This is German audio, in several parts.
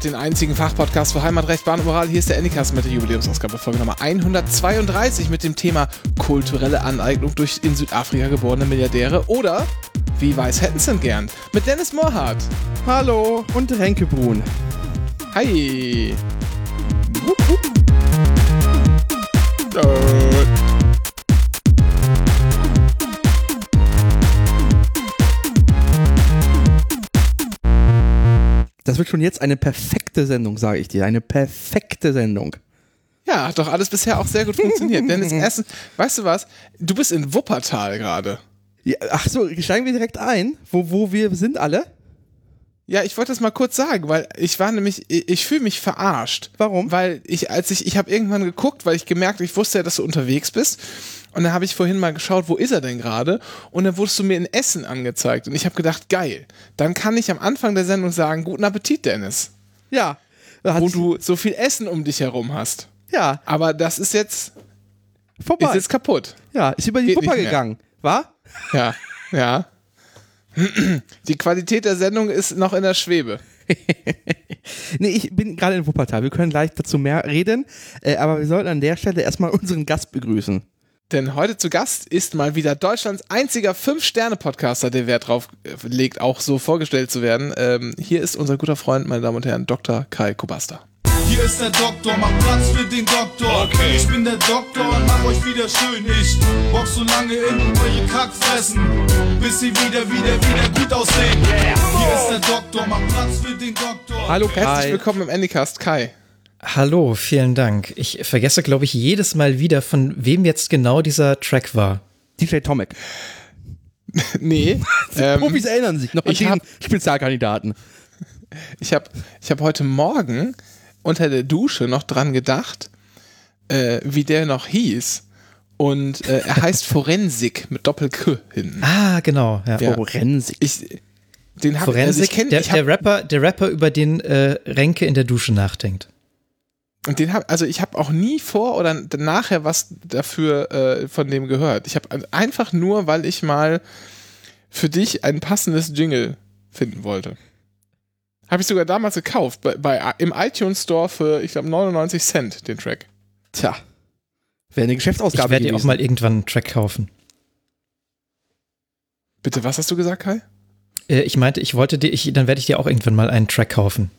Hört den einzigen Fachpodcast für Heimatrecht, Bahn und Moral. Hier ist der Endicast mit der Jubiläumsausgabe Folge Nummer 132 mit dem Thema kulturelle Aneignung durch in Südafrika geborene Milliardäre oder wie weiß hätten sie gern? Mit Dennis Mohrhardt. Hallo und Renke Brun. Hi. Wupp, wupp. Äh. Das wird schon jetzt eine perfekte Sendung, sage ich dir. Eine perfekte Sendung. Ja, hat doch alles bisher auch sehr gut funktioniert. Dennis, erstens, weißt du was? Du bist in Wuppertal gerade. Ja, ach so, steigen wir direkt ein, wo, wo wir sind alle? Ja, ich wollte das mal kurz sagen, weil ich war nämlich, ich, ich fühle mich verarscht. Warum? Weil ich, als ich, ich habe irgendwann geguckt, weil ich gemerkt, ich wusste ja, dass du unterwegs bist. Und dann habe ich vorhin mal geschaut, wo ist er denn gerade? Und dann wurdest du mir in Essen angezeigt. Und ich habe gedacht, geil. Dann kann ich am Anfang der Sendung sagen, guten Appetit, Dennis. Ja. Wo du so viel Essen um dich herum hast. Ja. Aber das ist jetzt, Vorbei. ist jetzt kaputt. ja, ist über die Geht gegangen. War? Ja, ja. Die Qualität der Sendung ist noch in der Schwebe. Nee, ich bin gerade in Wuppertal. Wir können gleich dazu mehr reden. Äh, aber wir sollten an der Stelle erstmal unseren Gast begrüßen. Denn heute zu Gast ist mal wieder Deutschlands einziger Fünf-Sterne-Podcaster, der Wert drauf legt, auch so vorgestellt zu werden. Ähm, hier ist unser guter Freund, meine Damen und Herren, Dr. Kai Kubasta. Hier ist der Doktor, mach Platz für den Doktor. Okay. Ich bin der Doktor und mach euch wieder schön. Ich bock so lange in eure Kackfressen, bis sie wieder, wieder, wieder gut aussehen. Hier ist der Doktor, mach Platz für den Doktor. Hallo Herzlich Kai. willkommen im Anycast, Kai. Hallo, vielen Dank. Ich vergesse, glaube ich, jedes Mal wieder, von wem jetzt genau dieser Track war. DJ Tomek. Nee, ähm, Profis erinnern sich noch an ich den hab- Spezialkandidaten. ich habe ich hab heute Morgen unter der Dusche noch dran gedacht, äh, wie der noch hieß. Und äh, er heißt Forensik mit Doppel-K hinten. Ah, genau. Ja. Ja. Forensik. Ich, den hab, also Forensik, ich kenn, der, ich hab, der, Rapper, der Rapper, über den äh, Renke in der Dusche nachdenkt. Und den hab, also ich habe auch nie vor oder nachher was dafür äh, von dem gehört. Ich habe einfach nur, weil ich mal für dich ein passendes Jingle finden wollte. Habe ich sogar damals gekauft, bei, bei, im iTunes Store für, ich glaube, 99 Cent, den Track. Tja. Wäre eine Ich Geschäftsausgabe werde dir auch mal irgendwann einen Track kaufen. Bitte, was hast du gesagt, Kai? Äh, ich meinte, ich wollte dir, ich, dann werde ich dir auch irgendwann mal einen Track kaufen,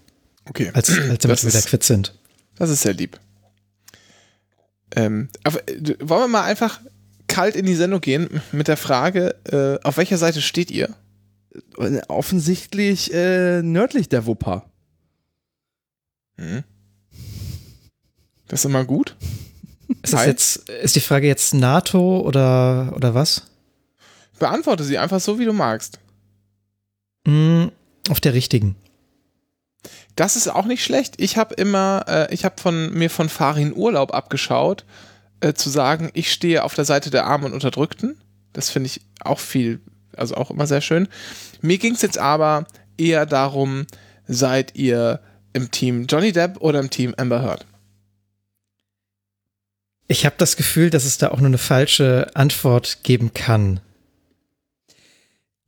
Okay. als, als damit Das wir wieder ist- quitt sind. Das ist sehr lieb. Ähm, aber äh, wollen wir mal einfach kalt in die Sendung gehen mit der Frage, äh, auf welcher Seite steht ihr? Offensichtlich äh, nördlich der Wupper. Hm. Das ist immer gut. Ist, das jetzt, ist die Frage jetzt NATO oder, oder was? Beantworte sie einfach so, wie du magst. Mm, auf der richtigen. Das ist auch nicht schlecht. Ich habe immer, äh, ich habe von mir von Farin Urlaub abgeschaut, äh, zu sagen, ich stehe auf der Seite der Armen und Unterdrückten. Das finde ich auch viel, also auch immer sehr schön. Mir ging es jetzt aber eher darum, seid ihr im Team Johnny Depp oder im Team Amber Heard? Ich habe das Gefühl, dass es da auch nur eine falsche Antwort geben kann.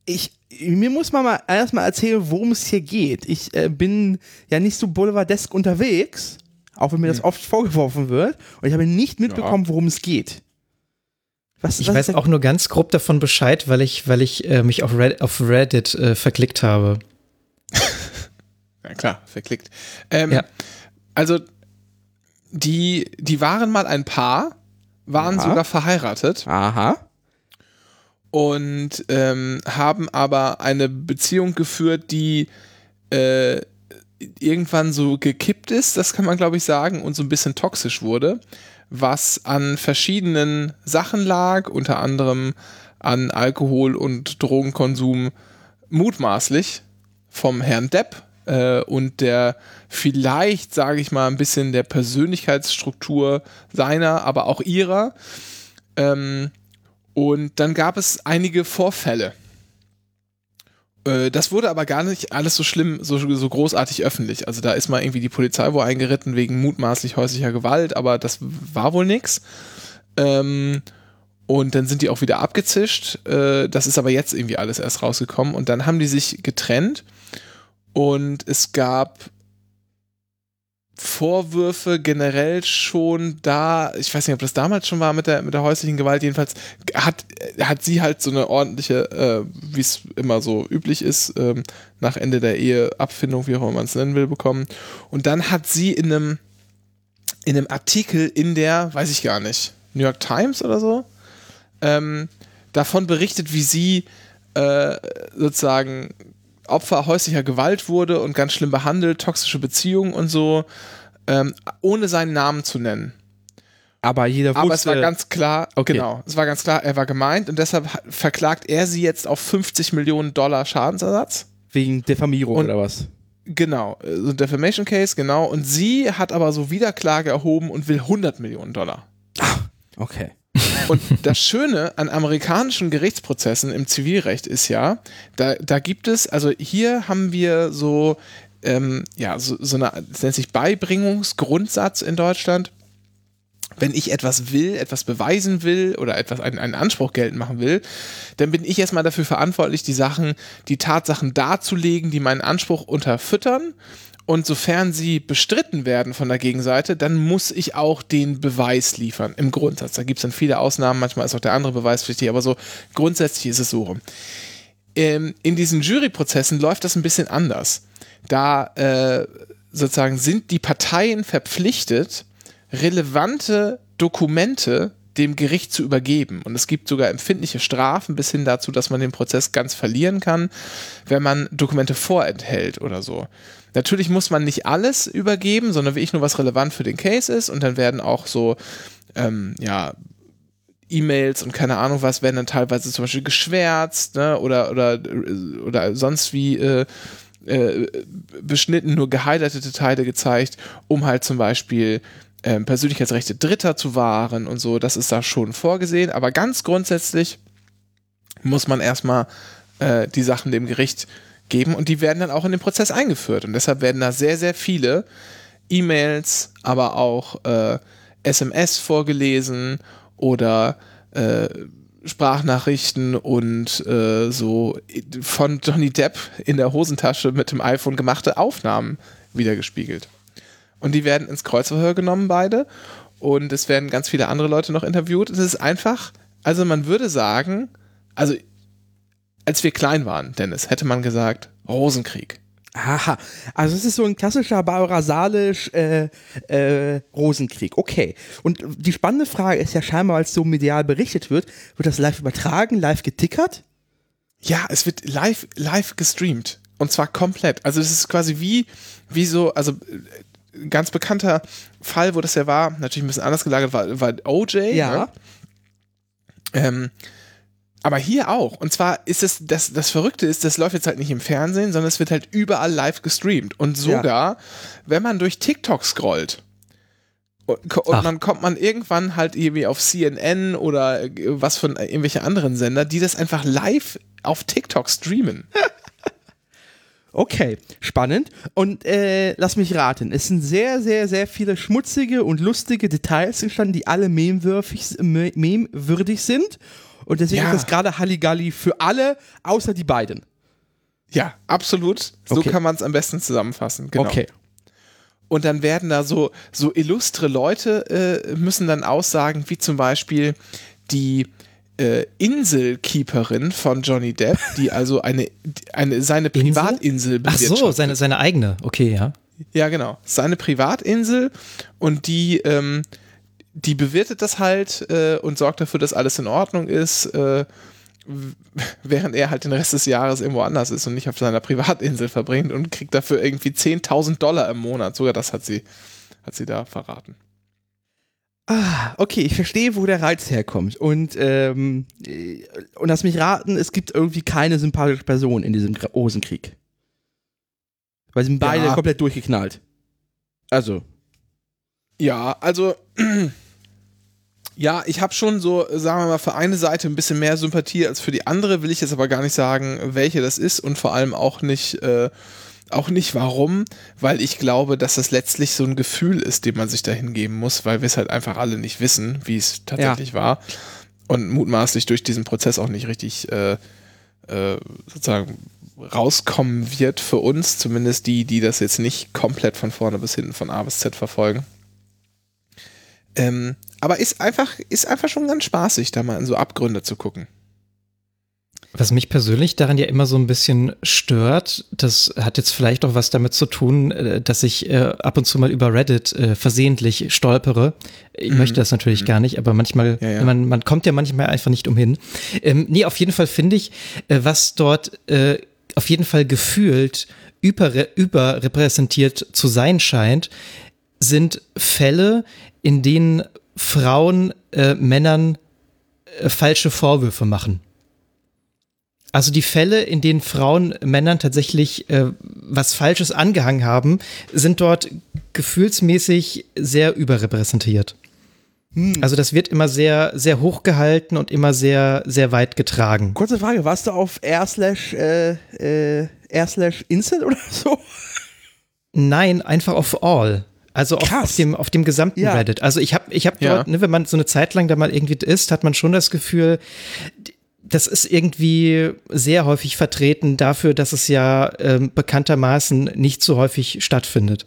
Ich, mir muss man mal erstmal erzählen, worum es hier geht. Ich äh, bin ja nicht so boulevardesk unterwegs, auch wenn mir das oft vorgeworfen wird. Und ich habe nicht mitbekommen, worum es geht. Was, Ich was weiß auch nur ganz grob davon Bescheid, weil ich, weil ich äh, mich auf, Red, auf Reddit äh, verklickt habe. Ja klar, verklickt. Ähm, Ja. Also die, die waren mal ein Paar, waren Ja. sogar verheiratet. Aha. und ähm, haben aber eine Beziehung geführt, die äh, irgendwann so gekippt ist, das kann man glaube ich sagen, und so ein bisschen toxisch wurde, was an verschiedenen Sachen lag, unter anderem an Alkohol- und Drogenkonsum mutmaßlich vom Herrn Depp äh, und der vielleicht, sage ich mal, ein bisschen der Persönlichkeitsstruktur seiner, aber auch ihrer. Ähm, und dann gab es einige Vorfälle. Äh, Das wurde aber gar nicht alles so schlimm, so, so großartig öffentlich. Also da ist mal irgendwie die Polizei wo eingeritten wegen mutmaßlich häuslicher Gewalt, aber das war wohl nix. Ähm, und dann sind die auch wieder abgezischt. Äh, das ist aber jetzt irgendwie alles erst rausgekommen. Und dann haben die sich getrennt. Und es gab Vorwürfe generell schon da, ich weiß nicht, ob das damals schon war mit der, mit der häuslichen Gewalt, jedenfalls hat, hat sie halt so eine ordentliche, äh, wie es immer so üblich ist, ähm, nach Ende der Ehe, Abfindung, wie auch immer man es nennen will, bekommen. Und dann hat sie in einem, in einem Artikel in der, weiß ich gar nicht, New York Times oder so, ähm, davon berichtet, wie sie äh, sozusagen Opfer häuslicher Gewalt wurde und ganz schlimm behandelt, toxische Beziehungen und so, ähm, ohne seinen Namen zu nennen. Aber jeder wusste. Aber es war ganz klar, Okay. genau, es war ganz klar, er war gemeint und deshalb ha- verklagt er sie jetzt auf 50 Millionen Dollar Schadensersatz. wegen Diffamierung Und- oder was? Genau, äh, so ein Defamation Case, genau. Und sie hat aber so Wiederklage erhoben und will 100 Millionen Dollar. Okay. Und das Schöne an amerikanischen Gerichtsprozessen im Zivilrecht ist ja, da, da gibt es, also hier haben wir so, ähm, ja, so, so eine, das nennt sich Beibringungsgrundsatz in Deutschland. Wenn ich etwas will, etwas beweisen will oder etwas einen, einen Anspruch geltend machen will, dann bin ich erstmal dafür verantwortlich, die Sachen, die Tatsachen darzulegen, die meinen Anspruch unterfüttern. Und sofern sie bestritten werden von der Gegenseite, dann muss ich auch den Beweis liefern, im Grundsatz. Da gibt es dann viele Ausnahmen, manchmal ist auch der andere Beweis wichtig, aber so grundsätzlich ist es so rum. Ähm, in diesen Juryprozessen läuft das ein bisschen anders. Da äh, sozusagen sind die Parteien verpflichtet, relevante Dokumente dem Gericht zu übergeben. Und es gibt sogar empfindliche Strafen bis hin dazu, dass man den Prozess ganz verlieren kann, wenn man Dokumente vorenthält oder so. Natürlich muss man nicht alles übergeben, sondern wirklich nur was relevant für den Case ist. Und dann werden auch so, ähm, ja, E-Mails und keine Ahnung was werden dann teilweise zum Beispiel geschwärzt ne? oder, oder, oder sonst wie äh, äh, beschnitten, nur gehighlightete Teile gezeigt, um halt zum Beispiel ähm, Persönlichkeitsrechte Dritter zu wahren und so. Das ist da schon vorgesehen. Aber ganz grundsätzlich muss man erstmal äh, die Sachen dem Gericht geben und die werden dann auch in den Prozess eingeführt. Und deshalb werden da sehr, sehr viele E-Mails, aber auch äh, SMS vorgelesen oder äh, Sprachnachrichten und äh, so von Johnny Depp in der Hosentasche mit dem iPhone gemachte Aufnahmen wiedergespiegelt. Und die werden ins Kreuzverhör genommen, beide. Und es werden ganz viele andere Leute noch interviewt. Es ist einfach, also man würde sagen, also als wir klein waren, Dennis, hätte man gesagt, Rosenkrieg. Aha, also es ist so ein klassischer Barbara Salisch äh, äh, Rosenkrieg. Okay. Und die spannende Frage ist ja scheinbar, als so medial berichtet wird, wird das live übertragen, live getickert? Ja, es wird live, live gestreamt. Und zwar komplett. Also es ist quasi wie, wie so, also äh, ein ganz bekannter Fall, wo das ja war, natürlich ein bisschen anders gelagert, war, war OJ. Ja. Ne? Ähm, aber hier auch. Und zwar ist es, das, das Verrückte ist, das läuft jetzt halt nicht im Fernsehen, sondern es wird halt überall live gestreamt. Und sogar, wenn man durch TikTok scrollt, und, und dann kommt man irgendwann halt irgendwie auf CNN oder äh, was von äh, irgendwelche anderen Sender, die das einfach live auf TikTok streamen. Okay, spannend. Und äh, lass mich raten, es sind sehr, sehr, sehr viele schmutzige und lustige Details entstanden, die alle memewürdig sind. Und deswegen Ja. ist das gerade Halligalli für alle, außer die beiden. Ja, absolut. So Okay. kann man es am besten zusammenfassen. Genau. Okay. Und dann werden da so, so illustre Leute äh, müssen dann aussagen, wie zum Beispiel die äh, Inselkeeperin von Johnny Depp, die also eine, eine seine Insel? Privatinsel Ach so, bewirtschaftet. seine, seine eigene. Okay, ja. Ja, genau. Seine Privatinsel und die, ähm, die bewirtet das halt äh, und sorgt dafür, dass alles in Ordnung ist, äh, während er halt den Rest des Jahres irgendwo anders ist und nicht auf seiner Privatinsel verbringt und kriegt dafür irgendwie 10.000 Dollar im Monat. Sogar das hat sie, hat sie da verraten. Ah, okay, ich verstehe, wo der Reiz herkommt. Und, ähm, äh, und lass mich raten, es gibt irgendwie keine sympathische Person in diesem Rosenkrieg. Weil sie sind beide Ja. komplett durchgeknallt. Also, Ja, also ja, ich habe schon so, sagen wir mal, für eine Seite ein bisschen mehr Sympathie als für die andere, will ich jetzt aber gar nicht sagen, welche das ist und vor allem auch nicht, äh, auch nicht warum, weil ich glaube, dass das letztlich so ein Gefühl ist, dem man sich da hingeben muss, weil wir es halt einfach alle nicht wissen, wie es tatsächlich war und mutmaßlich durch diesen Prozess auch nicht richtig äh, äh, sozusagen rauskommen wird für uns, zumindest die, die das jetzt nicht komplett von vorne bis hinten von A bis Z verfolgen. Ähm, aber ist einfach, ist einfach schon ganz spaßig, da mal in so Abgründe zu gucken. Was mich persönlich daran ja immer so ein bisschen stört, das hat jetzt vielleicht auch was damit zu tun, äh, dass ich äh, ab und zu mal über Reddit äh, versehentlich stolpere. Ich mhm. möchte das natürlich mhm. gar nicht, aber manchmal, ja, ja. Man, man kommt ja manchmal einfach nicht umhin. Ähm, nee, auf jeden Fall finde ich, äh, was dort äh, auf jeden Fall gefühlt über, überrepräsentiert zu sein scheint, sind Fälle, in denen Frauen äh, Männern äh, falsche Vorwürfe machen. Also die Fälle, in denen Frauen Männern tatsächlich äh, was Falsches angehangen haben, sind dort gefühlsmäßig sehr überrepräsentiert. Hm. Also das wird immer sehr, sehr hoch gehalten und immer sehr, sehr weit getragen. Kurze Frage, warst du auf r slash, äh, äh, r slash instant oder so? Nein, einfach auf all. Also auf, auf, dem, auf dem gesamten ja. Reddit. Also ich habe ich hab ja. dort, ne, wenn man so eine Zeit lang da mal irgendwie ist, hat man schon das Gefühl, das ist irgendwie sehr häufig vertreten dafür, dass es ja ähm, bekanntermaßen nicht so häufig stattfindet.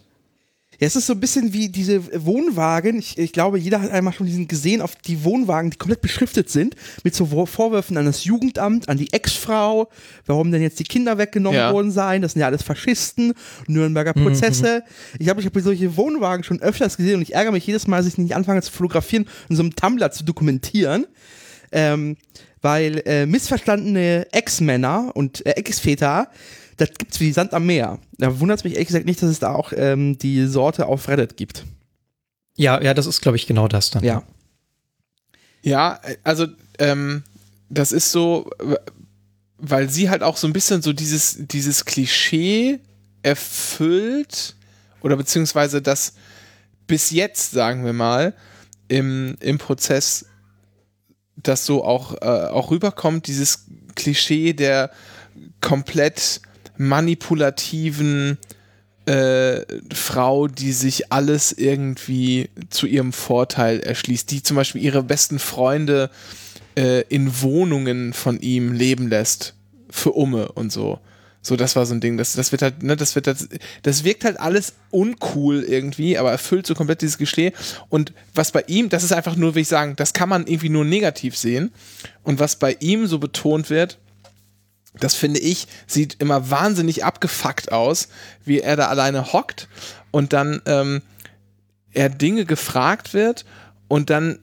Ja, es ist so ein bisschen wie diese Wohnwagen. Ich, ich, glaube, jeder hat einmal schon diesen gesehen, auf die Wohnwagen, die komplett beschriftet sind, mit so Vorwürfen an das Jugendamt, an die Ex-Frau, warum denn jetzt die Kinder weggenommen ja. worden seien. Das sind ja alles Faschisten, Nürnberger mhm, Prozesse. Mhm. Ich habe ich hab solche Wohnwagen schon öfters gesehen und ich ärgere mich jedes Mal, dass ich nicht anfange zu fotografieren und so einem Tumblr zu dokumentieren. Ähm, weil äh, missverstandene Ex-Männer und äh, Ex-Väter, das gibt's wie Sand am Meer. Da wundert es mich ehrlich gesagt nicht, dass es da auch ähm, die Sorte auf Reddit gibt. Ja, ja, das ist, glaube ich, genau das dann. Ja. Ja, also ähm, das ist so, weil sie halt auch so ein bisschen so dieses, dieses Klischee erfüllt oder beziehungsweise das bis jetzt, sagen wir mal, im, im Prozess das so auch, äh, auch rüberkommt, dieses Klischee der komplett manipulativen äh, Frau, die sich alles irgendwie zu ihrem Vorteil erschließt, die zum Beispiel ihre besten Freunde äh, in Wohnungen von ihm leben lässt für Umme und so. So, das war so ein Ding. Das, das wird halt, ne, das wird das, das wirkt halt alles uncool irgendwie, aber erfüllt so komplett dieses Klischee. Und was bei ihm, das ist einfach nur, will ich sagen, das kann man irgendwie nur negativ sehen. Und was bei ihm so betont wird, das finde ich, sieht immer wahnsinnig abgefuckt aus, wie er da alleine hockt und dann ähm, er Dinge gefragt wird und dann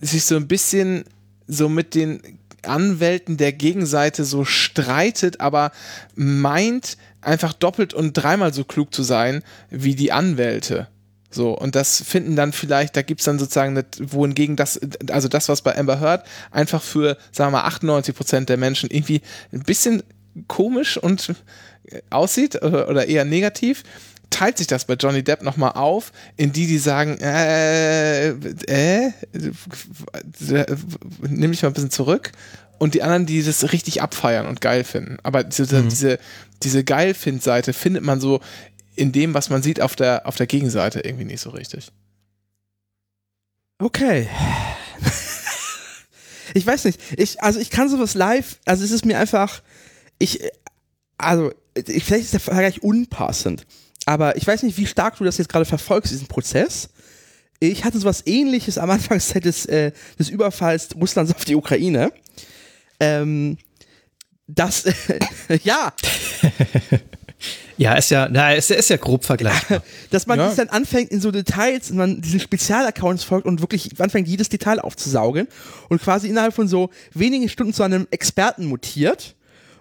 sich so ein bisschen so mit den Anwälten der Gegenseite so streitet, aber meint einfach doppelt und dreimal so klug zu sein wie die Anwälte. So, und das finden dann vielleicht, da gibt es dann sozusagen, eine, wohingegen das, also das, was bei Amber Heard einfach für, sagen wir mal, 98 Prozent der Menschen irgendwie ein bisschen komisch und aussieht oder, oder eher negativ, teilt sich das bei Johnny Depp nochmal auf, in die, die sagen, äh, äh, nimm dich mal ein bisschen zurück. Und die anderen, die das richtig abfeiern und geil finden. Aber diese, mhm. diese, diese Geilfind-Seite findet man so in dem, was man sieht auf der, auf der Gegenseite irgendwie nicht so richtig. Okay. ich weiß nicht. Ich, also ich kann sowas live, also es ist mir einfach, ich, also, ich, vielleicht ist der Vergleich unpassend. Aber ich weiß nicht, wie stark du das jetzt gerade verfolgst, diesen Prozess. Ich hatte sowas ähnliches am Anfangszeit des, äh, des Überfalls Russlands auf die Ukraine. Ähm, das, äh, ja. Ja, ist ja, na, ist, ist ja grob vergleichbar. Dass man ja. dann anfängt in so Details und man diesen Spezialaccounts folgt und wirklich anfängt, jedes Detail aufzusaugen und quasi innerhalb von so wenigen Stunden zu einem Experten mutiert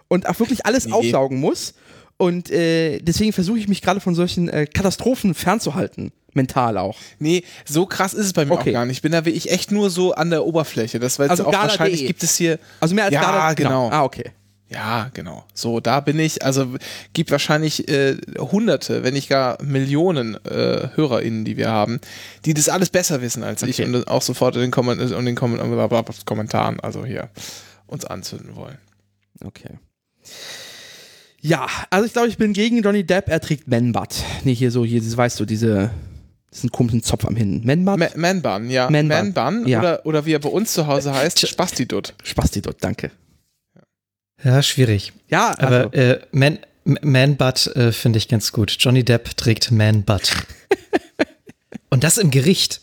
und auch wirklich alles nee. aufsaugen muss. Und äh, deswegen versuche ich mich gerade von solchen äh, Katastrophen fernzuhalten. Mental auch. Nee, so krass ist es bei mir okay. auch gar nicht. Ich bin da wirklich echt nur so an der Oberfläche. Das war jetzt also auch Gala wahrscheinlich gibt es hier. Also mehr als ja, Gala. Genau. genau. Ah, okay. Ja, genau. So, da bin ich. Also gibt wahrscheinlich äh, Hunderte, wenn nicht gar Millionen äh, HörerInnen, die wir haben, die das alles besser wissen als okay. ich und auch sofort in den, Komment in den Kommentaren, also hier, uns anzünden wollen. Okay. Ja, also ich glaube, ich bin gegen Johnny Depp. Er trägt Man-Butt. Nee, hier so, hier, weißt du, diese, diesen komischen Zopf am Hin. Man-Butt? Man-Bun, ja. Man-Bun, ja. Oder, oder wie er bei uns zu Hause heißt, Spastidut. Spastidut, danke. Ja, schwierig. Ja, also. aber äh, Man, Man Butt äh, finde ich ganz gut. Johnny Depp trägt Man Butt. Und das im Gericht.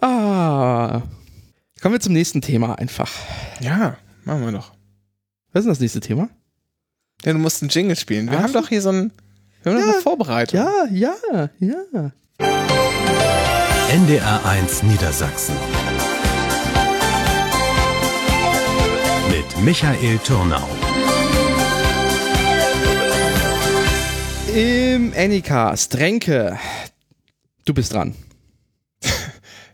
Ah. Kommen wir zum nächsten Thema einfach. Ja, machen wir doch. Was ist denn das nächste Thema? Ja, du musst einen Jingle spielen. Wir Ach haben doch hier so ein, wir haben doch Ja. eine Vorbereitung. Ja, ja, ja. NDR1 Niedersachsen. Mit Michael Turnau. Im Anycast, Renke, du bist dran.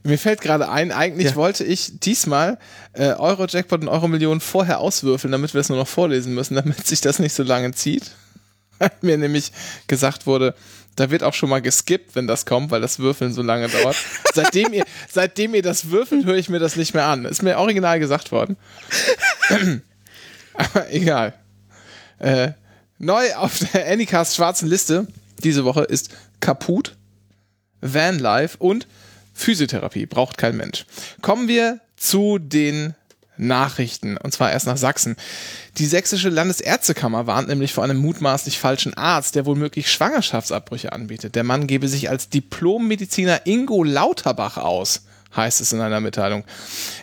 Mir fällt gerade ein, eigentlich Ja. wollte ich diesmal äh, Euro-Jackpot und Euro-Millionen vorher auswürfeln, damit wir es nur noch vorlesen müssen, damit sich das nicht so lange zieht. Weil mir nämlich gesagt wurde, da wird auch schon mal geskippt, wenn das kommt, weil das Würfeln so lange dauert. seitdem, ihr, seitdem ihr das würfelt, höre ich mir das nicht mehr an. Ist mir original gesagt worden. Aber egal. Äh, neu auf der Anycast schwarzen Liste diese Woche ist Kaput, Vanlife und Physiotherapie. Braucht kein Mensch. Kommen wir zu den Nachrichten. Und zwar erst nach Sachsen. Die sächsische Landesärztekammer warnt nämlich vor einem mutmaßlich falschen Arzt, der womöglich Schwangerschaftsabbrüche anbietet. Der Mann gebe sich als Diplommediziner Ingo Lauterbach aus heißt es in einer Mitteilung.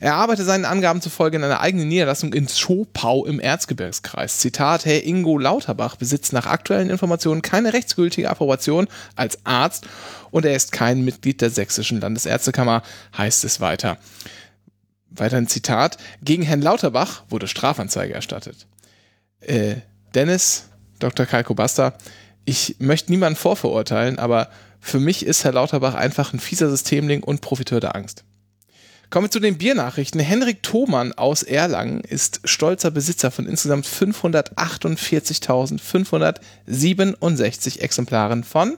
Er arbeite seinen Angaben zufolge in einer eigenen Niederlassung in Zschopau im Erzgebirgskreis. Zitat, Herr Ingo Lauterbach besitzt nach aktuellen Informationen keine rechtsgültige Approbation als Arzt und er ist kein Mitglied der sächsischen Landesärztekammer, heißt es weiter. Weiter ein Zitat, gegen Herrn Lauterbach wurde Strafanzeige erstattet. Äh, Dennis, Dr. Kalko Basta, ich möchte niemanden vorverurteilen, aber für mich ist Herr Lauterbach einfach ein fieser Systemling und Profiteur der Angst. Kommen wir zu den Biernachrichten. Henrik Thomann aus Erlangen ist stolzer Besitzer von insgesamt 548.567 Exemplaren von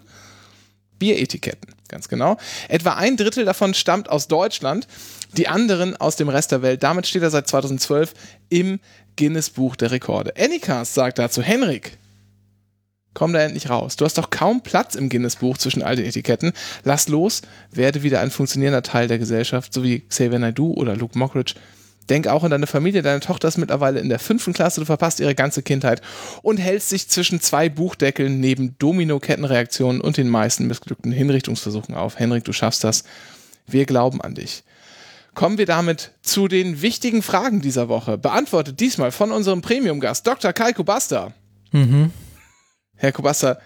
Bieretiketten. Ganz genau. Etwa ein Drittel davon stammt aus Deutschland, die anderen aus dem Rest der Welt. Damit steht er seit 2012 im Guinness Buch der Rekorde. Anycast sagt dazu, Henrik, komm da endlich raus. Du hast doch kaum Platz im Guinness-Buch zwischen all den Etiketten. Lass los, werde wieder ein funktionierender Teil der Gesellschaft, so wie Xavier Naidoo oder Luke Mockridge. Denk auch an deine Familie. Deine Tochter ist mittlerweile in der fünften Klasse. Du verpasst ihre ganze Kindheit und hältst dich zwischen zwei Buchdeckeln neben Domino-Kettenreaktionen und den meisten missglückten Hinrichtungsversuchen auf. Henrik, du schaffst das. Wir glauben an dich. Kommen wir damit zu den wichtigen Fragen dieser Woche. Beantwortet diesmal von unserem Premium-Gast, Dr. Kai Kubasta. Mhm. Herr Kubasta,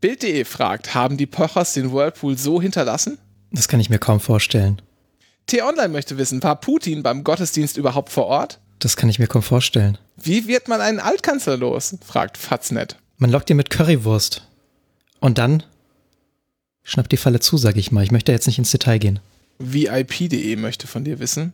Bild.de fragt, haben die Pochers den Whirlpool so hinterlassen? Das kann ich mir kaum vorstellen. T-Online möchte wissen, war Putin beim Gottesdienst überhaupt vor Ort? Das kann ich mir kaum vorstellen. Wie wird man einen Altkanzler los? fragt Faznet. Man lockt ihn mit Currywurst. Und dann schnappt die Falle zu, sag ich mal. Ich möchte jetzt nicht ins Detail gehen. VIP.de möchte von dir wissen.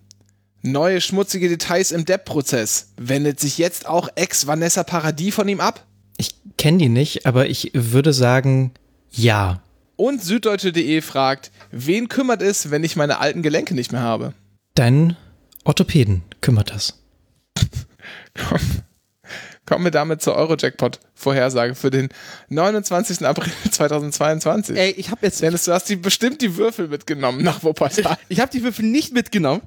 Neue schmutzige Details im Depp-Prozess. Wendet sich jetzt auch Ex-Vanessa Paradis von ihm ab? Ich kenne die nicht, aber ich würde sagen, ja. Und Süddeutsche.de fragt, wen kümmert es, wenn ich meine alten Gelenke nicht mehr habe? Dein Orthopäden kümmert das. Kommen wir damit zur Eurojackpot-Vorhersage für den 29. April 2022. Ey, ich habe jetzt. Dennis, du hast die, bestimmt die Würfel mitgenommen nach Wuppertal. Ich habe die Würfel nicht mitgenommen.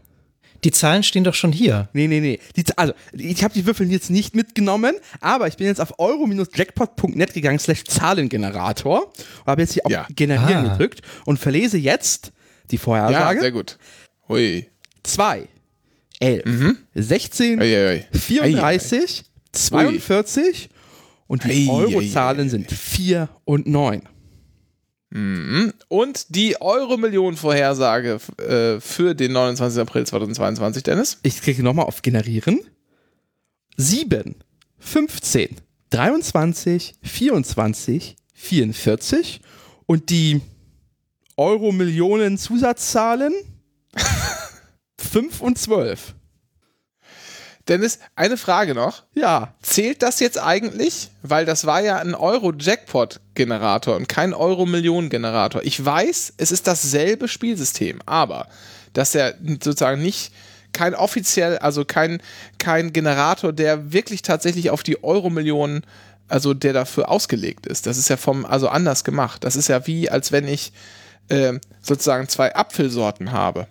Die Zahlen stehen doch schon hier. Nee, nee, nee. Die, also, ich habe die Würfel jetzt nicht mitgenommen, aber ich bin jetzt auf euro-jackpot.net gegangen, slash Zahlengenerator, und habe jetzt hier auf Ja. Generieren Ah. gedrückt und verlese jetzt die Ja, Vorhersage. sehr gut. Hui. 2, 11, 16, Ui, ui, ui. 34, 42 und die Ei, Eurozahlen ei, ei, sind 4 und 9. Und die Euro-Millionen-Vorhersage äh, für den 29. April 2022, Dennis? Ich klicke nochmal auf Generieren. 7, 15, 23, 24, 44 und die Euro-Millionen-Zusatzzahlen 5 und 12. Dennis, eine Frage noch. Ja, Zählt das jetzt eigentlich? Weil das war ja ein Euro-Jackpot-Generator und kein Euro-Millionen-Generator. Ich weiß, es ist dasselbe Spielsystem, aber dass er sozusagen nicht kein offiziell, also kein, kein Generator, der wirklich tatsächlich auf die Euro-Millionen, also der dafür ausgelegt ist. Das ist ja vom, also anders gemacht. Das ist ja wie, als wenn ich äh, sozusagen zwei Apfelsorten habe.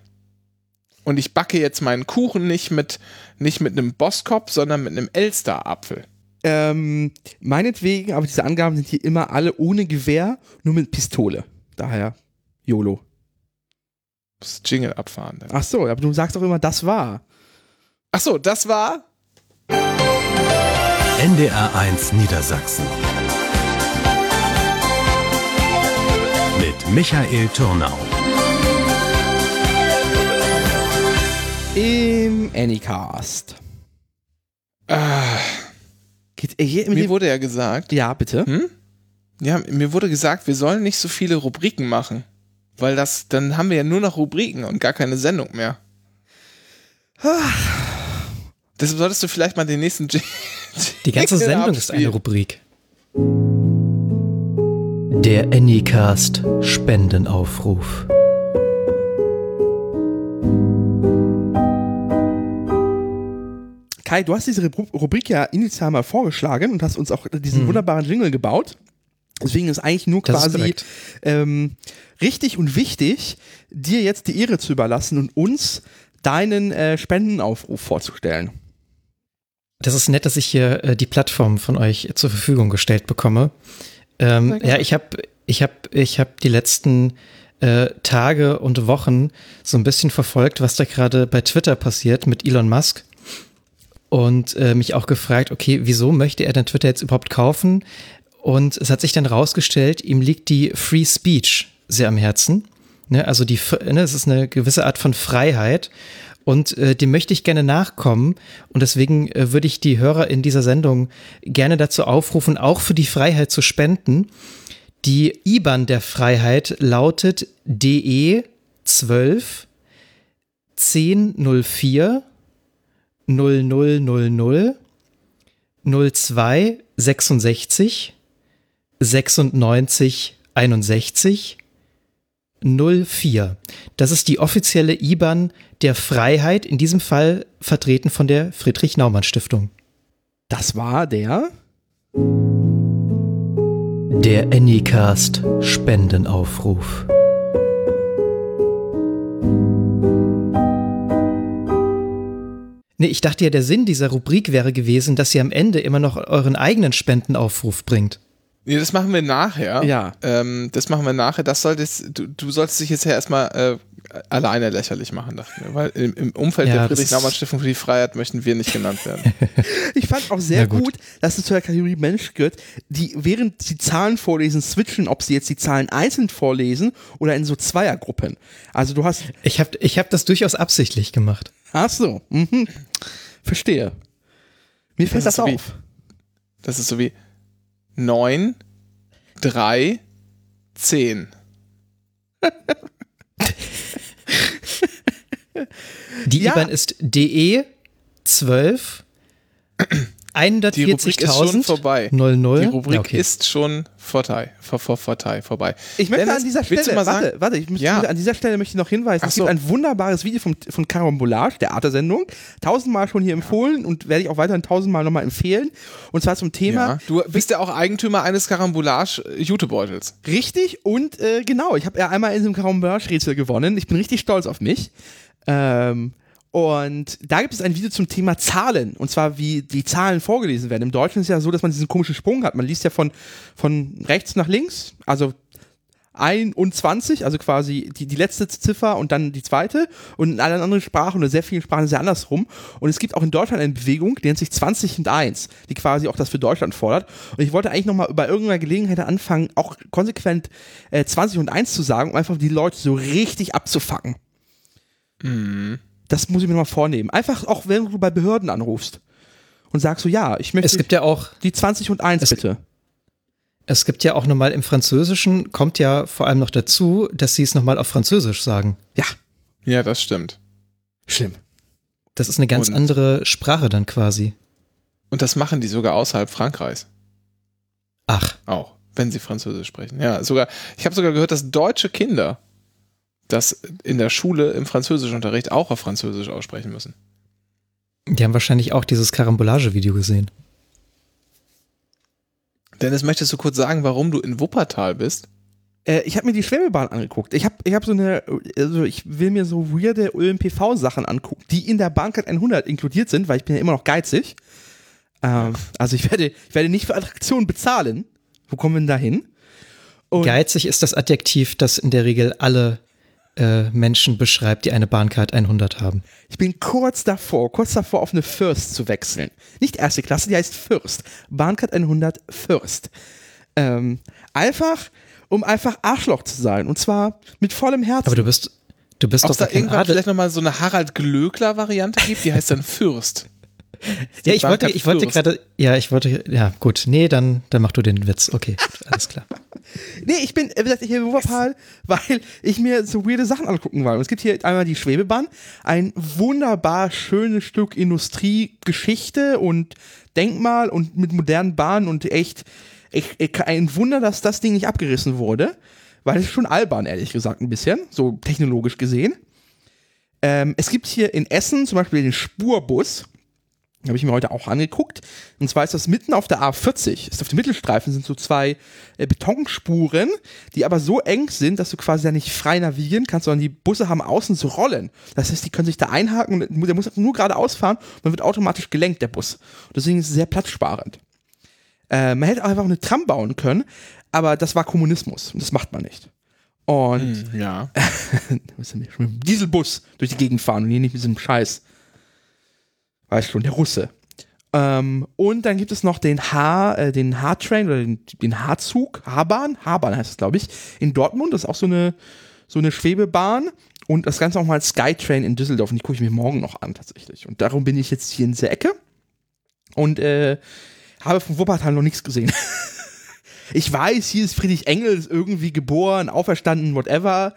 Und ich backe jetzt meinen Kuchen nicht mit, nicht mit einem Boskop, sondern mit einem Elster-Apfel. Ähm, meinetwegen, aber diese Angaben sind hier immer alle ohne Gewehr, nur mit Pistole. Daher YOLO. Das Jingle abfahren. Dann. Ach so, aber du sagst doch immer, das war. Ach so, das war NDR1 Niedersachsen. Mit Michael Turnau. Im Anycast. Ah, Geht, äh, mir wurde ja gesagt, ja, bitte. hm? ja, mir wurde gesagt, wir sollen nicht so viele Rubriken machen, weil das, dann haben wir ja nur noch Rubriken und gar keine Sendung mehr. Deshalb solltest du vielleicht mal den nächsten Die ganze Sendung ist eine. Rubrik. Der Anycast Spendenaufruf. Kai, du hast diese Rubri- Rubrik ja initial mal vorgeschlagen und hast uns auch diesen wunderbaren Jingle gebaut. Deswegen ist eigentlich nur Das quasi ähm, richtig und wichtig, dir jetzt die Ehre zu überlassen und uns deinen äh, Spendenaufruf vorzustellen. Das ist nett, dass ich hier äh, die Plattform von euch zur Verfügung gestellt bekomme. Ähm, ja, ich habe ich hab, ich hab die letzten äh, Tage und Wochen so ein bisschen verfolgt, was da gerade bei Twitter passiert mit Elon Musk. Und äh, mich auch gefragt, okay, wieso möchte er denn Twitter jetzt überhaupt kaufen? Und es hat sich dann rausgestellt, ihm liegt die Free Speech sehr am Herzen. Ne, also die, ne, es ist eine gewisse Art von Freiheit und äh, dem möchte ich gerne nachkommen und deswegen äh, würde ich die Hörer in dieser Sendung gerne dazu aufrufen, auch für die Freiheit zu spenden. Die IBAN der Freiheit lautet DE 12 1004 0000 02 66 96 61 04. Das ist die offizielle IBAN der Freiheit, in diesem Fall vertreten von der Friedrich Naumann Stiftung. Das war der. Der Anycast Spendenaufruf. Nee, ich dachte ja, der Sinn dieser Rubrik wäre gewesen, dass ihr am Ende immer noch euren eigenen Spendenaufruf bringt. Nee, das machen wir nachher. Ja. Ähm, das machen wir nachher. Das solltest, du, du solltest dich jetzt ja erstmal äh, alleine lächerlich machen, dachten wir. Weil im, im Umfeld Ja, der das Friedrich ist- Naumann Stiftung für die Freiheit möchten wir nicht genannt werden. Ich fand auch sehr gut. gut. dass es zu der Kategorie Mensch gehört, die während sie Zahlen vorlesen, switchen, ob sie jetzt die Zahlen einzeln vorlesen oder in so Zweiergruppen. Also du hast. Ich habe ich hab das durchaus absichtlich gemacht. Ach so. Mhm. Verstehe. Mir fällt Das das, so wie- auf. Das ist so wie 9, 3, 10. Die Ja. IBAN ist DE 12 Die Rubrik ist schon 140.000 vorbei. 00. Die Rubrik Ja, okay. ist schon vorbei, vor, vor, vorbei, vorbei. Ich möchte Dennis, an dieser Stelle, sagen- warte, warte, ich möchte, Ja. an dieser Stelle möchte ich noch hinweisen, Ach es so. gibt ein wunderbares Video vom, von Carambolage, der Arte-Sendung, tausendmal schon hier empfohlen und werde ich auch weiterhin tausendmal nochmal empfehlen. Und zwar zum Thema Ja. Du bist ja auch Eigentümer eines Karambolage-Jutebeutels. Richtig und äh, genau, ich habe ja einmal in diesem Carambolage-Rätsel gewonnen. Ich bin richtig stolz auf mich. Ähm, und da gibt es ein Video zum Thema Zahlen. Und zwar, wie die Zahlen vorgelesen werden. Im Deutschen ist es ja so, dass man diesen komischen Sprung hat. Man liest ja von, von rechts nach links, also 21, also quasi die, die letzte Ziffer und dann die zweite. Und in allen anderen Sprachen oder sehr vielen Sprachen ist es ja andersrum. Und es gibt auch in Deutschland eine Bewegung, die nennt sich 20 und 1, die quasi auch das für Deutschland fordert. Und ich wollte eigentlich nochmal bei irgendeiner Gelegenheit anfangen, auch konsequent äh, 20 und 1 zu sagen, um einfach die Leute so richtig abzufacken. Das muss ich mir nochmal vornehmen. Einfach auch, wenn du bei Behörden anrufst und sagst so, ja, ich möchte Es gibt ja auch die 20 und 1 Es- bitte. Es gibt ja auch nochmal im Französischen, kommt ja vor allem noch dazu, dass sie es nochmal auf Französisch sagen. Ja, Ja, das stimmt. schlimm. Das ist eine ganz Und- andere Sprache dann quasi. Und das machen die sogar außerhalb Frankreichs. Ach, Auch, wenn sie Französisch sprechen. Ja, sogar, ich habe sogar gehört, dass deutsche Kinder das in der Schule im Französischunterricht auch auf Französisch aussprechen müssen. die haben wahrscheinlich auch dieses Karambolage-Video gesehen. Dennis, möchtest du kurz sagen, warum du in Wuppertal bist? Äh, ich habe mir die Schwebebahn angeguckt. Ich habe ich hab so eine, also ich will mir so weirde ÖMPV-Sachen angucken, die in der Bahncard 100 inkludiert sind, weil ich bin ja immer noch geizig. Ähm, also ich werde, ich werde nicht für Attraktionen bezahlen. Wo kommen wir denn da hin? Und Geizig ist das Adjektiv, das in der Regel alle äh, Menschen beschreibt, die eine Bahncard 100 haben. Ich bin kurz davor, kurz davor auf eine First zu wechseln. Nicht erste Klasse, die heißt First. Bahncard 100 First. Ähm, einfach, um einfach Arschloch zu sein. Und zwar mit vollem Herzen. Aber du bist, du bist Ob doch da irgendwann Adel. vielleicht nochmal so eine Harald Glöckler-Variante gibt, die heißt dann Fürst. Ja, ich wollte, ich wollte gerade, ja, ich wollte, ja, gut, nee, dann, dann mach du den Witz. Okay, gut, alles klar. Nee, ich bin, wie gesagt, hier in Wuppertal, weil ich mir so weirde Sachen angucken will. Und es gibt hier einmal die Schwebebahn, ein wunderbar schönes Stück Industriegeschichte und Denkmal und mit modernen Bahnen und echt, echt, echt ein Wunder, dass das Ding nicht abgerissen wurde, weil es ist schon albern, ehrlich gesagt, ein bisschen, so technologisch gesehen. Ähm, es gibt hier in Essen zum Beispiel den Spurbus. Habe ich mir heute auch angeguckt. Und zwar ist das mitten auf der A40. Ist auf dem Mittelstreifen sind so zwei äh, Betonspuren, die aber so eng sind, dass du quasi da nicht frei navigieren kannst, sondern die Busse haben außen so Rollen. Das heißt, die können sich da einhaken und der muss nur geradeaus fahren und dann wird automatisch gelenkt, der Bus. Und deswegen ist es sehr platzsparend. Äh, man hätte auch einfach eine Tram bauen können, aber das war Kommunismus und das macht man nicht. Und Ja. schon mit dem Dieselbus durch die Gegend fahren und hier nicht mit diesem Scheiß. Weißt schon, der Russe. Ähm, und dann gibt es noch den H, äh, den H-Train oder den, den H-Zug, H-Bahn, H-Bahn heißt es, glaube ich, in Dortmund. Das ist auch so eine, so eine Schwebebahn. Und das Ganze auch mal Skytrain in Düsseldorf. Und die gucke ich mir morgen noch an, tatsächlich. Und darum bin ich jetzt hier in dieser Ecke. Und äh, habe von Wuppertal noch nichts gesehen. ich weiß, hier ist Friedrich Engels irgendwie geboren, auferstanden, whatever.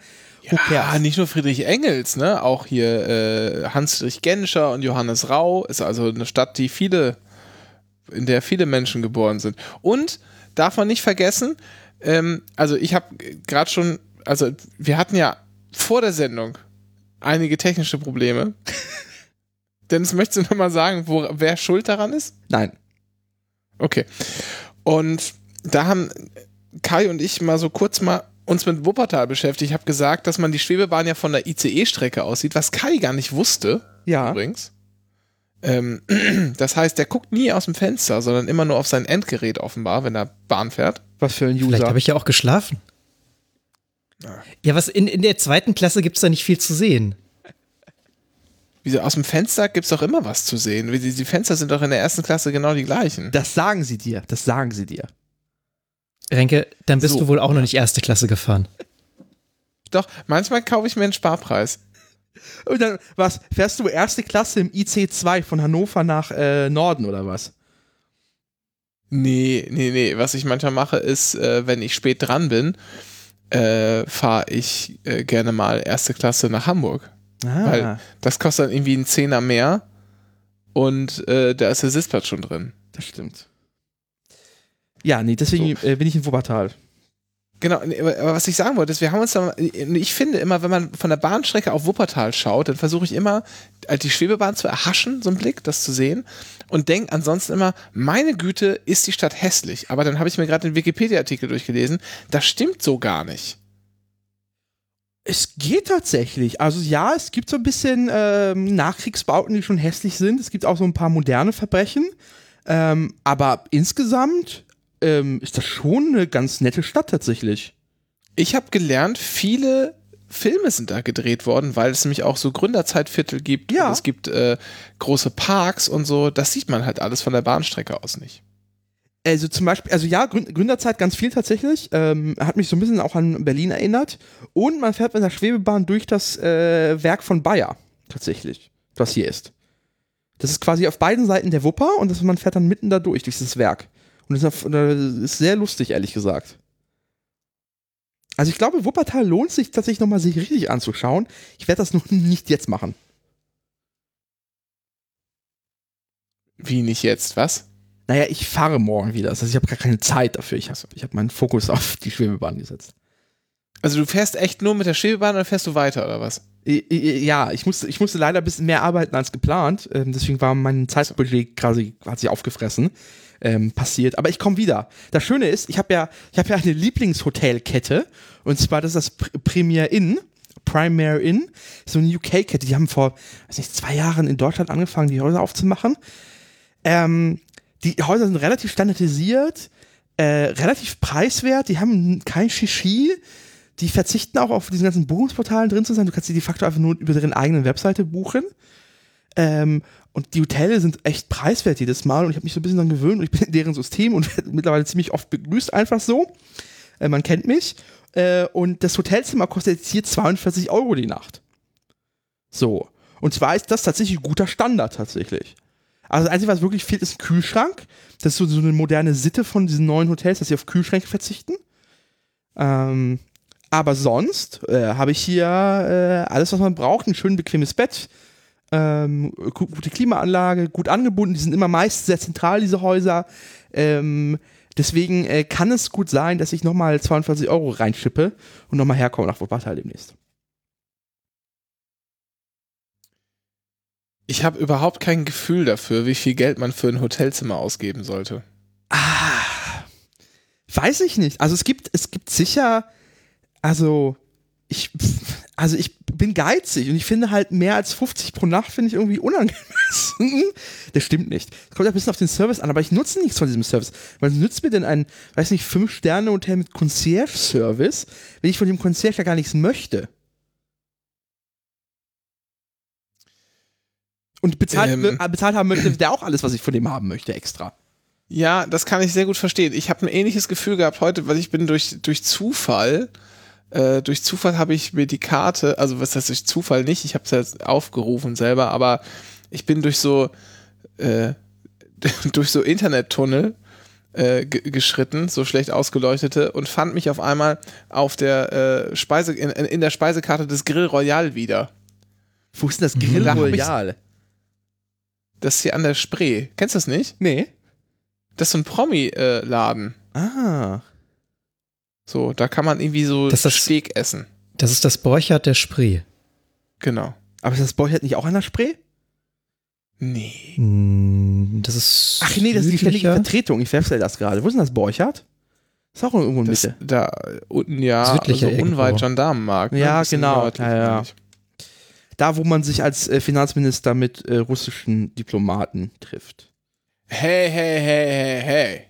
Ja, nicht nur Friedrich Engels, ne? Auch hier äh, Hans-Dietrich Genscher und Johannes Rau. Ist also eine Stadt, die viele, in der viele Menschen geboren sind. Und darf man nicht vergessen, ähm, also ich habe gerade schon, also wir hatten ja vor der Sendung einige technische Probleme. Dennis, möchtest du nochmal sagen, wo, wer schuld daran ist? Nein. Okay. Und da haben Kai und ich mal so kurz mal uns mit Wuppertal beschäftigt. Ich habe gesagt, dass man die Schwebebahn ja von der ICE-Strecke aussieht, was Kai gar nicht wusste, Ja. übrigens. Ähm, das heißt, der guckt nie aus dem Fenster, sondern immer nur auf sein Endgerät offenbar, wenn er Bahn fährt. Was für ein Vielleicht User. habe ich ja auch geschlafen. Ja, was in, in der zweiten Klasse gibt's da nicht viel zu sehen. Wieso, aus dem Fenster gibt es doch immer was zu sehen. Die, die Fenster sind doch in der ersten Klasse genau die gleichen. Das sagen sie dir. Das sagen sie dir. Renke, dann bist So. du wohl auch noch nicht erste Klasse gefahren. Doch, manchmal kaufe ich mir einen Sparpreis. Und dann, was, fährst du erste Klasse im IC2 von Hannover nach äh, Norden oder was? Nee, nee, nee. Was ich manchmal mache, ist, äh, wenn ich spät dran bin, äh, fahre ich äh, gerne mal erste Klasse nach Hamburg. Ah. Weil das kostet dann irgendwie einen Zehner mehr und äh, da ist der Sitzplatz schon drin. das stimmt. Ja, nee, deswegen äh, bin ich in Wuppertal. Genau, aber was ich sagen wollte, ist, wir haben uns da, ich finde immer, wenn man von der Bahnstrecke auf Wuppertal schaut, dann versuche ich immer, halt die Schwebebahn zu erhaschen, so einen Blick, das zu sehen und denke ansonsten immer, meine Güte, ist die Stadt hässlich. Aber dann habe ich mir gerade den Wikipedia-Artikel durchgelesen, das stimmt so gar nicht. Es geht tatsächlich. Also ja, es gibt so ein bisschen ähm, Nachkriegsbauten, die schon hässlich sind. Es gibt auch so ein paar moderne Verbrechen. Ähm, aber insgesamt ähm, ist das schon eine ganz nette Stadt tatsächlich. Ich habe gelernt, viele Filme sind da gedreht worden, weil es nämlich auch so Gründerzeitviertel gibt. Ja. Es gibt äh, große Parks und so. Das sieht man halt alles von der Bahnstrecke aus nicht. Also zum Beispiel, also ja, Grün- Gründerzeit ganz viel tatsächlich. Ähm, hat mich so ein bisschen auch an Berlin erinnert. Und man fährt mit der Schwebebahn durch das äh, Werk von Bayer. Tatsächlich. Was hier ist. Das ist quasi auf beiden Seiten der Wupper und das, man fährt dann mitten da durch, durch das Werk. Und das ist, sehr lustig, ehrlich gesagt. Also ich glaube, Wuppertal lohnt sich tatsächlich nochmal sich richtig anzuschauen. Ich werde das nur nicht jetzt machen. Wie nicht jetzt, was? Naja, ich fahre morgen wieder. Das heißt, ich habe gar keine Zeit dafür. Ich habe ich hab meinen Fokus auf die Schwebebahn gesetzt. Also du fährst echt nur mit der Schwebebahn oder fährst du weiter oder was? Ja, ich musste, ich musste leider ein bisschen mehr arbeiten als geplant. Ähm, deswegen war mein Zeitbudget quasi hat sich aufgefressen. Ähm, passiert. Aber ich komme wieder. Das Schöne ist, ich habe ja, ich ja eine Lieblingshotelkette und zwar das ist das Premier Inn. Primary Inn, so eine UK-Kette. Die haben vor, weiß nicht, zwei Jahren in Deutschland angefangen, die Häuser aufzumachen. Ähm, die Häuser sind relativ standardisiert, äh, relativ preiswert, die haben kein Shishi, die verzichten auch auf diesen ganzen Buchungsportalen drin zu sein. Du kannst sie de facto einfach nur über deren eigenen Webseite buchen. Ähm, und die Hotels sind echt preiswert jedes Mal und ich habe mich so ein bisschen daran gewöhnt und ich bin in deren System und werde mittlerweile ziemlich oft begrüßt, einfach so. Äh, man kennt mich. Äh, und das Hotelzimmer kostet jetzt hier 42 Euro die Nacht. So. Und zwar ist das tatsächlich ein guter Standard tatsächlich. Also das Einzige, was wirklich fehlt, ist ein Kühlschrank. Das ist so, so eine moderne Sitte von diesen neuen Hotels, dass sie auf Kühlschränke verzichten. Ähm, aber sonst äh, habe ich hier äh, alles, was man braucht. Ein schön bequemes Bett, ähm, gute Klimaanlage, gut angebunden. Die sind immer meist sehr zentral, diese Häuser. Ähm, deswegen äh, kann es gut sein, dass ich nochmal 42 Euro reinschippe und nochmal herkomme nach Wuppertal demnächst. Ich habe überhaupt kein Gefühl dafür, wie viel Geld man für ein Hotelzimmer ausgeben sollte. Ah, weiß ich nicht. Also es gibt, es gibt sicher also ich, also ich bin geizig und ich finde halt mehr als 50 pro Nacht finde ich irgendwie unangemessen. Das stimmt nicht. Das kommt ein bisschen auf den Service an, aber ich nutze nichts von diesem Service. Was nützt mir denn ein, weiß nicht, 5-Sterne-Hotel mit Concierge-Service, wenn ich von dem Concierge ja gar nichts möchte? Und bezahlt, ähm, bezahlt haben möchte der auch alles, was ich von dem haben möchte, extra. Ja, das kann ich sehr gut verstehen. Ich habe ein ähnliches Gefühl gehabt heute, weil ich bin durch, durch Zufall äh, durch Zufall habe ich mir die Karte, also was heißt durch Zufall nicht, ich habe es ja aufgerufen selber, aber ich bin durch so äh, durch so Internettunnel äh, geschritten, so schlecht ausgeleuchtete, und fand mich auf einmal auf der äh, Speise, in, in, der Speisekarte des Grill Royal wieder. Wo ist denn das Grill Royal? Das ist hier an der Spree. Kennst du das nicht? Nee. Das ist so ein Promi-Laden. Äh, ah. So, da kann man irgendwie so das das, Steak essen. Das ist das Borchardt der Spree. Genau. Aber ist das Borchardt nicht auch an der Spree? Nee. Hm, das ist. Ach nee, das ist die ständige Vertretung. Ich verwechsel das gerade. Wo ist denn das Borchardt? Ist auch irgendwo in das, Mitte. Da unten, ja, also unweit Gendarmenmarkt. Ne? Ja, genau. Ja, ja. Da, wo man sich als äh, Finanzminister mit äh, russischen Diplomaten trifft. Hey, hey, hey, hey, hey.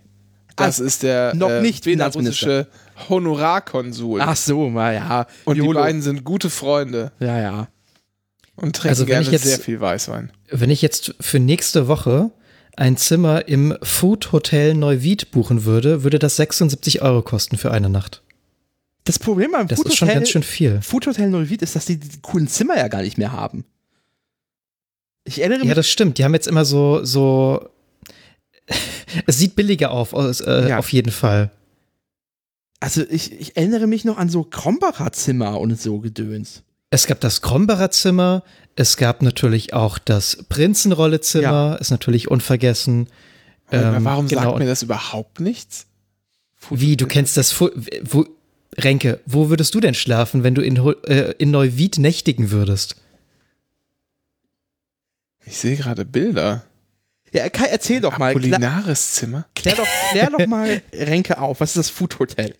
Das ah, ist der noch äh, nicht belarussische Honorarkonsul. Ach so, na ja. Und Jolo. die beiden sind gute Freunde. Ja, ja. Und trinken also, gerne jetzt, sehr viel Weißwein. Wenn ich jetzt für nächste Woche ein Zimmer im Food Hotel Neuwied buchen würde, würde das 76 Euro kosten für eine Nacht. Das Problem beim das Food ist schon ganz schön viel. Food Hotel Neuwied ist, dass die die coolen Zimmer ja gar nicht mehr haben. Ich erinnere mich. Ja, das stimmt. Die haben jetzt immer so, so es sieht billiger auf, äh, ja. auf jeden Fall. Also ich, ich erinnere mich noch an so Krombacher Zimmer und so Gedöns. Es gab das Krombacher Zimmer, es gab natürlich auch das Prinzenrolle-Zimmer, ja. ist natürlich unvergessen. Ähm, warum genau. sagt mir das überhaupt nichts? Wie, du kennst das, wo, Renke, wo würdest du denn schlafen, wenn du in, äh, in Neuwied nächtigen würdest? Ich sehe gerade Bilder. Ja, Kai, erzähl doch mal. Kulinares Zimmer? Klär doch, klär doch mal Renke auf. Was ist das Food Hotel?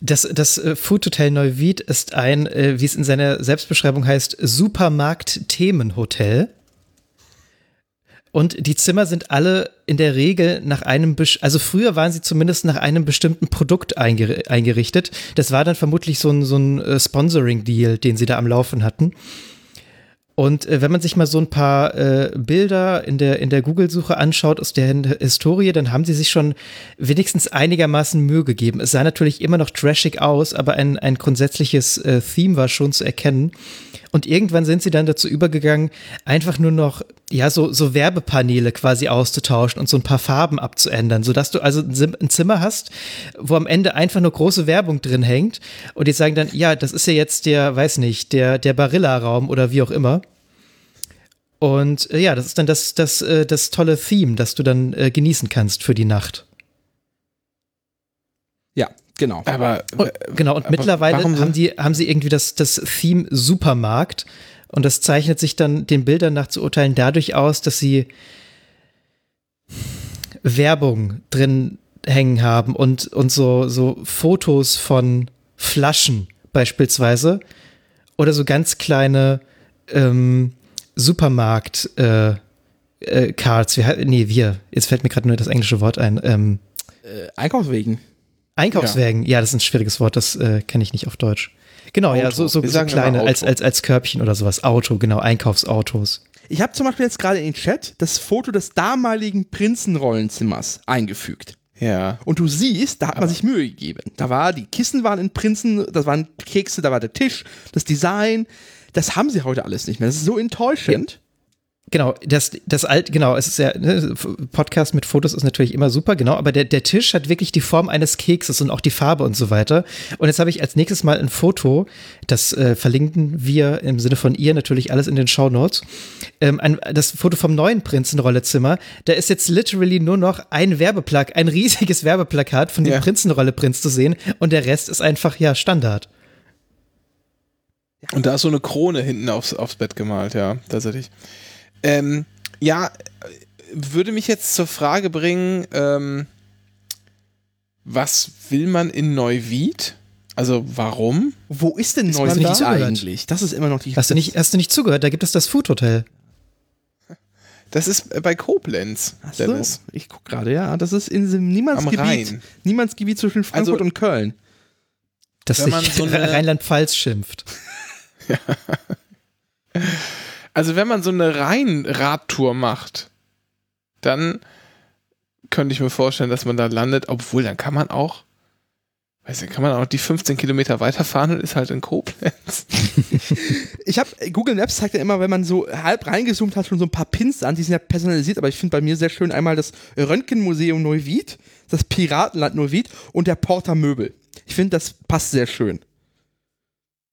Das, das äh, Food Hotel Neuwied ist ein, äh, wie es in seiner Selbstbeschreibung heißt, Supermarkt-Themenhotel. Und die Zimmer sind alle in der Regel nach einem, also früher waren sie zumindest nach einem bestimmten Produkt eingerichtet. Das war dann vermutlich so ein, so ein äh, Sponsoring-Deal, den sie da am Laufen hatten. Und äh, wenn man sich mal so ein paar äh, Bilder in der, in der Google-Suche anschaut aus der Historie, dann haben sie sich schon wenigstens einigermaßen Mühe gegeben. Es sah natürlich immer noch trashig aus, aber ein, ein grundsätzliches äh, Theme war schon zu erkennen. Und irgendwann sind sie dann dazu übergegangen, einfach nur noch, ja, so, so Werbepaneele quasi auszutauschen und so ein paar Farben abzuändern, sodass du also ein Zimmer hast, wo am Ende einfach nur große Werbung drin hängt und die sagen dann, ja, das ist ja jetzt der, weiß nicht, der, der Barilla-Raum oder wie auch immer. Und äh, ja, das ist dann das, das, äh, das tolle Theme, das du dann äh, genießen kannst für die Nacht. Ja, genau. Aber Und, genau, und mittlerweile so- haben, die, haben sie irgendwie das, das Theme Supermarkt und das zeichnet sich dann den Bildern nach zu urteilen dadurch aus, dass sie Werbung drin hängen haben und, und so, so Fotos von Flaschen beispielsweise oder so ganz kleine ähm, Supermarkt äh, äh, Cards. Wir, nee, wir. Jetzt fällt mir gerade nur das englische Wort ein. Ähm, Äh, Einkaufswegen. Einkaufswagen, ja. das ist ein schwieriges Wort, das äh, kenne ich nicht auf Deutsch. Genau, ja, Auto. so, so, so immer kleine, als, als, als Körbchen oder sowas. Auto, genau, Einkaufsautos. Ich habe zum Beispiel jetzt gerade in den Chat das Foto des damaligen Prinzenrollenzimmers eingefügt. ja. Und du siehst, da hat man sich Mühe gegeben. Da war, die Kissen waren in Prinzen, das waren Kekse, da war der Tisch, das Design. Das haben sie heute alles nicht mehr. Das ist so enttäuschend. Genau, das, das alt, genau, es ist ja, ne, Podcast mit Fotos ist natürlich immer super, genau, aber der, der Tisch hat wirklich die Form eines Kekses und auch die Farbe und so weiter. Und jetzt habe ich als nächstes mal ein Foto, das äh, verlinken wir im Sinne von ihr natürlich alles in den Show Notes. Ähm, ein, das Foto vom neuen Prinzenrollezimmer, da ist jetzt literally nur noch ein Werbeplak, ein riesiges Werbeplakat von dem Ja. Prinzenrolle-Prinz zu sehen und der Rest ist einfach, ja, Standard. Und da ist so eine Krone hinten aufs, aufs Bett gemalt, ja, tatsächlich. Ähm, ja, würde mich jetzt zur Frage bringen, ähm, was will man in Neuwied? Also warum? Wo ist denn Neuwied eigentlich? Das ist immer noch die Hast du nicht, hast du nicht zugehört? Da gibt es das Food Hotel. Das ist äh, bei Koblenz, Ach so, Dennis. ich guck gerade, ja. Das ist in diesem Niemandsgebiet. Rhein. Niemandsgebiet zwischen Frankfurt Also- und Köln. Das Wenn man sich so Rheinland-Pfalz schimpft. Also wenn man so eine Rhein-Radtour macht, dann könnte ich mir vorstellen, dass man da landet, obwohl dann kann man auch, weiß nicht, kann man auch die 15 Kilometer weiterfahren und ist halt in Koblenz. Ich habe Google Maps zeigt ja immer, wenn man so halb reingezoomt hat, schon so ein paar Pins an, die sind ja personalisiert, aber ich finde bei mir sehr schön einmal das Röntgenmuseum Neuwied, das Piratenland Neuwied und der Porter Möbel. Ich finde, das passt sehr schön.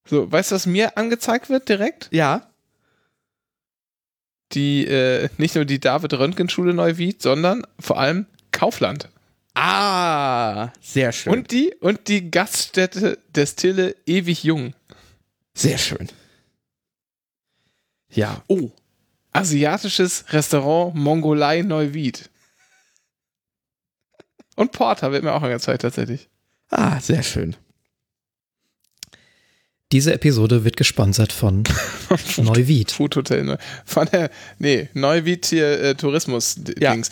So, weißt du, was mir angezeigt wird direkt? Ja. Die, äh, nicht nur die David-Röntgen-Schule Neuwied, sondern vor allem Kaufland. Ah, sehr schön. Und die, und die Gaststätte Destille Ewig Jung. sehr schön. Ja. Oh. Asiatisches Restaurant Mongolei Neuwied. Und Porter wird mir auch angezeigt, tatsächlich. Ah, sehr schön. Diese Episode wird gesponsert von Neuwied. Food Hotel Neu von der, nee, Neuwied hier äh, Tourismus Ja. Dings.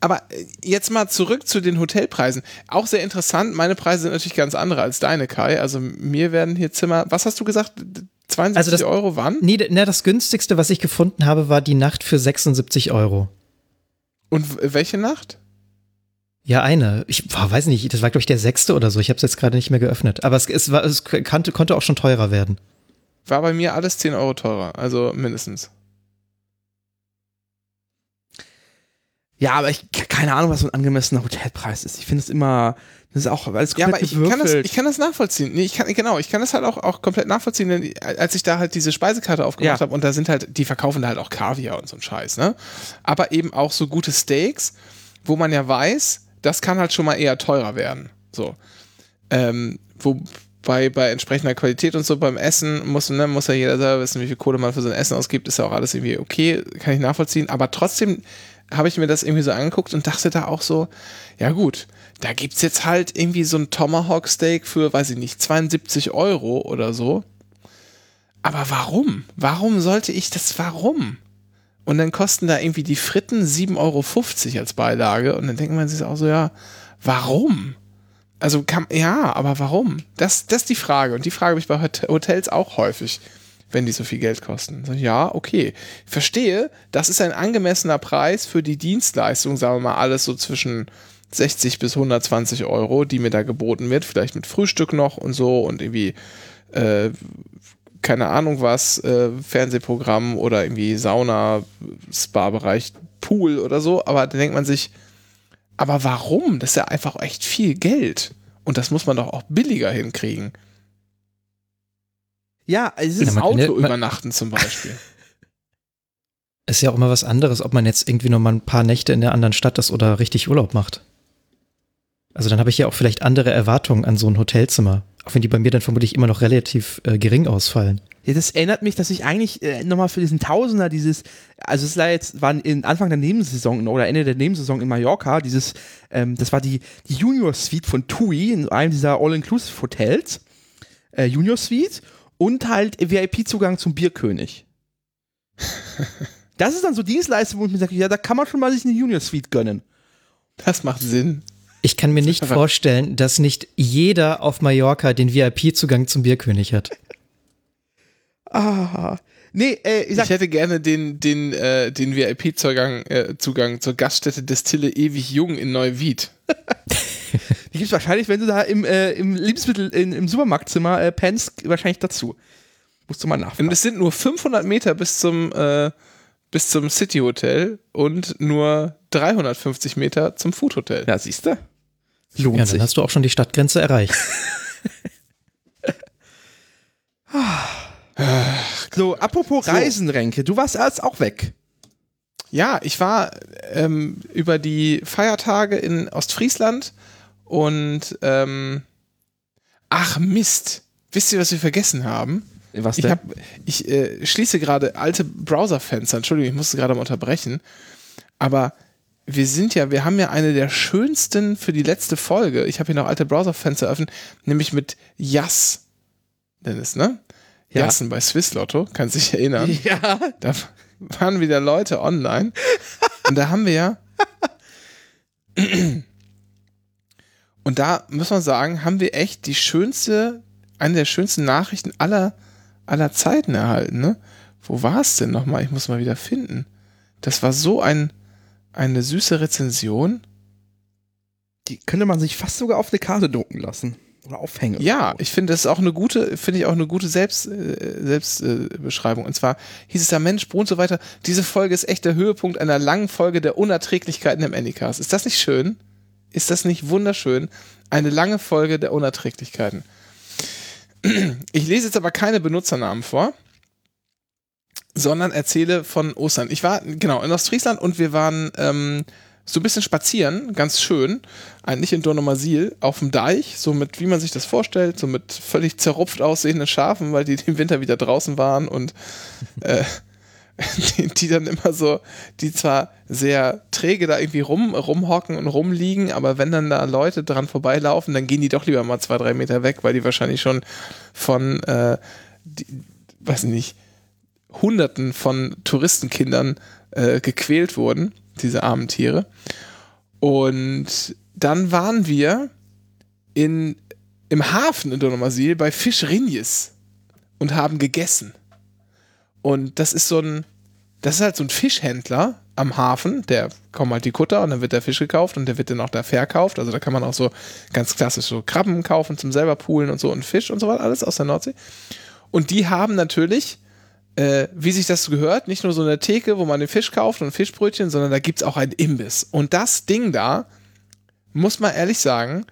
Aber äh, jetzt mal zurück zu den Hotelpreisen. Auch sehr interessant. Meine Preise sind natürlich ganz andere als deine, Kai. Also mir werden hier Zimmer, was hast du gesagt? 72 Also das- Euro wann? Nee, na, das günstigste, was ich gefunden habe, war die Nacht für 76 Euro. Und welche Nacht? Ja, eine. Ich boah, weiß nicht, das war, glaube ich, der sechste oder so. Ich habe es jetzt gerade nicht mehr geöffnet. Aber es, es, war, es kannte, konnte auch schon teurer werden. War bei mir alles 10 Euro teurer. Also mindestens. Ja, aber ich keine Ahnung, was so ein angemessener Hotelpreis ist. Ich finde es immer, das ist auch alles Ja, komplett aber ich kann, das, gewürfelt. ich kann das nachvollziehen. Nee, ich kann, genau, ich kann das halt auch, auch komplett nachvollziehen, denn als ich da halt diese Speisekarte aufgemacht Ja. habe und da sind halt, die verkaufen da halt auch Kaviar und so ein Scheiß, ne? Aber eben auch so gute Steaks, wo man ja weiß, das kann halt schon mal eher teurer werden. So. Ähm, wobei bei entsprechender Qualität und so beim Essen muss, ne, muss ja jeder selber wissen, wie viel Kohle man für sein Essen ausgibt, ist ja auch alles irgendwie okay, kann ich nachvollziehen. Aber trotzdem habe ich mir das irgendwie so angeguckt und dachte da auch so, ja gut, da gibt's jetzt halt irgendwie so ein Tomahawk Steak für, weiß ich nicht, 72 Euro oder so. Aber warum? Warum sollte ich das, warum? Und dann kosten da irgendwie die Fritten 7,50 Euro als Beilage und dann denkt man sich auch so, ja, warum? Also kann, ja, aber warum? Das, das ist die Frage und die Frage habe ich bei Hot- Hotels auch häufig, wenn die so viel Geld kosten. So, ja, okay, verstehe, das ist ein angemessener Preis für die Dienstleistung, sagen wir mal alles so zwischen 60 bis 120 Euro, die mir da geboten wird, vielleicht mit Frühstück noch und so und irgendwie äh, keine Ahnung was, äh, Fernsehprogramm oder irgendwie Sauna, Spa-Bereich, Pool oder so, aber da denkt man sich, aber warum? Das ist ja einfach echt viel Geld. Und das muss man doch auch billiger hinkriegen. ja, es ist ja- Auto übernachten zum Beispiel. Ist ja auch immer was anderes, ob man jetzt irgendwie noch mal ein paar Nächte in der anderen Stadt ist oder richtig Urlaub macht. Also dann habe ich ja auch vielleicht andere Erwartungen an so ein Hotelzimmer. Auch wenn die bei mir dann vermutlich immer noch relativ äh, gering ausfallen. Ja, das erinnert mich, dass ich eigentlich äh, nochmal für diesen Tausender dieses, also es war jetzt, war in Anfang der Nebensaison oder Ende der Nebensaison in Mallorca, dieses, ähm, das war die, die Junior Suite von TUI in einem dieser All-Inclusive Hotels, äh, Junior Suite und halt VIP-Zugang zum Bierkönig. das ist dann so Dienstleistung, wo ich mir sage, ja, da kann man schon mal sich eine Junior Suite gönnen. Das macht Sinn. Ich kann mir nicht vorstellen, dass nicht jeder auf Mallorca den VIP-Zugang zum Bierkönig hat. Ah. Nee, äh, ich, sag, Ich hätte gerne den, den, äh, den VIP-Zugang äh, Zugang zur Gaststätte Destille Ewig Jung in Neuwied. die gibt's wahrscheinlich, wenn du da im, äh, im Lebensmittel, in, im Supermarktzimmer äh, pennst, wahrscheinlich dazu. Musst du mal nachfragen. Und es sind nur 500 Meter bis zum, äh, bis zum City Hotel und nur 350 Meter zum Food Hotel. Ja, siehst du? Lohnt Ja, sich. dann hast du auch schon die Stadtgrenze erreicht. So, apropos Reisen, Renke, du warst erst auch weg. Ja, ich war ähm, über die Feiertage in Ostfriesland und ähm, ach Mist, wisst ihr, was wir vergessen haben? Was Ich, hab, ich äh, schließe gerade alte Browserfenster, Entschuldigung, ich musste gerade mal unterbrechen, aber wir sind ja, wir haben ja eine der schönsten für die letzte Folge, ich habe hier noch alte Browserfenster öffnen, nämlich mit Jas, Dennis, ne? Ja. Jassen bei Swiss Lotto, kannst dich erinnern. Ja. Da waren wieder Leute online. Und da haben wir ja. Und da muss man sagen, haben wir echt die schönste, eine der schönsten Nachrichten aller, aller Zeiten erhalten. Ne? Wo war es denn nochmal? Ich muss mal wieder finden. Das war so ein, eine süße Rezension. Die könnte man sich fast sogar auf eine Karte drucken lassen. Oder aufhängen. Ja, ich finde, das ist auch eine gute, finde ich auch eine gute Selbst, äh, Selbstbeschreibung. Äh, Beschreibung. und zwar hieß es da, Mensch, Bro und so weiter, diese Folge ist echt der Höhepunkt einer langen Folge der Unerträglichkeiten im Anycast. Ist das nicht schön? Ist das nicht wunderschön? Eine lange Folge der Unerträglichkeiten. Ich lese jetzt aber keine Benutzernamen vor, sondern erzähle von Ostern. Ich war, genau, in Ostfriesland und wir waren ähm, so ein bisschen spazieren, ganz schön, eigentlich in Dornumersiel, auf dem Deich, so mit, wie man sich das vorstellt, so mit völlig zerrupft aussehenden Schafen, weil die im Winter wieder draußen waren und äh, die, die dann immer so, die zwar sehr träge da irgendwie rum, rumhocken und rumliegen, aber wenn dann da Leute dran vorbeilaufen, dann gehen die doch lieber mal zwei, drei Meter weg, weil die wahrscheinlich schon von, äh, die, weiß nicht, Hunderten von Touristenkindern äh, gequält wurden, diese armen Tiere. Und dann waren wir in, im Hafen in Donomasil bei Fisch Rinjes und haben gegessen. Und das ist so ein, das ist halt so ein Fischhändler am Hafen, der kommen halt die Kutter und dann wird der Fisch gekauft und der wird dann auch da verkauft. Also da kann man auch so ganz klassisch so Krabben kaufen zum selber poolen und so und Fisch und so weiter, alles aus der Nordsee. Und die haben natürlich, äh, wie sich das gehört, nicht nur so eine Theke, wo man den Fisch kauft und Fischbrötchen, sondern da gibt es auch einen Imbiss. Und das Ding da, muss man ehrlich sagen,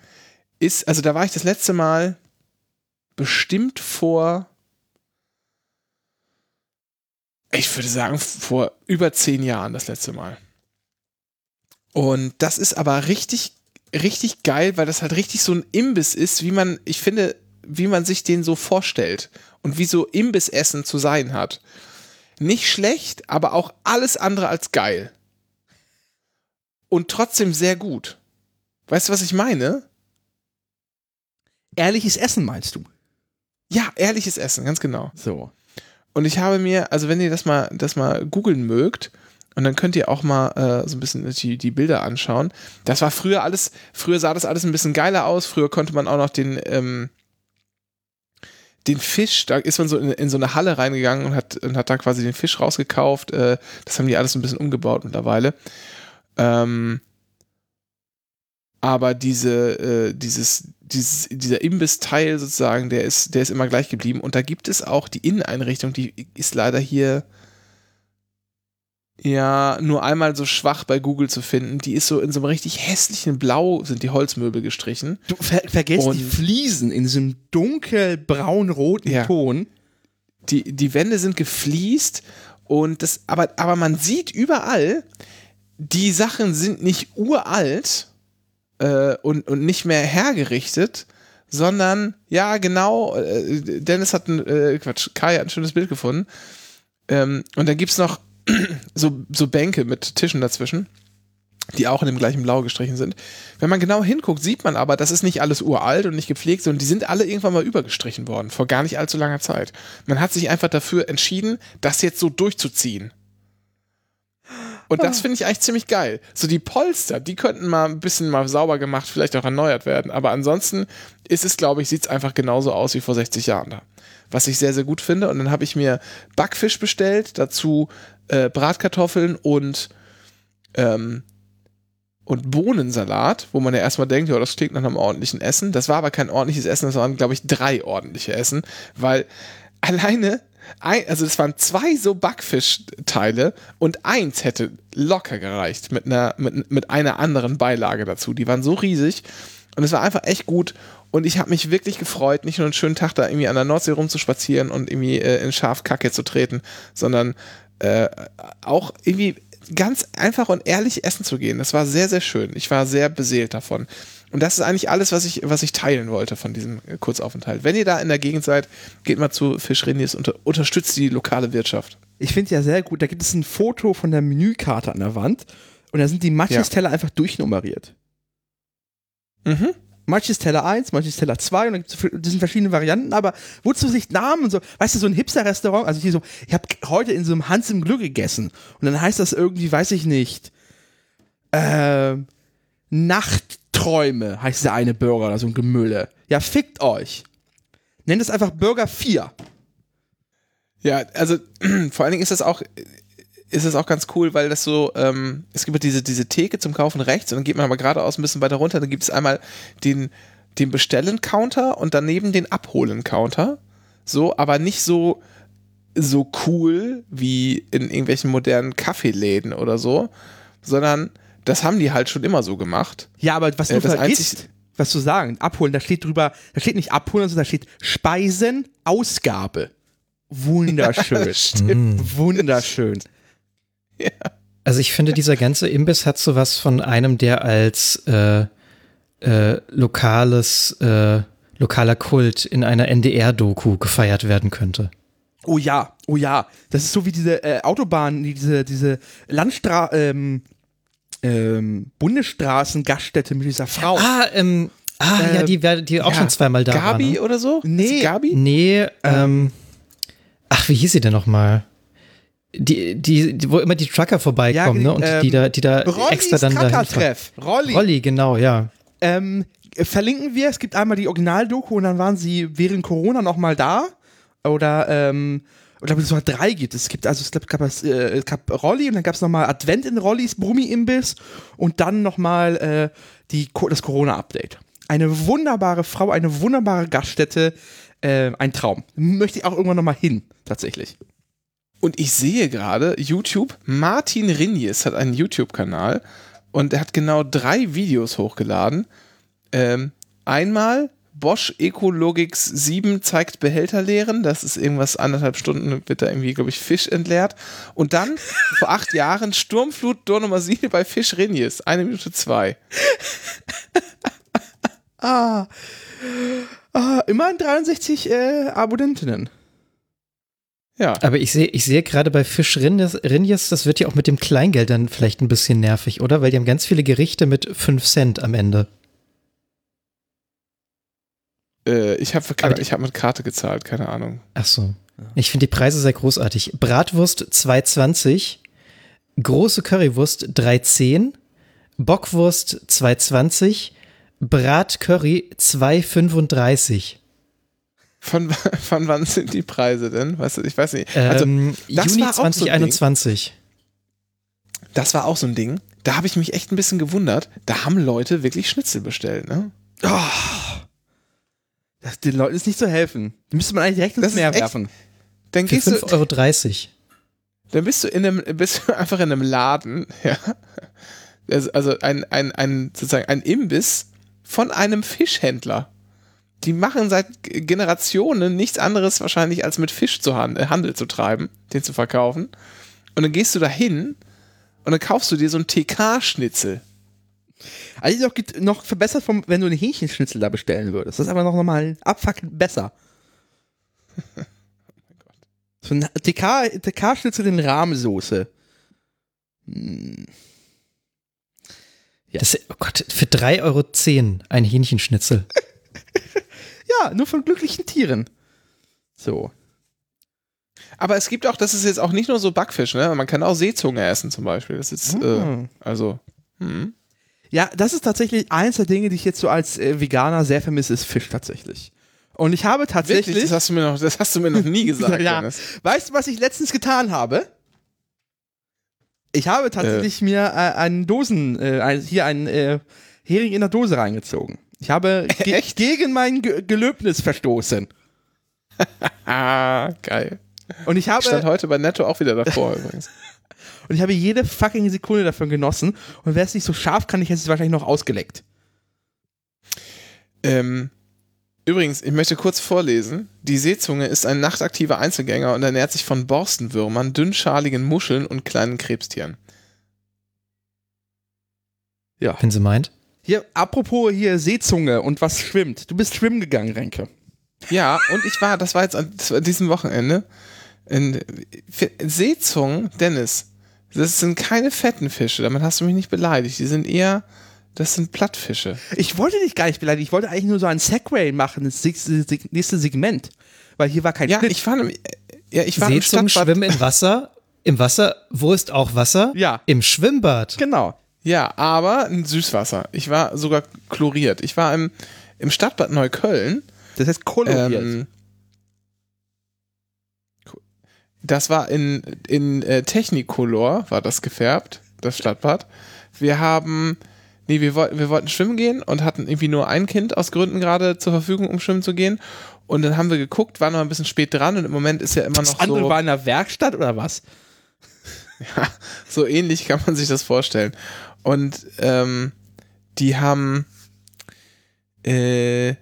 ist, also da war ich das letzte Mal bestimmt vor, ich würde sagen, vor über zehn Jahren das letzte Mal. Und das ist aber richtig, richtig geil, weil das halt richtig so ein Imbiss ist, wie man, ich finde, wie man sich den so vorstellt und wie so Imbissessen zu sein hat. Nicht schlecht, aber auch alles andere als geil. Und trotzdem sehr gut. Weißt du, was ich meine? Ehrliches Essen meinst du? Ja, ehrliches Essen, ganz genau. So. Und ich habe mir, also wenn ihr das mal, das mal googeln mögt, und dann könnt ihr auch mal äh, so ein bisschen die, die Bilder anschauen. Das war früher alles, früher sah das alles ein bisschen geiler aus. Früher konnte man auch noch den, ähm, den Fisch, da ist man so in, in so eine Halle reingegangen und hat, und hat da quasi den Fisch rausgekauft. Äh, das haben die alles ein bisschen umgebaut mittlerweile. Ähm, aber diese, äh, dieses, dieses, dieser Imbiss-Teil sozusagen, der ist, der ist immer gleich geblieben. Und da gibt es auch die Inneneinrichtung, die ist leider hier ja nur einmal so schwach bei Google zu finden. Die ist so in so einem richtig hässlichen Blau sind die Holzmöbel gestrichen. Du ver vergesst Und- die Fliesen in diesem dunkelbraun-roten Ja. Ton. Die, die Wände sind gefliest und das, aber, aber man sieht überall, die Sachen sind nicht uralt, äh, und, und nicht mehr hergerichtet, sondern ja, genau, äh, Dennis hat ein, äh, Quatsch, Kai hat ein schönes Bild gefunden. Ähm, und dann gibt es noch so, so Bänke mit Tischen dazwischen, die auch in dem gleichen Blau gestrichen sind. Wenn man genau hinguckt, sieht man aber, das ist nicht alles uralt und nicht gepflegt, sondern die sind alle irgendwann mal übergestrichen worden, vor gar nicht allzu langer Zeit. Man hat sich einfach dafür entschieden, das jetzt so durchzuziehen. Und das finde ich eigentlich ziemlich geil. So die Polster, die könnten mal ein bisschen mal sauber gemacht, vielleicht auch erneuert werden. Aber ansonsten ist es, glaube ich, sieht es einfach genauso aus wie vor 60 Jahren da. Was ich sehr, sehr gut finde. Und dann habe ich mir Backfisch bestellt, dazu äh, Bratkartoffeln und, ähm, und Bohnensalat, wo man ja erstmal denkt, ja, das klingt nach einem ordentlichen Essen. Das war aber kein ordentliches Essen, das waren, glaube ich, drei ordentliche Essen, weil alleine ein, also das waren zwei so Backfischteile und eins hätte locker gereicht mit einer, mit, mit einer anderen Beilage dazu. Die waren so riesig und es war einfach echt gut. Und ich habe mich wirklich gefreut, nicht nur einen schönen Tag da irgendwie an der Nordsee rumzuspazieren und irgendwie äh, in Schafkacke zu treten, sondern äh, auch irgendwie ganz einfach und ehrlich essen zu gehen. Das war sehr, sehr schön. Ich war sehr beseelt davon. Und das ist eigentlich alles, was ich, was ich teilen wollte von diesem Kurzaufenthalt. Wenn ihr da in der Gegend seid, geht mal zu Fischreniers und unterstützt die lokale Wirtschaft. Ich finde ja sehr gut, da gibt es ein Foto von der Menükarte an der Wand und da sind die Matjes-Teller einfach durchnummeriert. Mhm. Manches Teller 1, manches Teller 2 und dann gibt es sind verschiedene Varianten, aber wozu sich Namen und so, weißt du, so ein Hipster-Restaurant, also hier so, ich habe heute in so einem Hans im Glück gegessen und dann heißt das irgendwie, weiß ich nicht, äh, Nachtträume heißt der eine Burger oder so ein Gemülle. Ja, fickt euch. Nennt es einfach Burger 4. Ja, also vor allen Dingen ist das auch, ist es auch ganz cool, weil das so, ähm, es gibt diese, diese Theke zum Kaufen rechts und dann geht man aber geradeaus ein bisschen weiter runter, dann gibt es einmal den, den Bestellen-Counter und daneben den Abholen-Counter. So, aber nicht so, so cool wie in irgendwelchen modernen Kaffeeläden oder so, sondern das haben die halt schon immer so gemacht. Ja, aber was du Äh, das vergisst, was zu sagen, abholen, da steht drüber, da steht nicht abholen, sondern da steht Speisen, Ausgabe. Wunderschön. Stimmt. Wunderschön. Also ich finde, dieser ganze Imbiss hat sowas von einem, der als äh, äh, lokales, äh, lokaler Kult in einer NDR-Doku gefeiert werden könnte. Oh ja, oh ja. Das ist so wie diese äh, Autobahn, die- diese, diese Landstra ähm, ähm, Bundesstraßen-Gaststätte mit dieser Frau. Ah, ähm, ah, Äh, ja, die, die auch Ja, schon zweimal da war. Gabi Ne? oder so? Nee. Gabi? Nee, ähm, ach, wie hieß sie denn nochmal? Die, die, die, wo immer die Trucker vorbeikommen, Ja, ne? Und ähm, die da, die da Rollis extra dann. Truckertreff. Rolli. Rolli, genau, ja. Ähm, äh, verlinken wir, es gibt einmal die Originaldoku und dann waren sie während Corona noch mal da. Oder, ähm, ich glaube, es war drei gibt. Es gibt, also es gab, gab, es, äh, es gab Rolli und dann gab es nochmal Advent in Rollis Brummi-Imbiss und dann nochmal äh, die, das Corona-Update. Eine wunderbare Frau, eine wunderbare Gaststätte, äh, ein Traum. Möchte ich auch irgendwann nochmal hin, tatsächlich. Und ich sehe gerade, YouTube, Martin Rinjes hat einen YouTube-Kanal und er hat genau drei Videos hochgeladen. Ähm, einmal Bosch Ecologix 7 zeigt Behälter leeren. Das ist irgendwas anderthalb Stunden, wird da irgendwie, glaube ich, Fisch entleert. Und dann vor acht Jahren Sturmflut 7 bei Fisch Rinjes. Eine Minute zwei. Ah, ah immerhin 63 äh, Abonnentinnen. Ja. Aber ich sehe ich sehe gerade bei Fisch Rinjes, Rinjes, das wird ja auch mit dem Kleingeld dann vielleicht ein bisschen nervig, oder? Weil die haben ganz viele Gerichte mit 5 Cent am Ende. Äh, ich habe hab mit Karte gezahlt, keine Ahnung. Ach so. Ich finde die Preise sehr großartig. Bratwurst 2,20, große Currywurst 3,10, Bockwurst 2,20, Bratcurry 2,35. Von, von wann sind die Preise denn? Weißt du, ich weiß nicht. Also, Ähm, das Juni war auch so ein Ding. 2021. Das war auch so ein Ding. Da habe ich mich echt ein bisschen gewundert. Da haben Leute wirklich Schnitzel bestellt, ne? Das, den Leuten ist nicht zu helfen. Die müsste man eigentlich direkt ins Das Meer werfen. Dann Für gehst du, 5,30 Euro. dann bist du in einem, bist du einfach in einem Laden, ja. Also, also ein, ein, ein, sozusagen ein Imbiss von einem Fischhändler. Die machen seit Generationen nichts anderes wahrscheinlich als mit Fisch zu Handel, Handel zu treiben, den zu verkaufen. Und dann gehst du da hin und dann kaufst du dir so ein TK-Schnitzel. Also noch, noch verbessert, vom, wenn du einen Hähnchenschnitzel da bestellen würdest. Das ist aber noch mal abfuck besser. So ein TK TK-Schnitzel in Rahmsoße. Hm. Das, oh Gott, für 3,10 Euro ein Hähnchenschnitzel. Ja, nur von glücklichen Tieren. So. Aber es gibt auch, das ist jetzt auch nicht nur so Backfisch, ne? Man kann auch Seezunge essen zum Beispiel. Das ist, äh, Ah. also, hm. Ja, das ist tatsächlich eins der Dinge, die ich jetzt so als äh, Veganer sehr vermisse, ist Fisch tatsächlich. Und ich habe tatsächlich. Wirklich, das hast du mir noch, das hast du mir noch nie gesagt. ja. Dennis. Weißt du, was ich letztens getan habe? Ich habe tatsächlich mir äh, einen Dosen, äh, hier einen äh, Hering in der Dose reingezogen. Ich habe ge Echt? gegen mein Ge Gelöbnis verstoßen. Ah, geil. Und ich habe Stand heute bei Netto auch wieder davor übrigens. und ich habe jede fucking Sekunde davon genossen. Und wäre es nicht so scharf, kann ich es wahrscheinlich noch ausgeleckt. Ähm, übrigens, ich möchte kurz vorlesen. Die Seezunge ist ein nachtaktiver Einzelgänger und ernährt sich von Borstenwürmern, dünnschaligen Muscheln und kleinen Krebstieren. Wenn sie meint. Hier, apropos hier Seezunge und was schwimmt. Du bist schwimmen gegangen, Renke. Ja, und ich war, das war jetzt an das war diesem Wochenende. In, Seezungen, Dennis, das sind keine fetten Fische, damit hast du mich nicht beleidigt. Die sind eher, das sind Plattfische. Ich wollte dich gar nicht beleidigen. Ich wollte eigentlich nur so ein Segway machen, das nächste Seg- nächste Segment. Weil hier war kein Ja, Schnitt. ich war, im, ja, ich war im Seezungen Stadtbad. schwimmen im Wasser. Im Wasser, wo ist auch Wasser? Ja. Im Schwimmbad. Genau. Ja, aber ein Süßwasser. Ich war sogar chloriert. Ich war im, im Stadtbad Neukölln. Das heißt koloriert. Ähm, das war in, in äh, Technicolor, war das gefärbt, das Stadtbad. Wir haben, nee, wir, wollten wir wollten schwimmen gehen und hatten irgendwie nur ein Kind aus Gründen gerade zur Verfügung, um schwimmen zu gehen. Und dann haben wir geguckt, waren noch ein bisschen spät dran und im Moment ist ja immer das noch andere so, war in der Werkstatt oder was? so ähnlich kann man sich das vorstellen. Und ähm, die haben, äh,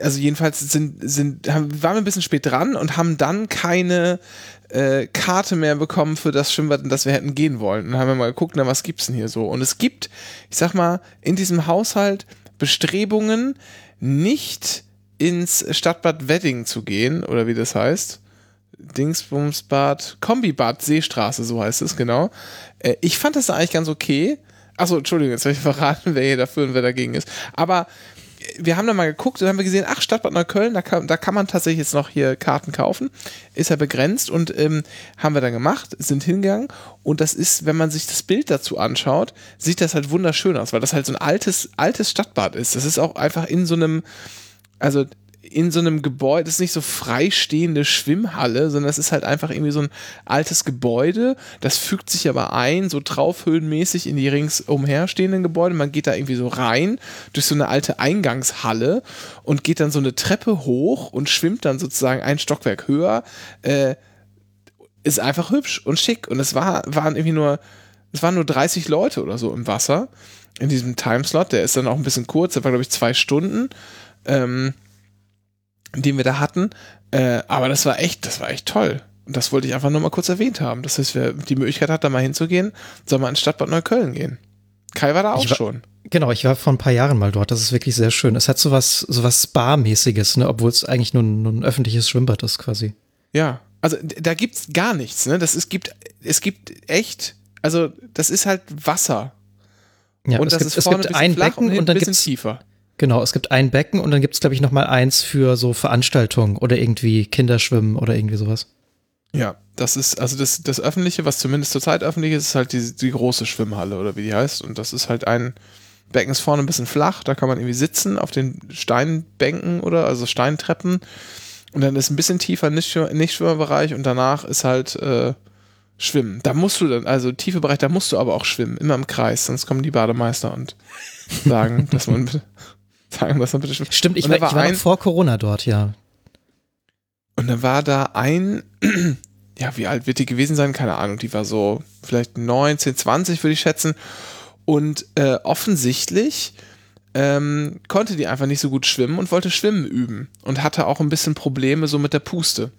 also jedenfalls sind, sind, haben, waren wir ein bisschen spät dran und haben dann keine äh, Karte mehr bekommen für das Schwimmbad, in das wir hätten gehen wollen. Und dann haben wir mal geguckt, na, was gibt's denn hier so? Und es gibt, ich sag mal, in diesem Haushalt Bestrebungen, nicht ins Stadtbad Wedding zu gehen, oder wie das heißt. Dingsbumsbad, Kombibad Seestraße, so heißt es, genau. Äh, ich fand das eigentlich ganz okay. Achso, Entschuldigung, jetzt habe ich verraten, wer hier dafür und wer dagegen ist. Aber äh, wir haben dann mal geguckt und haben gesehen, ach, Stadtbad Neukölln, da kann, da kann man tatsächlich jetzt noch hier Karten kaufen. Ist ja begrenzt und ähm, haben wir dann gemacht, sind hingegangen und das ist, wenn man sich das Bild dazu anschaut, sieht das halt wunderschön aus, weil das halt so ein altes, altes Stadtbad ist. Das ist auch einfach in so einem, also in so einem Gebäude, das ist nicht so freistehende Schwimmhalle, sondern das ist halt einfach irgendwie so ein altes Gebäude. Das fügt sich aber ein, so draufhöhlenmäßig in die ringsumher stehenden Gebäude. Man geht da irgendwie so rein durch so eine alte Eingangshalle und geht dann so eine Treppe hoch und schwimmt dann sozusagen ein Stockwerk höher. Äh, ist einfach hübsch und schick. Und es war, waren irgendwie nur, es waren nur 30 Leute oder so im Wasser in diesem Timeslot. Der ist dann auch ein bisschen kurz, der war, glaube ich, zwei Stunden. Ähm, den wir da hatten. Äh, aber das war echt, das war echt toll. Und das wollte ich einfach nur mal kurz erwähnt haben. Das heißt, wer die Möglichkeit hat, da mal hinzugehen, soll mal ins Stadtbad Neukölln gehen. Kai war da auch war- schon. Genau, ich war vor ein paar Jahren mal dort. Das ist wirklich sehr schön. Es hat sowas, sowas Spa-mäßiges, ne, obwohl es eigentlich nur, ein- nur ein öffentliches Schwimmbad ist quasi. Ja. Also da gibt's gar nichts, ne? Das ist, gibt, es gibt echt, also das ist halt Wasser. Ja, und es das gibt, ist es vorne gibt ein ein Becken und, und dann gibt's tiefer. Genau, es gibt ein Becken und dann gibt's glaube ich noch mal eins für so Veranstaltungen oder irgendwie Kinderschwimmen oder irgendwie sowas. Ja, das ist, also das, das Öffentliche, was zumindest zurzeit öffentlich ist, ist halt die, die große Schwimmhalle oder wie die heißt. Und das ist halt ein Becken ist vorne ein bisschen flach, da kann man irgendwie sitzen auf den Steinbänken oder also Steintreppen. Und dann ist ein bisschen tiefer Nicht- Nichtschwimmerbereich und danach ist halt äh, Schwimmen. Da musst du dann, also tiefe Bereich, da musst du aber auch schwimmen, immer im Kreis, sonst kommen die Bademeister und sagen, dass man sagen, man bitte schwimmt. Stimmt, ich war, war ich war ein- vor Corona dort, ja. Und dann war da ein, ja, wie alt wird die gewesen sein? Keine Ahnung. Die war so vielleicht 19, 20, würde ich schätzen. Und äh, offensichtlich ähm, konnte die einfach nicht so gut schwimmen und wollte schwimmen üben und hatte auch ein bisschen Probleme so mit der Puste.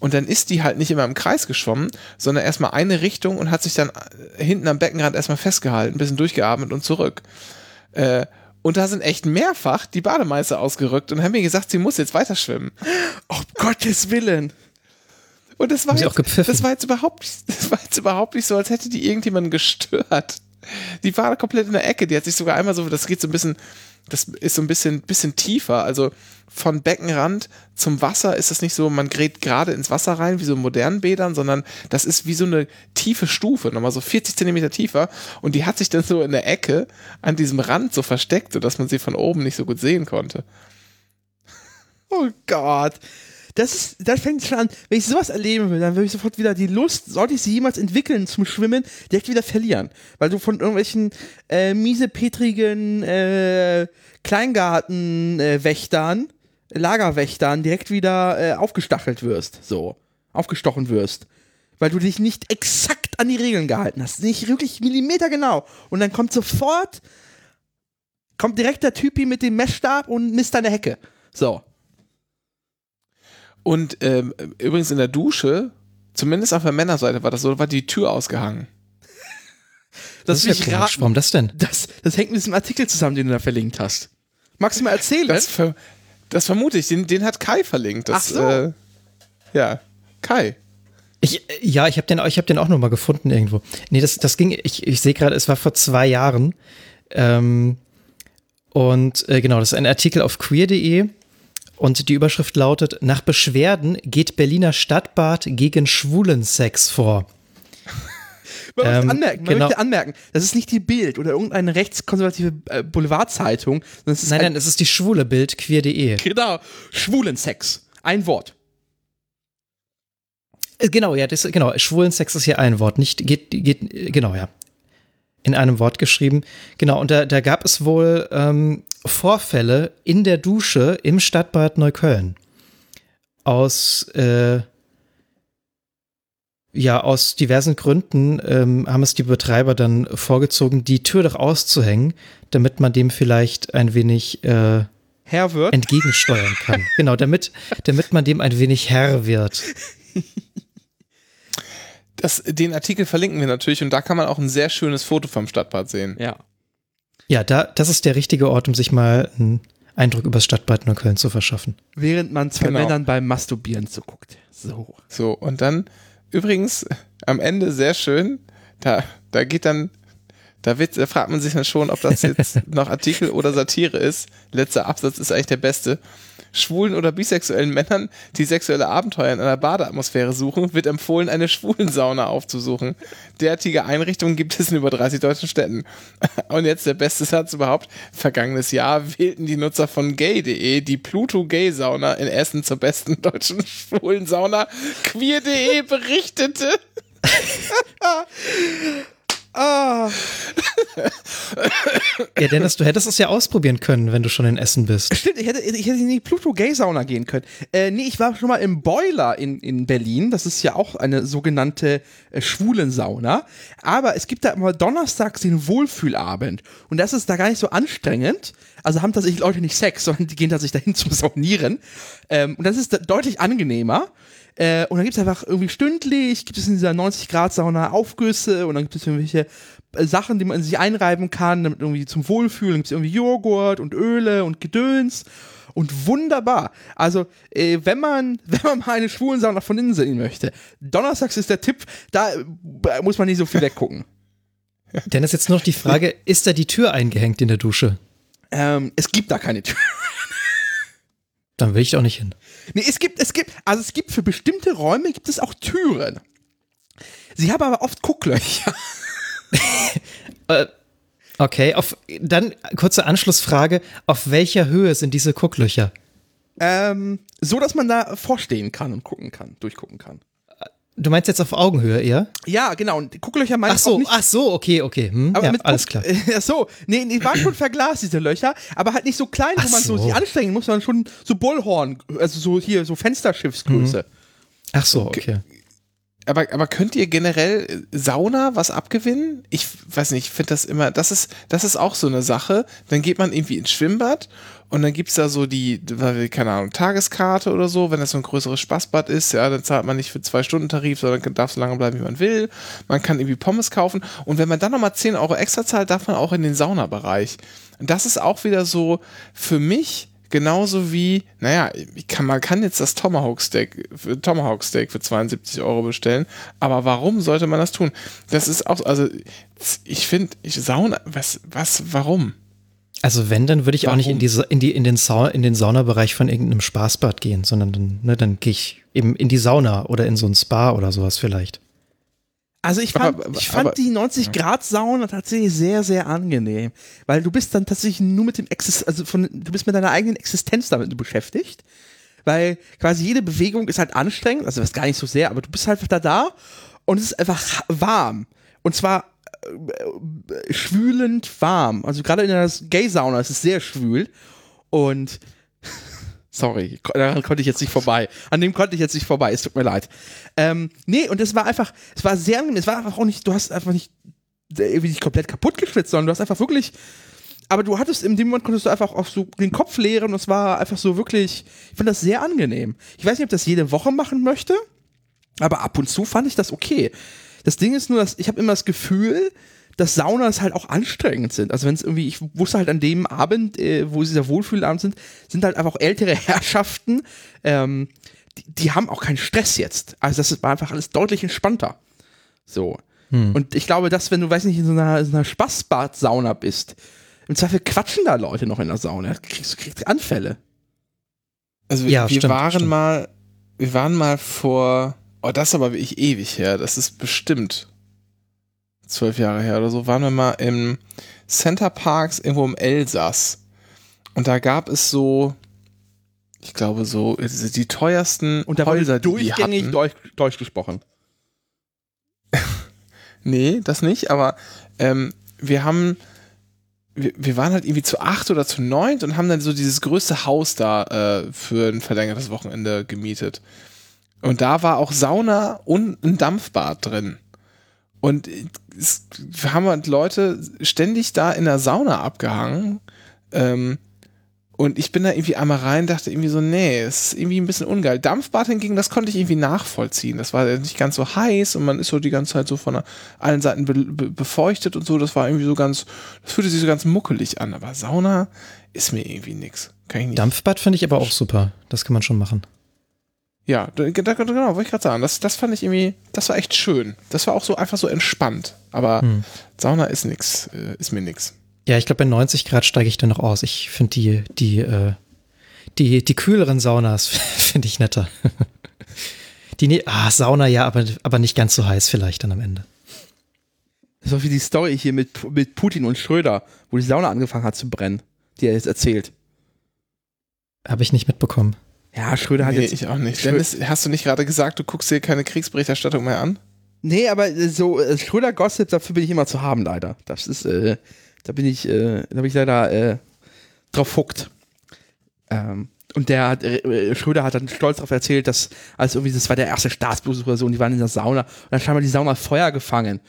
Und dann ist die halt nicht immer im Kreis geschwommen, sondern erstmal eine Richtung und hat sich dann äh, hinten am Beckenrand erstmal festgehalten, ein bisschen durchgeatmet und zurück. Äh, und da sind echt mehrfach die Bademeister ausgerückt und haben mir gesagt, sie muss jetzt weiter schwimmen. Oh Gottes Willen. Und das war, jetzt, das war jetzt überhaupt, das war jetzt überhaupt nicht so, als hätte die irgendjemanden gestört. Die war komplett in der Ecke. Die hat sich sogar einmal so, das geht so ein bisschen, das ist so ein bisschen, bisschen tiefer. Also von Beckenrand zum Wasser ist das nicht so, man gerät gerade ins Wasser rein, wie so modernen Bädern, sondern das ist wie so eine tiefe Stufe, nochmal so 40 Zentimeter tiefer. Und die hat sich dann so in der Ecke an diesem Rand so versteckt, sodass man sie von oben nicht so gut sehen konnte. Oh Gott. Das ist, das fängt schon an. Wenn ich sowas erleben will, dann würde ich sofort wieder die Lust, sollte ich sie jemals entwickeln zum Schwimmen, direkt wieder verlieren. Weil du von irgendwelchen äh, miesepetrigen äh, Kleingartenwächtern, äh, Lagerwächtern direkt wieder äh, aufgestachelt wirst. So. Aufgestochen wirst. Weil du dich nicht exakt an die Regeln gehalten hast. Nicht wirklich Millimeter genau. Und dann kommt sofort, kommt direkt der Typi mit dem Messstab und misst deine Hecke. So. Und ähm, übrigens in der Dusche, zumindest auf der Männerseite war das so, war die Tür ausgehangen. Das, ist will ja raten. Warum das denn? Das, das hängt mit diesem Artikel zusammen, den du da verlinkt hast. Magst du mal erzählen? Das, ver das vermute ich, den, den hat Kai verlinkt. Das, Ach so. Äh, ja, Kai. Ich, ja, ich habe den, ich hab den auch noch mal gefunden irgendwo. Nee, das, das ging, ich, ich sehe gerade, es war vor zwei Jahren. Ähm, und äh, genau, das ist ein Artikel auf queer.de und die Überschrift lautet: Nach Beschwerden geht Berliner Stadtbad gegen Schwulensex vor. man möchte ähm, anmerken, man genau. möchte anmerken, das ist nicht die Bild oder irgendeine rechtskonservative äh, Boulevardzeitung, sondern es ist Nein, ein, nein, es ist die schwule Bild, queer.de. genau, Schwulensex. Ein Wort. Äh, Genau, ja, das, genau, Schwulensex ist hier ein Wort, nicht, geht, geht, äh, genau, ja. In einem Wort geschrieben. Genau, und da, da gab es wohl ähm, Vorfälle in der Dusche im Stadtbad Neukölln. Aus, äh, ja, aus diversen Gründen ähm, haben es die Betreiber dann vorgezogen, die Tür doch auszuhängen, damit man dem vielleicht ein wenig äh, Herr wird. entgegensteuern kann. genau, damit, damit man dem ein wenig Herr wird. Das, den Artikel verlinken wir natürlich und da kann man auch ein sehr schönes Foto vom Stadtbad sehen. Ja. Ja, da, das ist der richtige Ort, um sich mal einen Eindruck über das Stadtbad Neukölln zu verschaffen. Während man zwei Genau. Männern beim Masturbieren zuguckt. So. So, und dann übrigens am Ende sehr schön, da, da geht dann, da, wird, da fragt man sich dann schon, ob das jetzt noch Artikel oder Satire ist. Letzter Absatz ist eigentlich der beste. Schwulen oder bisexuellen Männern, die sexuelle Abenteuer in einer Badeatmosphäre suchen, wird empfohlen, eine Schwulensauna aufzusuchen. Derartige Einrichtungen gibt es in über 30 deutschen Städten. Und jetzt der beste Satz überhaupt. Vergangenes Jahr wählten die Nutzer von gay.de die Pluto Gay Sauna in Essen zur besten deutschen Schwulensauna. Queer.de berichtete. Ah. Ja, Dennis, du hättest es ja ausprobieren können, wenn du schon in Essen bist. Stimmt, ich hätte, ich hätte in die Pluto Gay Sauna gehen können. Äh, nee, ich war schon mal im Boiler in, in Berlin. Das ist ja auch eine sogenannte äh, Schwulensauna. Aber es gibt da immer donnerstags den Wohlfühlabend. Und das ist da gar nicht so anstrengend. Also haben tatsächlich Leute nicht Sex, sondern die gehen tatsächlich dahin zum Saunieren. Ähm, und das ist da deutlich angenehmer. Äh, und dann gibt es einfach irgendwie stündlich, gibt es in dieser 90-Grad-Sauna Aufgüsse und dann gibt es irgendwelche äh, Sachen, die man sich einreiben kann, damit irgendwie zum Wohlfühlen. gibt es irgendwie Joghurt und Öle und Gedöns. Und wunderbar. Also, äh, wenn man, wenn man mal eine Schwulensauna von innen sehen möchte, donnerstags ist der Tipp, da äh, muss man nicht so viel weggucken. Dennis, jetzt noch die Frage, ist da die Tür eingehängt in der Dusche? Ähm, es gibt da keine Tür. Dann will ich auch nicht hin. Nee, es gibt, es gibt, also es gibt für bestimmte Räume gibt es auch Türen. Sie haben aber oft Gucklöcher. Äh, okay, auf, dann kurze Anschlussfrage. Auf welcher Höhe sind diese Gucklöcher? Ähm, so dass man da vorstehen kann und gucken kann, durchgucken kann. Du meinst jetzt auf Augenhöhe eher? Ja, genau. Und Gucklöcher meine Ach ich auch so, nicht. ach so, okay, okay. Hm, aber ja, mit alles Guck- klar. Ach so, nee, die waren schon verglast, diese Löcher, aber halt nicht so klein, wo Ach man so. sich anstrengen muss, sondern schon so Bullhorn, also so hier, so Fensterschiffsgröße. Ach so, okay. Aber, aber könnt ihr generell Sauna was abgewinnen? Ich weiß nicht, ich finde das immer, das ist, das ist auch so eine Sache. Dann geht man irgendwie ins Schwimmbad und dann gibt es da so die, keine Ahnung, Tageskarte oder so, wenn das so ein größeres Spaßbad ist, ja, dann zahlt man nicht für zwei Stunden Tarif, sondern darf so lange bleiben, wie man will. Man kann irgendwie Pommes kaufen und wenn man dann nochmal 10 Euro extra zahlt, darf man auch in den Saunabereich. Und das ist auch wieder so für mich genauso wie, naja, kann, man kann jetzt das Tomahawk Steak, Tomahawk Steak für 72 Euro bestellen, aber warum sollte man das tun? Das ist auch, also ich finde, ich Sauna, was, was, warum? Also wenn, dann würde ich Warum? auch nicht in, diese, in, die, in, den Sa in den Saunabereich von irgendeinem Spaßbad gehen, sondern dann, ne, dann gehe ich eben in die Sauna oder in so ein Spa oder sowas vielleicht. Also ich fand, aber, aber, ich fand aber, die 90 Grad Sauna tatsächlich sehr, sehr angenehm, weil du bist dann tatsächlich nur mit dem Exist also von, du bist mit deiner eigenen Existenz damit beschäftigt, weil quasi jede Bewegung ist halt anstrengend, also das ist gar nicht so sehr, aber du bist halt da da und es ist einfach warm und zwar äh, schwülend warm. Also gerade in der Gay-Sauna ist es sehr schwül. Und sorry, daran konnte ich jetzt nicht vorbei. An dem konnte ich jetzt nicht vorbei. Es tut mir leid. Ähm, nee, und es war einfach, es war sehr angenehm. Es war einfach auch nicht, du hast einfach nicht irgendwie nicht komplett kaputt geschwitzt, sondern du hast einfach wirklich aber du hattest in dem Moment konntest du einfach auch so den Kopf leeren und es war einfach so wirklich, ich fand das sehr angenehm. Ich weiß nicht, ob das jede Woche machen möchte, aber ab und zu fand ich das okay. Das Ding ist nur, dass ich habe immer das Gefühl, dass Saunas halt auch anstrengend sind. Also wenn es irgendwie, ich wusste halt an dem Abend, äh, wo sie der Wohlfühlabend sind, sind halt einfach ältere Herrschaften, ähm, die, die, haben auch keinen Stress jetzt. Also das war einfach alles deutlich entspannter. So. Hm. Und ich glaube, dass wenn du, weiß nicht, in so einer, in einer Spaßbad-Sauna bist, im Zweifel quatschen da Leute noch in der Sauna. Kriegst, kriegst Anfälle. Also ja, wir stimmt, waren stimmt. mal, wir waren mal vor Oh, das ist aber wirklich ewig her. Das ist bestimmt zwölf Jahre her oder so. Waren wir mal im Center Parks irgendwo im Elsass. Und da gab es so, ich glaube so, die teuersten Und da Häuser, die durchgängig die Deutsch, Deutsch gesprochen. nee, das nicht, aber ähm, wir haben, wir, wir, waren halt irgendwie zu acht oder zu neunt und haben dann so dieses größte Haus da äh, für ein verlängertes Wochenende gemietet. Und da war auch Sauna und ein Dampfbad drin. Und es, haben halt Leute ständig da in der Sauna abgehangen. Ähm, und ich bin da irgendwie einmal rein, dachte irgendwie so, nee, ist irgendwie ein bisschen ungeil. Dampfbad hingegen, das konnte ich irgendwie nachvollziehen. Das war nicht ganz so heiß und man ist so die ganze Zeit so von allen Seiten be be befeuchtet und so. Das war irgendwie so ganz, das fühlte sich so ganz muckelig an. Aber Sauna ist mir irgendwie nix. Kann ich nicht. Dampfbad finde ich aber auch super. Das kann man schon machen. Ja, da, genau, wollte ich gerade sagen. Das, das fand ich irgendwie, das war echt schön. Das war auch so einfach so entspannt. Aber hm. Sauna ist nix, äh, ist mir nix. Ja, ich glaube, bei 90 Grad steige ich dann noch aus. Ich finde die, die, äh, die, die kühleren Saunas finde ich netter. die, ne ah, Sauna ja, aber, aber nicht ganz so heiß vielleicht dann am Ende. Das ist auch wie die Story hier mit, mit Putin und Schröder, wo die Sauna angefangen hat zu brennen, die er jetzt erzählt. Habe ich nicht mitbekommen. Ja, Schröder hat nee, jetzt. ich auch nicht. Dennis, hast du nicht gerade gesagt, du guckst dir keine Kriegsberichterstattung mehr an? Nee, aber so äh, Schröder-Gossip, dafür bin ich immer zu haben, leider. Das ist, äh, da bin ich, äh, da bin ich leider äh, drauf huckt. Ähm, und der hat, äh, Schröder hat dann stolz darauf erzählt, dass, als irgendwie, das war der erste Staatsbesuch oder so, und die waren in der Sauna, und dann scheinbar die Sauna Feuer gefangen.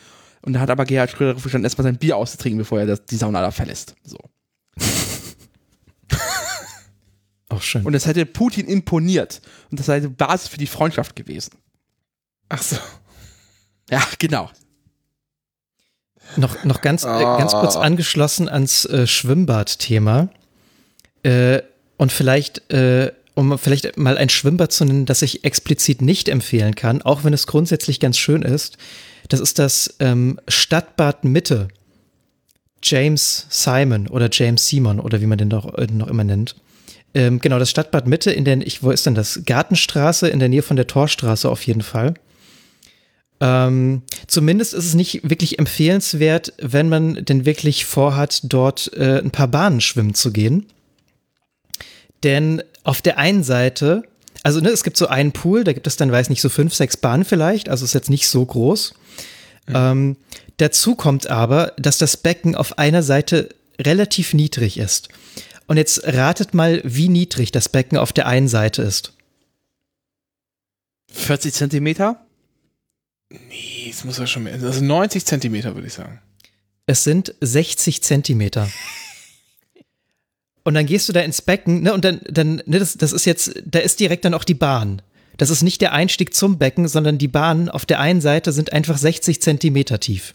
Und da hat aber Gerhard Schröder darauf verstanden, erstmal sein Bier auszutrinken, bevor er das, die Sauna da verlässt. So. Auch schön. Und das hätte Putin imponiert. Und das sei die Basis für die Freundschaft gewesen. Ach so. Ja, genau. Noch, noch ganz, oh. äh, ganz kurz ah. angeschlossen ans äh, Schwimmbad-Thema. Äh, und vielleicht, äh, um vielleicht mal ein Schwimmbad zu nennen, das ich explizit nicht empfehlen kann, auch wenn es grundsätzlich ganz schön ist. Das ist das ähm, Stadtbad Mitte. James Simon oder James Simon oder wie man den doch äh, noch immer nennt. Ähm, genau, das Stadtbad Mitte in der, ich, wo ist denn das? Gartenstraße in der Nähe von der Torstraße auf jeden Fall. Ähm, zumindest ist es nicht wirklich empfehlenswert, wenn man denn wirklich vorhat, dort äh, ein paar Bahnen schwimmen zu gehen. Denn auf der einen Seite, also ne, es gibt so einen Pool, da gibt es dann, weiß nicht, so fünf, sechs Bahnen vielleicht, also ist jetzt nicht so groß. Mhm. Ähm, dazu kommt aber, dass das Becken auf einer Seite relativ niedrig ist. Und jetzt ratet mal, wie niedrig das Becken auf der einen Seite ist. 40 Zentimeter? Nee, es muss ja schon mehr. Also 90 Zentimeter, würde ich sagen. Es sind 60 Zentimeter. Und dann gehst du da ins Becken, ne, und dann, dann, ne, das, das ist jetzt, da ist direkt dann auch die Bahn. Das ist nicht der Einstieg zum Becken, sondern die Bahnen auf der einen Seite sind einfach 60 Zentimeter tief.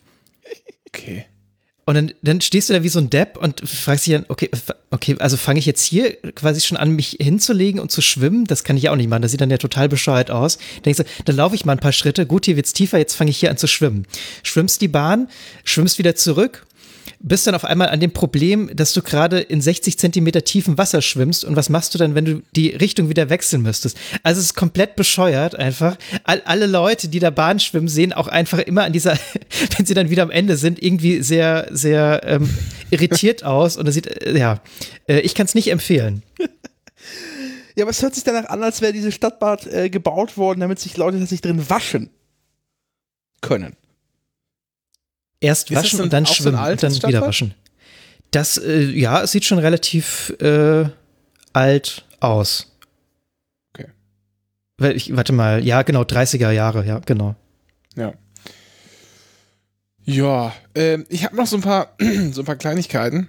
Okay. Und dann, dann stehst du da wie so ein Depp und fragst dich dann, okay, f- okay, also fange ich jetzt hier quasi schon an, mich hinzulegen und zu schwimmen? Das kann ich auch nicht machen. Das sieht dann ja total bescheuert aus. Dann denkst du, dann laufe ich mal ein paar Schritte. Gut, hier wird's tiefer, jetzt fange ich hier an zu schwimmen. Schwimmst die Bahn, schwimmst wieder zurück, bist dann auf einmal an dem Problem, dass du gerade in 60 Zentimeter tiefem Wasser schwimmst und was machst du dann, wenn du die Richtung wieder wechseln müsstest? Also es ist komplett bescheuert einfach. All, alle Leute, die da Bahn schwimmen, sehen auch einfach immer an dieser, wenn sie dann wieder am Ende sind, irgendwie sehr, sehr ähm, irritiert aus und das sieht, äh, ja, äh, ich kann es nicht empfehlen. Ja, aber es hört sich danach an, als wäre diese Stadtbad äh, gebaut worden, damit sich Leute sich drin waschen können. Erst waschen und dann auch so schwimmen und dann wieder waschen. Das, äh, ja, es sieht schon relativ äh, alt aus. Okay. Weil ich, warte mal, ja, genau, 30er Jahre, ja, genau. Ja. Ja, ähm, ich habe noch so ein paar, so ein paar Kleinigkeiten.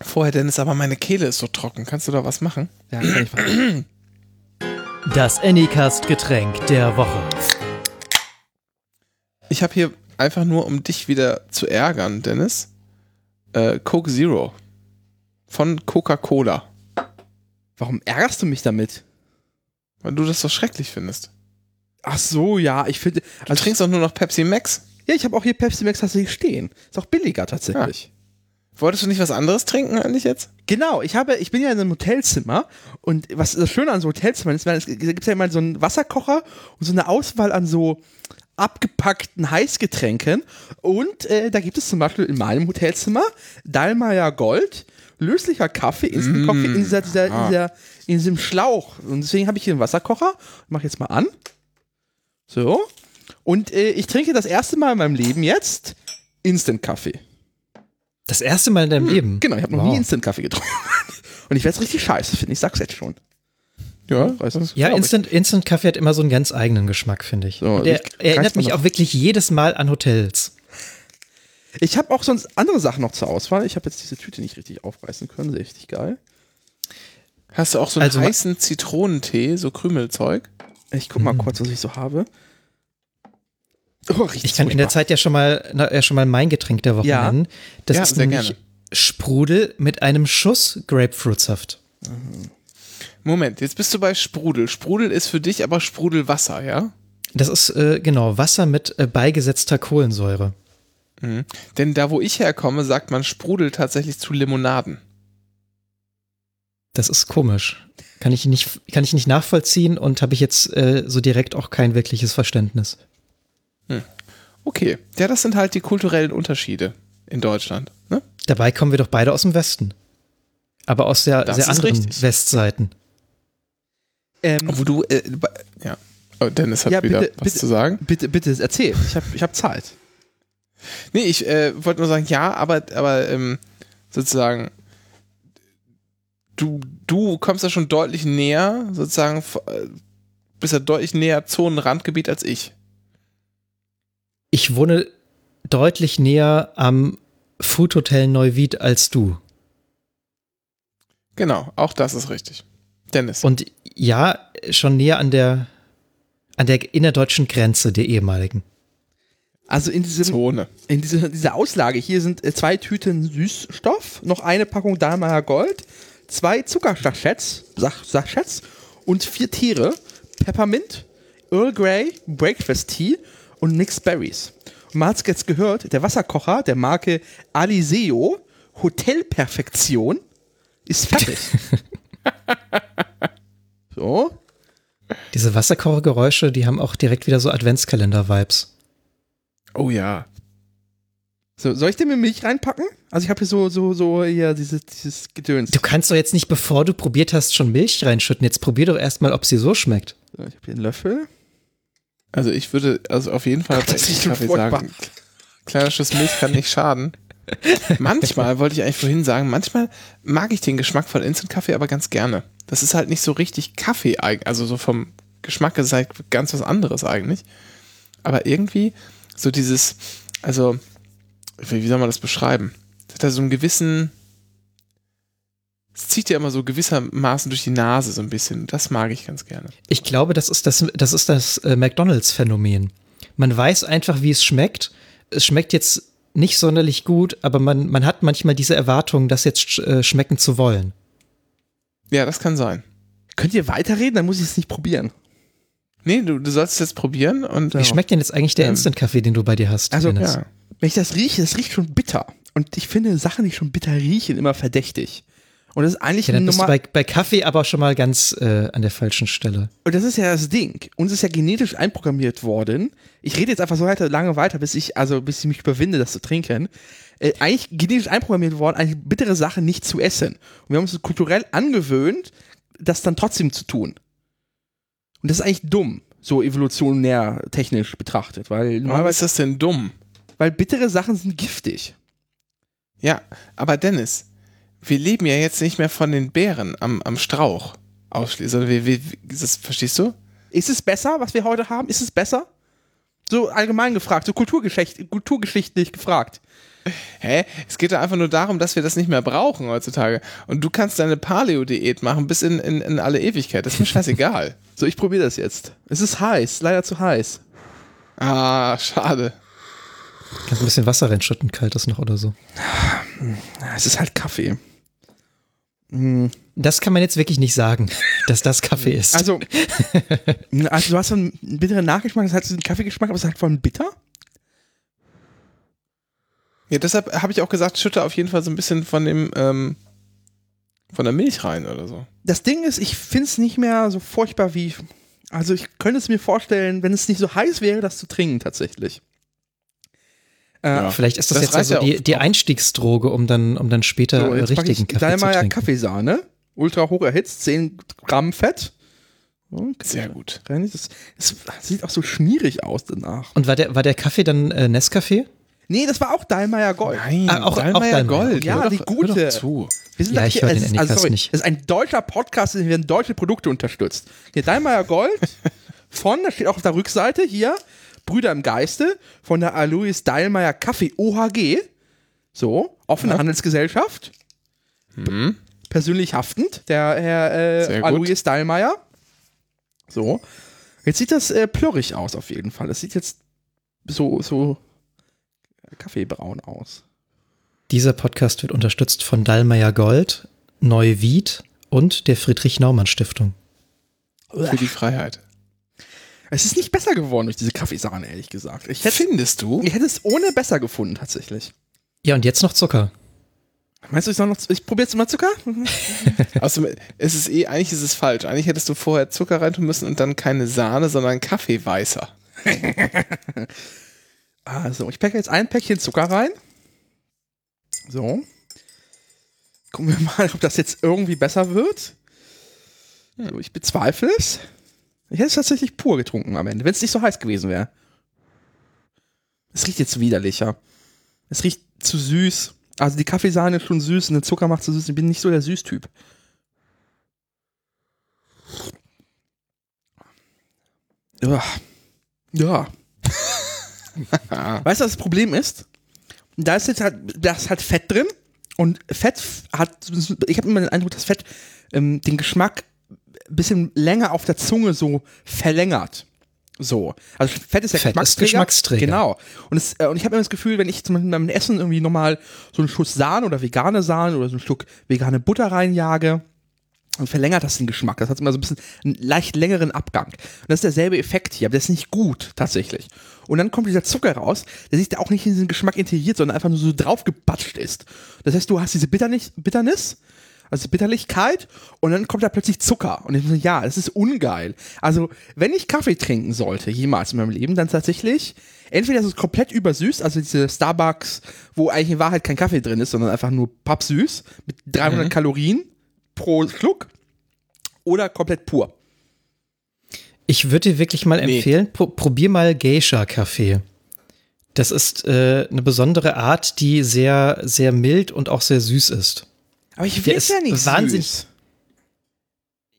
Vorher, Dennis, aber meine Kehle ist so trocken. Kannst du da was machen? Ja, kann ich machen. Das Anycast-Getränk der Woche. Ich habe hier einfach nur, um dich wieder zu ärgern, Dennis, äh, Coke Zero von Coca-Cola. Warum ärgerst du mich damit? Weil du das so schrecklich findest. Ach so, ja, ich finde. Du trinkst doch nur noch Pepsi Max. Ja, ich habe auch hier Pepsi Max tatsächlich stehen. Ist auch billiger tatsächlich. Wolltest du nicht was anderes trinken eigentlich jetzt? Genau, ich habe, ich bin ja in einem Hotelzimmer und was das Schöne an so Hotelzimmern ist, es gibt ja immer so einen Wasserkocher und so eine Auswahl an so abgepackten Heißgetränken und äh, da gibt es zum Beispiel in meinem Hotelzimmer Dallmayr Gold, löslicher Kaffee, Instant Coffee in, dieser, dieser, in, dieser, in diesem Schlauch und deswegen habe ich hier einen Wasserkocher, mache jetzt mal an, so und äh, ich trinke das erste Mal in meinem Leben jetzt Instant Kaffee. Das erste Mal in deinem Leben. Genau, ich habe noch Wow. nie Instant-Kaffee getrunken. Und ich werde es richtig scheiße finden, ich sag's jetzt schon. Ja, Weißt du, das Ja, glaub ich. Instant, Instant Kaffee hat immer so einen ganz eigenen Geschmack, finde ich. So, Der ich- erinnert mich noch. auch wirklich jedes Mal an Hotels. Ich habe auch sonst andere Sachen noch zur Auswahl. Ich habe jetzt diese Tüte nicht richtig aufreißen können, sehr richtig geil. Hast du auch so einen Also heißen Zitronentee, so Krümelzeug? Ich guck mal kurz, was ich so habe. Oh, richtig Ich kann in der. Zeit ja schon mal, na, ja schon mal mein Getränk der Woche Ja. nennen. Das Ja, ist sehr nämlich gerne. Sprudel mit einem Schuss Grapefruitsaft. Moment, jetzt bist du bei Sprudel. Sprudel ist für dich aber Sprudelwasser, ja? Das ist äh, genau Wasser mit äh, beigesetzter Kohlensäure. Mhm. Denn da, wo ich herkomme, sagt man Sprudel tatsächlich zu Limonaden. Das ist komisch. Kann ich nicht, kann ich nicht nachvollziehen und habe ich jetzt äh, so direkt auch kein wirkliches Verständnis. Okay, ja, das sind halt die kulturellen Unterschiede in Deutschland. Ne? Dabei kommen wir doch beide aus dem Westen. Aber aus der Das sehr anderen richtig. Westseiten. Ähm, Wo du, äh, ja. Oh, Dennis hat Ja, wieder bitte, was bitte. zu sagen. bitte, bitte, erzähl. Ich habe ich hab Zeit. Nee, ich äh, wollte nur sagen, ja, aber, aber ähm, sozusagen, du, du kommst da schon deutlich näher, sozusagen, äh, bist ja deutlich näher Zonenrandgebiet als ich. Ich wohne deutlich näher am Food Hotel Neuwied als du. Genau, auch das ist richtig. Dennis. Und ja, schon näher an der, an der innerdeutschen Grenze der ehemaligen. Also in diesem, Zone. in dieser, dieser Auslage hier sind äh, zwei Tüten Süßstoff, noch eine Packung Dallmayr Gold, zwei Zuckersachets Sach, Sachets und vier Tiere, Peppermint, Earl Grey, Breakfast Tea und Mixed Berries. Und man hat es jetzt gehört, der Wasserkocher der Marke Aliseo Hotelperfektion ist fertig. so. Diese Wasserkochergeräusche, die haben auch direkt wieder so Adventskalender-Vibes. Oh ja. So, soll ich den mit Milch reinpacken? Also ich habe hier so, so, so, hier dieses, dieses Gedöns. Du kannst doch jetzt nicht, bevor du probiert hast, schon Milch reinschütten. Jetzt probier doch erstmal, ob sie so schmeckt. So, ich habe hier einen Löffel. Also ich würde also auf jeden Fall Gott, Kaffee furchtbar. sagen, kleiner Schuss Milch kann nicht schaden. Manchmal, wollte ich eigentlich vorhin sagen, manchmal mag ich den Geschmack von Instant-Kaffee aber ganz gerne. Das ist halt nicht so richtig Kaffee, also so vom Geschmack ist halt ganz was anderes eigentlich. Aber irgendwie so dieses, also, wie, wie soll man das beschreiben? Das hat da so einen gewissen, es zieht ja immer so gewissermaßen durch die Nase so ein bisschen. Das mag ich ganz gerne. Ich glaube, das ist das, das, ist das äh, McDonalds-Phänomen. Man weiß einfach, wie es schmeckt. Es schmeckt jetzt nicht sonderlich gut, aber man, man hat manchmal diese Erwartung, das jetzt sch äh, schmecken zu wollen. Ja, das kann sein. Könnt ihr weiterreden? Dann muss ich es nicht probieren. Nee, du, du sollst es jetzt probieren und. Wie schmeckt denn jetzt eigentlich der Ähm, Instant-Kaffee, den du bei dir hast? Also, Dennis? Ja. Wenn ich das rieche, das riecht schon bitter. Und ich finde Sachen, die schon bitter riechen, immer verdächtig. Und das ist eigentlich Ja, dann eine bist du bei, bei Kaffee aber schon mal ganz äh, an der falschen Stelle. Und das ist ja das Ding. Uns ist ja genetisch einprogrammiert worden. Ich rede jetzt einfach so weiter, lange weiter, bis ich, also bis ich mich überwinde, das zu trinken. Äh, eigentlich genetisch einprogrammiert worden, eigentlich bittere Sachen nicht zu essen. Und wir haben uns kulturell angewöhnt, das dann trotzdem zu tun. Und das ist eigentlich dumm, so evolutionär technisch betrachtet, weil Warum ist das denn dumm? weil bittere Sachen sind giftig. Ja, aber Dennis, wir leben ja jetzt nicht mehr von den Beeren am, am Strauch ausschließlich, sondern wir, wir, das, verstehst du? Ist es besser, was wir heute haben? Ist es besser? So allgemein gefragt, so kulturgeschicht, kulturgeschichtlich gefragt. Hä? Es geht doch einfach nur darum, dass wir das nicht mehr brauchen heutzutage. Und du kannst deine Paleo-Diät machen bis in, in, in alle Ewigkeit. Das ist mir scheißegal. So, ich probiere das jetzt. Es ist heiß, leider zu heiß. ah, schade. Kannst ein bisschen Wasser reinschütten, kaltes noch oder so. Es ist halt Kaffee. Hm, Das kann man jetzt wirklich nicht sagen, dass das Kaffee ist. Also, also du hast so einen bitteren Nachgeschmack, das hat so einen Kaffeegeschmack, aber es ist halt vor allem bitter. Ja, deshalb habe ich auch gesagt, schütte auf jeden Fall so ein bisschen von dem, ähm, von der Milch rein oder so. Das Ding ist, ich finde es nicht mehr so furchtbar wie. Also, ich könnte es mir vorstellen, wenn es nicht so heiß wäre, das zu trinken tatsächlich. Äh, Ja. Vielleicht ist das, Das jetzt also ja die, die Einstiegsdroge, um dann, um dann später So, richtigen ich Kaffee zu Dallmayr trinken. Kaffeesahne, ultra hoch erhitzt, 10 Gramm Fett. Okay. Sehr gut. Das, das sieht auch so schmierig aus danach. Und war der, war der Kaffee dann äh, Nescafé? Nee, das war auch Dallmayr Gold. Nein, Ah, auch- Dallmayr. Gold. Ja, Hör die gute. Hör doch zu. Wir sind Ja, ich hier- höre es den ist- Anycast also sorry, nicht. Es ist ein deutscher Podcast, in dem werden deutsche Produkte unterstützt. Hier Dallmayr Gold von, da steht auch auf der Rückseite hier, Brüder im Geiste von der Alois Dallmayr Kaffee OHG. So, offene Handelsgesellschaft. Mhm. Persönlich haftend, der Herr äh. Alois Dallmayr. So. Jetzt sieht das äh, plörrig aus auf jeden Fall. Das sieht jetzt so, so kaffeebraun aus. Dieser Podcast wird unterstützt von Dallmayr Gold, Neuwied und der Friedrich-Naumann-Stiftung. Für die Freiheit. Es ist nicht besser geworden durch diese Kaffeesahne, ehrlich gesagt. Ich hätte, Findest du? ich hätte es ohne besser gefunden, tatsächlich. Ja, und jetzt noch Zucker. Meinst du, ich soll noch, ich probiere jetzt mal Zucker? Außerdem, es ist eh, eigentlich ist es falsch. Eigentlich hättest du vorher Zucker reintun müssen und dann keine Sahne, sondern Kaffeeweißer. Also, ich packe jetzt ein Päckchen Zucker rein. So. Gucken wir mal, ob das jetzt irgendwie besser wird. So, ich bezweifle es. Ich hätte es tatsächlich pur getrunken am Ende, wenn es nicht so heiß gewesen wäre. Es riecht jetzt widerlicher. Es riecht zu süß. Also die Kaffeesahne ist schon süß und der Zucker macht zu süß. Ich bin nicht so der Süßtyp. Ja. Ja. Weißt du, was das Problem ist? Da ist jetzt halt, da ist halt Fett drin und Fett hat, ich habe immer den Eindruck, dass Fett ähm, den Geschmack bisschen länger auf der Zunge so verlängert. So. Also Fett ist ja Fett ist Geschmacksträger. Geschmacksträger. Genau. Und, es, äh, und ich habe immer das Gefühl, wenn ich zum Beispiel beim Essen irgendwie nochmal so einen Schuss Sahne oder vegane Sahne oder so ein Stück vegane Butter reinjage, dann verlängert das den Geschmack. Das hat immer so ein bisschen einen leicht längeren Abgang. Und das ist derselbe Effekt hier, aber der ist nicht gut, tatsächlich. Und dann kommt dieser Zucker raus, der sich da auch nicht in diesen Geschmack integriert, sondern einfach nur so draufgepatscht ist. Das heißt, du hast diese Bitternis, Bitternis also Bitterlichkeit und dann kommt da plötzlich Zucker. Und ich so, ja, das ist ungeil. Also, wenn ich Kaffee trinken sollte, jemals in meinem Leben, dann tatsächlich, entweder ist es komplett übersüßt, also diese Starbucks, wo eigentlich in Wahrheit kein Kaffee drin ist, sondern einfach nur pappsüß mit 300 Kalorien pro Schluck oder komplett pur. Ich würde dir wirklich mal Nee. empfehlen, pro probier mal Geisha-Kaffee. Das ist äh, eine besondere Art, die sehr, sehr mild und auch sehr süß ist. Aber ich will ist ja nicht wahnsinnig- süß.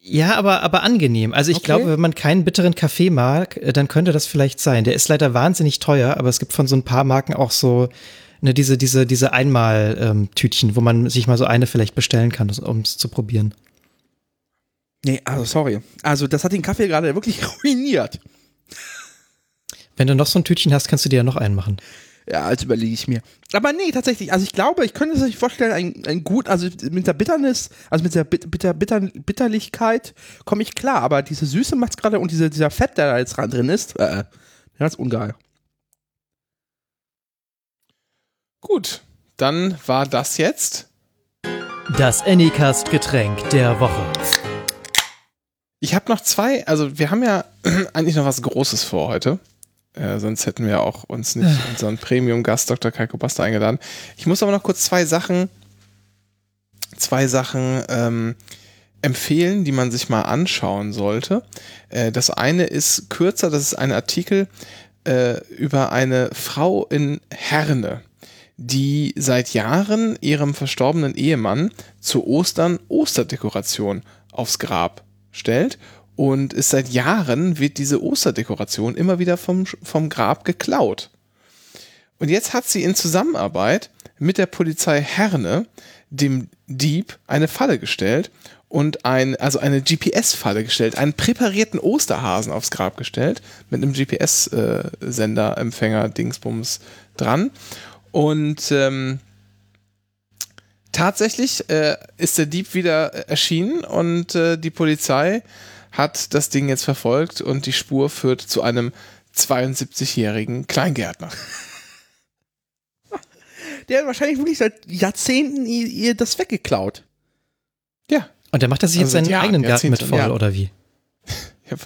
Ja, aber, aber angenehm. Also ich Okay. glaube, wenn man keinen bitteren Kaffee mag, äh, dann könnte das vielleicht sein. Der ist leider wahnsinnig teuer, aber es gibt von so ein paar Marken auch so ne, diese, diese, diese Einmal-Tütchen, wo man sich mal so eine vielleicht bestellen kann, um es zu probieren. Nee, also sorry. Also das hat den Kaffee gerade wirklich ruiniert. Wenn du noch so ein Tütchen hast, kannst du dir ja noch einen machen. Ja, also überlege ich mir. Aber nee, tatsächlich. Also ich glaube, ich könnte sich vorstellen, ein, ein gut, also mit der Bitternis, also mit der Bit Bitter, Bitter, Bitterlichkeit komme ich klar. Aber diese Süße macht's gerade und diese, dieser Fett, der da jetzt dran drin ist, äh, das ist ungeil. Gut, dann war das jetzt. Das Anycast-Getränk der Woche. Ich habe noch zwei, also wir haben ja eigentlich noch was Großes vor heute. Äh, sonst hätten wir auch uns nicht unseren Premium-Gast Dr. Kaiko Basta eingeladen. Ich muss aber noch kurz zwei Sachen, zwei Sachen ähm, empfehlen, die man sich mal anschauen sollte. Äh, das eine ist kürzer, das ist ein Artikel äh, über eine Frau in Herne, die seit Jahren ihrem verstorbenen Ehemann zu Ostern Osterdekoration aufs Grab stellt. Und ist seit Jahren wird diese Osterdekoration immer wieder vom, vom Grab geklaut. Und jetzt hat sie in Zusammenarbeit mit der Polizei Herne dem Dieb eine Falle gestellt und ein, also eine GPS-Falle gestellt, einen präparierten Osterhasen aufs Grab gestellt, mit einem GPS-Sender, Empfänger, Dingsbums dran. Und ähm, tatsächlich äh, ist der Dieb wieder erschienen und äh, die Polizei hat das Ding jetzt verfolgt und die Spur führt zu einem 72-jährigen Kleingärtner. Der hat wahrscheinlich wirklich seit Jahrzehnten ihr, ihr das weggeklaut. Ja. Und der macht das sich jetzt Also, seinen ja, eigenen Garten mit voll, ja. oder wie? ja,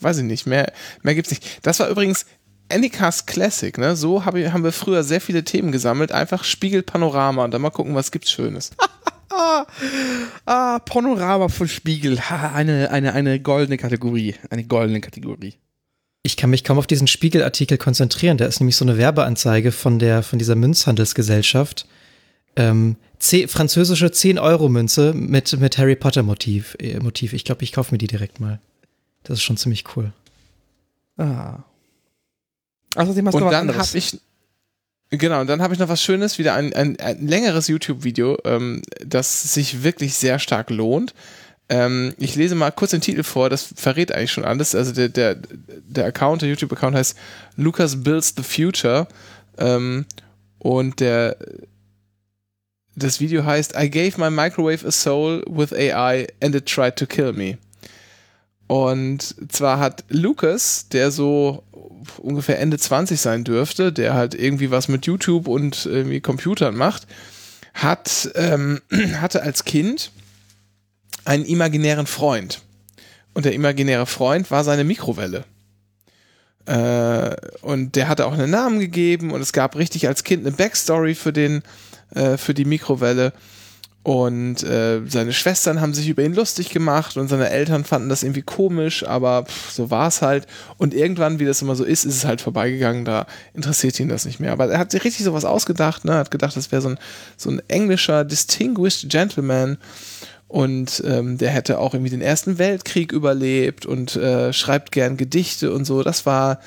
weiß ich nicht, mehr, mehr gibt's nicht. Das war übrigens Anycast Classic, ne? So hab ich, haben wir früher sehr viele Themen gesammelt. Einfach Spiegelpanorama und dann mal gucken, was gibt's Schönes. Ah, ah Panorama von Spiegel. Eine, eine, eine goldene Kategorie. Eine goldene Kategorie. Ich kann mich kaum auf diesen Spiegelartikel konzentrieren. Da ist nämlich so eine Werbeanzeige von der von dieser Münzhandelsgesellschaft. Ähm, zeh- französische 10-Euro-Münze mit, mit Harry Potter-Motiv. Äh, Motiv. Ich glaube, ich kaufe mir die direkt mal. Das ist schon ziemlich cool. Ah. Außerdem hast du Und was dann anderes. habe ich genau, und dann habe ich noch was Schönes, wieder ein, ein, ein längeres YouTube-Video, ähm, das sich wirklich sehr stark lohnt. Ähm, ich lese mal kurz den Titel vor, das verrät eigentlich schon alles. Also der, der, der Account, der YouTube-Account heißt Lucas Builds the Future. Ähm, und der das Video heißt I gave my microwave a soul with AI and it tried to kill me. Und zwar hat Lucas, der so ungefähr Ende 20 sein dürfte, der halt irgendwie was mit YouTube und irgendwie Computern macht, hat, ähm, hatte als Kind einen imaginären Freund. Und der imaginäre Freund war seine Mikrowelle. Äh, und der hatte auch einen Namen gegeben und es gab richtig als Kind eine Backstory für den, äh, für die Mikrowelle. Und äh, seine Schwestern haben sich über ihn lustig gemacht und seine Eltern fanden das irgendwie komisch, aber pff, so war es halt. Und irgendwann, wie das immer so ist, ist es halt vorbeigegangen, da interessiert ihn das nicht mehr. Aber er hat sich richtig sowas ausgedacht, ne? hat gedacht, das wäre so ein, so ein englischer Distinguished Gentleman und ähm, der hätte auch irgendwie den Ersten Weltkrieg überlebt und äh, schreibt gern Gedichte und so. Das war,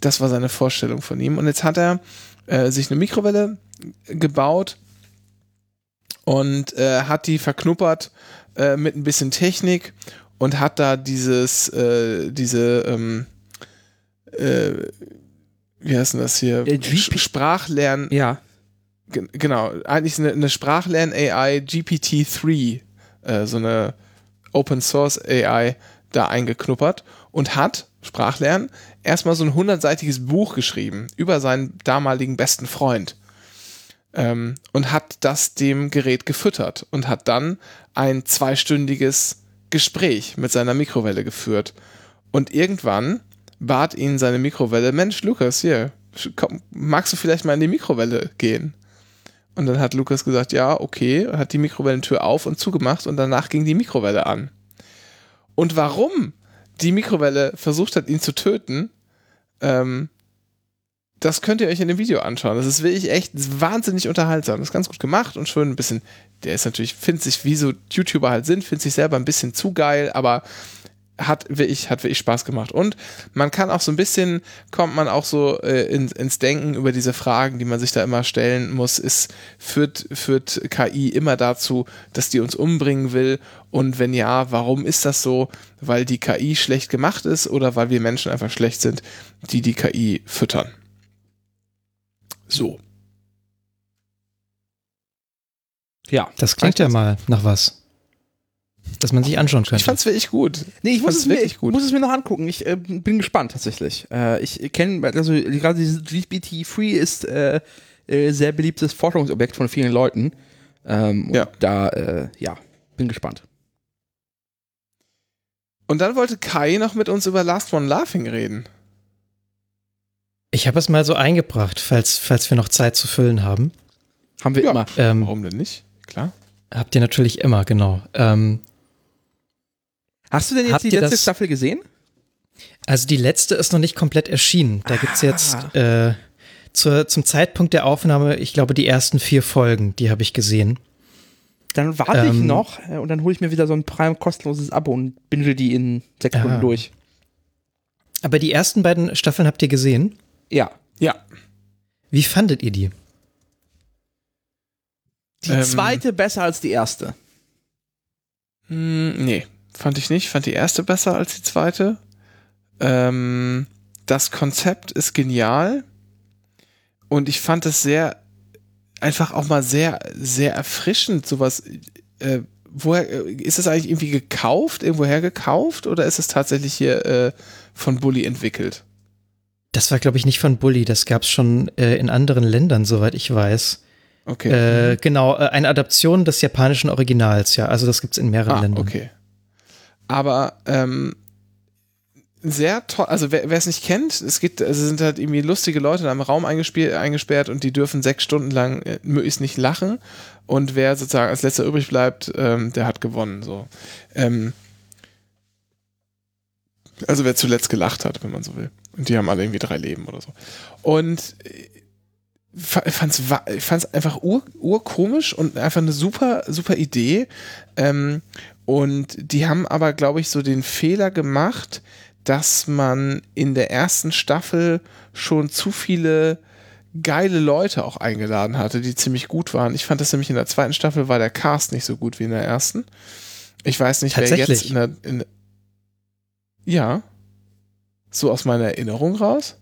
das war seine Vorstellung von ihm. Und jetzt hat er äh, sich eine Mikrowelle gebaut und äh, hat die verknuppert äh, mit ein bisschen Technik und hat da dieses, äh, diese, ähm, äh, wie heißt denn das hier? Äh, GP Sch- Sprachlern, ja. Ge- genau, eigentlich eine, eine Sprachlern-AI GPT-3, äh, so eine Open Source AI da eingeknuppert und hat, Sprachlernen, erstmal so ein hundertseitiges Buch geschrieben über seinen damaligen besten Freund. Ähm, und hat das dem Gerät gefüttert und hat dann ein zweistündiges Gespräch mit seiner Mikrowelle geführt. Und irgendwann bat ihn seine Mikrowelle, Mensch, Lukas, hier, komm, magst du vielleicht mal in die Mikrowelle gehen? Und dann hat Lukas gesagt, ja, okay, hat die Mikrowellentür auf und zugemacht und danach ging die Mikrowelle an. Und warum die Mikrowelle versucht hat, ihn zu töten, ähm, das könnt ihr euch in dem Video anschauen. Das ist wirklich echt wahnsinnig unterhaltsam. Das ist ganz gut gemacht und schön ein bisschen, der ist natürlich, findet sich, wie so YouTuber halt sind, findet sich selber ein bisschen zu geil, aber hat wirklich, hat wirklich Spaß gemacht. Und man kann auch so ein bisschen, kommt man auch so äh, in, ins Denken über diese Fragen, die man sich da immer stellen muss, ist, führt, führt KI immer dazu, dass die uns umbringen will? Und wenn ja, warum ist das so? Weil die KI schlecht gemacht ist oder weil wir Menschen einfach schlecht sind, die die KI füttern? So. Ja. Das klingt ja mal nach was. Dass man sich anschauen könnte. Ich fand's wirklich gut. Nee, ich muss es, mir, wirklich ich gut. muss es mir noch angucken. Ich äh, bin gespannt tatsächlich. Äh, ich kenne, also gerade dieses GPT-Free ist äh, äh, sehr beliebtes Forschungsobjekt von vielen Leuten. Ähm, und Ja. Da, äh, ja, bin gespannt. Und dann wollte Kai noch mit uns über Last One Laughing reden. Ich habe es mal so eingebracht, falls, falls wir noch Zeit zu füllen haben. Haben wir Ja. immer. Ähm, Warum denn nicht? Klar. habt ihr natürlich immer, genau. Ähm, Hast du denn jetzt die letzte das- Staffel gesehen? also die letzte ist noch nicht komplett erschienen. Da gibt's jetzt Ah. äh, zur, zum Zeitpunkt der Aufnahme, ich glaube, die ersten vier Folgen, die habe ich gesehen. Dann warte ich Ähm. noch äh, und dann hole ich mir wieder so ein Prime kostenloses Abo und binge die in sechs Ah. Stunden durch. Aber die ersten beiden Staffeln habt ihr gesehen. Ja. Ja. Wie fandet ihr die? Die Ähm. zweite besser als die erste. Hm, nee, fand ich nicht. Fand die erste besser als die zweite. Ähm, das Konzept ist genial. Und ich fand es sehr, einfach auch mal sehr, sehr erfrischend, sowas. Äh, woher, äh, ist es eigentlich irgendwie gekauft, irgendwoher gekauft oder ist es tatsächlich hier äh, von Bully entwickelt? Das war, glaube ich, nicht von Bully. Das gab's schon äh, in anderen Ländern, soweit ich weiß. Okay. Äh, genau, äh, eine Adaption des japanischen Originals, ja. Also das gibt's in mehreren ah, Ländern. okay. Aber ähm, sehr toll, also wer es nicht kennt, es gibt, es sind halt irgendwie lustige Leute in einem Raum eingesperrt, eingesperrt und die dürfen sechs Stunden lang äh, möglichst nicht lachen und wer sozusagen als letzter übrig bleibt, ähm, der hat gewonnen. So. Ähm, also wer zuletzt gelacht hat, wenn man so will. Und die haben alle irgendwie drei Leben oder so. Und äh, fand's, ich fand's einfach ur, urkomisch und einfach eine super, super Idee. Ähm, und die haben aber, glaube ich, so den Fehler gemacht, dass man in der ersten Staffel schon zu viele geile Leute auch eingeladen hatte, die ziemlich gut waren. Ich fand das nämlich in der zweiten Staffel war der Cast nicht so gut wie in der ersten. Ich weiß nicht, wer jetzt in der, in, ja, so aus meiner Erinnerung raus.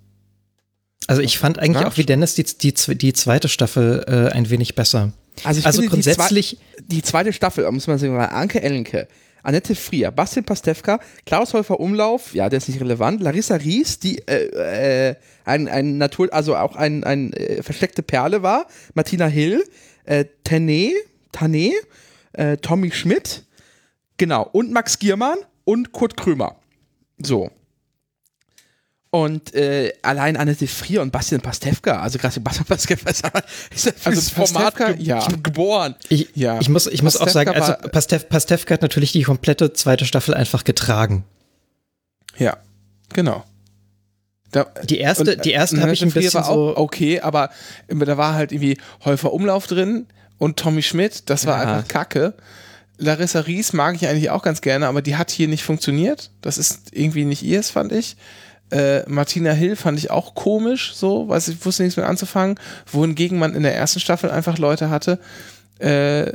Also ich fand eigentlich auch wie Dennis die, die, die zweite Staffel äh, ein wenig besser. Also, ich Also finde, die grundsätzlich, die zweite Staffel, muss man sagen, war Anke Ellenke, Annette Frier, Bastian Pastewka, Klaus Häufer Umlauf, ja, der ist nicht relevant, Larissa Ries, die äh, äh, ein, ein Natur, also auch ein, ein äh, versteckte Perle war, Martina Hill, äh, Tane, Tane, äh, Tommy Schmidt, genau, und Max Giermann und Kurt Krömer. So. Und äh, allein Annette Frier und Bastian Pastewka, also gerade Bastian Pastewka ist ja- für Also das Format ge ja. geboren. ich, Ja. ich muss, ich muss auch sagen, also Pastef, Pastewka hat natürlich die komplette zweite Staffel einfach getragen. Ja, genau. Da, Die erste, Und, die erste äh, habe ich ein Frier bisschen war auch so. okay, aber da war halt irgendwie Häufer Umlauf drin und Tommy Schmidt, das war Ja. einfach Kacke. Larissa Ries mag ich eigentlich auch ganz gerne, aber die hat hier nicht funktioniert. Das ist irgendwie nicht ihrs, fand ich. Äh, Martina Hill fand ich auch komisch, so, weiß ich wusste nichts mit anzufangen, wohingegen man in der ersten Staffel einfach Leute hatte, äh,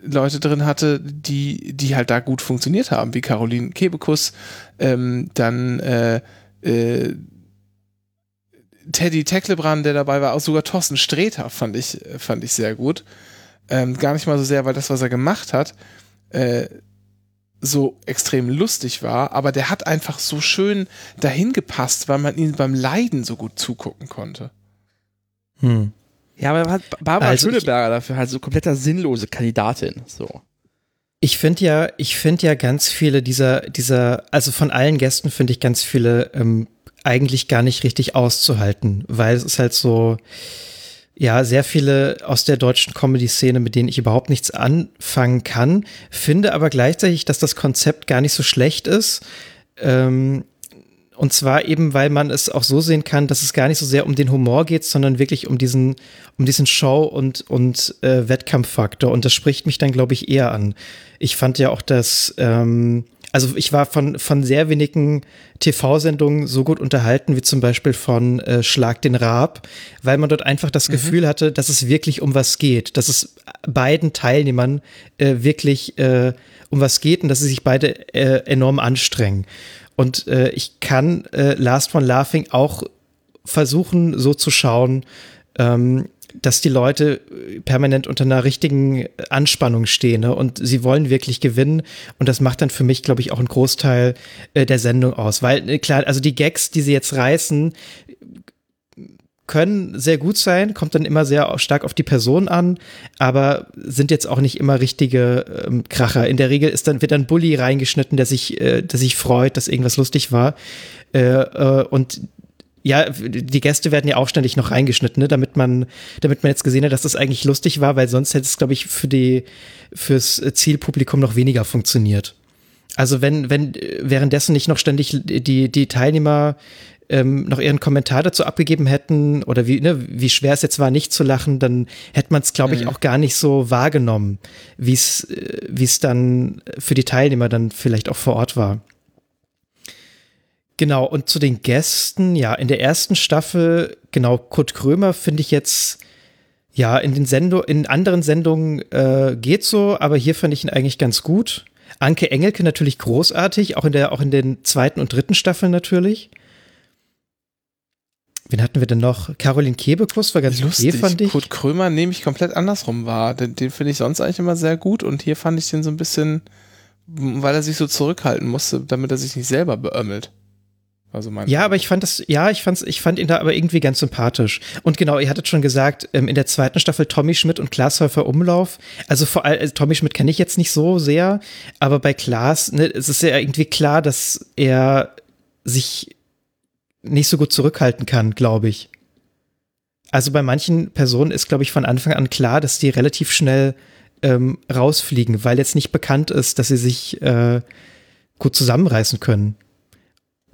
Leute drin hatte, die, die halt da gut funktioniert haben, wie Caroline Kebekus, ähm, dann äh, äh, Teddy Tecklebrand, der dabei war, auch sogar Thorsten Sträter fand ich, fand ich sehr gut. Ähm, gar nicht mal so sehr, weil das, was er gemacht hat, äh, so extrem lustig war, aber der hat einfach so schön dahin gepasst, weil man ihm beim Leiden so gut zugucken konnte. Hm. Ja, aber hat Barbara Also Schöneberger dafür halt so kompletter sinnlose Kandidatin. So. Ich finde ja, ich finde ja ganz viele dieser, dieser, also von allen Gästen finde ich ganz viele ähm, eigentlich gar nicht richtig auszuhalten, weil es ist halt so, ja, sehr viele aus der deutschen Comedy-Szene, mit denen ich überhaupt nichts anfangen kann, finde aber gleichzeitig, dass das Konzept gar nicht so schlecht ist. Ähm, und zwar eben, weil man es auch so sehen kann, dass es gar nicht so sehr um den Humor geht, sondern wirklich um diesen, um diesen Show- und, und äh, Wettkampffaktor. Und das spricht mich dann, glaube ich, eher an. Ich fand ja auch, dass, ähm, also ich war von, von sehr wenigen TV-Sendungen so gut unterhalten, wie zum Beispiel von äh, Schlag den Raab, weil man dort einfach das mhm. Gefühl hatte, dass es wirklich um was geht, dass es beiden Teilnehmern äh, wirklich äh, um was geht und dass sie sich beide äh, enorm anstrengen. Und äh, ich kann äh, Last One Laughing auch versuchen, so zu schauen, ähm, dass die Leute permanent unter einer richtigen Anspannung stehen ne? und sie wollen wirklich gewinnen und das macht dann für mich, glaube ich, auch einen Großteil äh, der Sendung aus, weil äh, klar, also die Gags, die sie jetzt reißen, können sehr gut sein, kommt dann immer sehr stark auf die Person an, aber sind jetzt auch nicht immer richtige ähm, Kracher. In der Regel ist dann, wird dann Bully reingeschnitten, der sich, äh, der sich freut, dass irgendwas lustig war. Äh, äh, und ja, die Gäste werden ja auch ständig noch reingeschnitten, ne, damit man, damit man jetzt gesehen hat, dass das eigentlich lustig war, weil sonst hätte es, glaube ich, für die, fürs Zielpublikum noch weniger funktioniert. Also wenn, wenn währenddessen nicht noch ständig die, die Teilnehmer ähm, noch ihren Kommentar dazu abgegeben hätten oder wie, ne, wie schwer es jetzt war, nicht zu lachen, dann hätte man es, glaube ich, mhm. auch gar nicht so wahrgenommen, wie es äh, wie es dann für die Teilnehmer dann vielleicht auch vor Ort war. Genau, und zu den Gästen, ja, in der ersten Staffel, genau, Kurt Krömer finde ich jetzt, ja, in den Sendung, in anderen Sendungen äh, geht so, aber hier fand ich ihn eigentlich ganz gut. Anke Engelke natürlich großartig, auch in der, auch in den zweiten und dritten Staffeln natürlich. Wen hatten wir denn noch? Caroline Kebekus war ganz lustig. Okay, fand ich. Kurt Krömer nehme ich komplett andersrum wahr. Den, den finde ich sonst eigentlich immer sehr gut und hier fand ich den so ein bisschen, weil er sich so zurückhalten musste, damit er sich nicht selber beömmelt. Also mein ja, aber ich fand das, ja, ich fand's, ich fand ihn da aber irgendwie ganz sympathisch. Und genau, ihr hattet schon gesagt, ähm, in der zweiten Staffel Tommy Schmidt und Klaas Häufer Umlauf. Also vor allem, also Tommy Schmidt kenne ich jetzt nicht so sehr, aber bei Klaas, ne, es ist ja irgendwie klar, dass er sich nicht so gut zurückhalten kann, glaube ich. Also bei manchen Personen ist, glaube ich, von Anfang an klar, dass die relativ schnell ähm, rausfliegen, weil jetzt nicht bekannt ist, dass sie sich äh, gut zusammenreißen können.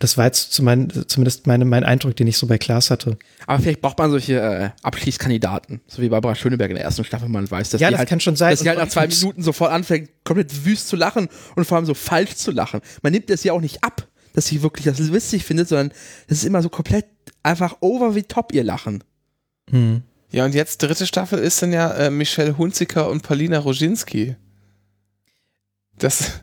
Das war jetzt zu mein, zumindest meine, mein Eindruck, den ich so bei Klaas hatte. Aber vielleicht braucht man solche äh, Abschließkandidaten, so wie Barbara Schöneberg in der ersten Staffel, man weiß, dass ja, die das halt, kann schon sein. dass sie halt nach zwei Minuten sofort anfängt, komplett wüst zu lachen und vor allem so falsch zu lachen. Man nimmt das ja auch nicht ab dass sie wirklich das witzig findet, sondern das ist immer so komplett einfach over wie top ihr Lachen. Hm. Ja, und jetzt dritte Staffel ist dann ja äh, Michelle Hunziker und Paulina Roginski. Das,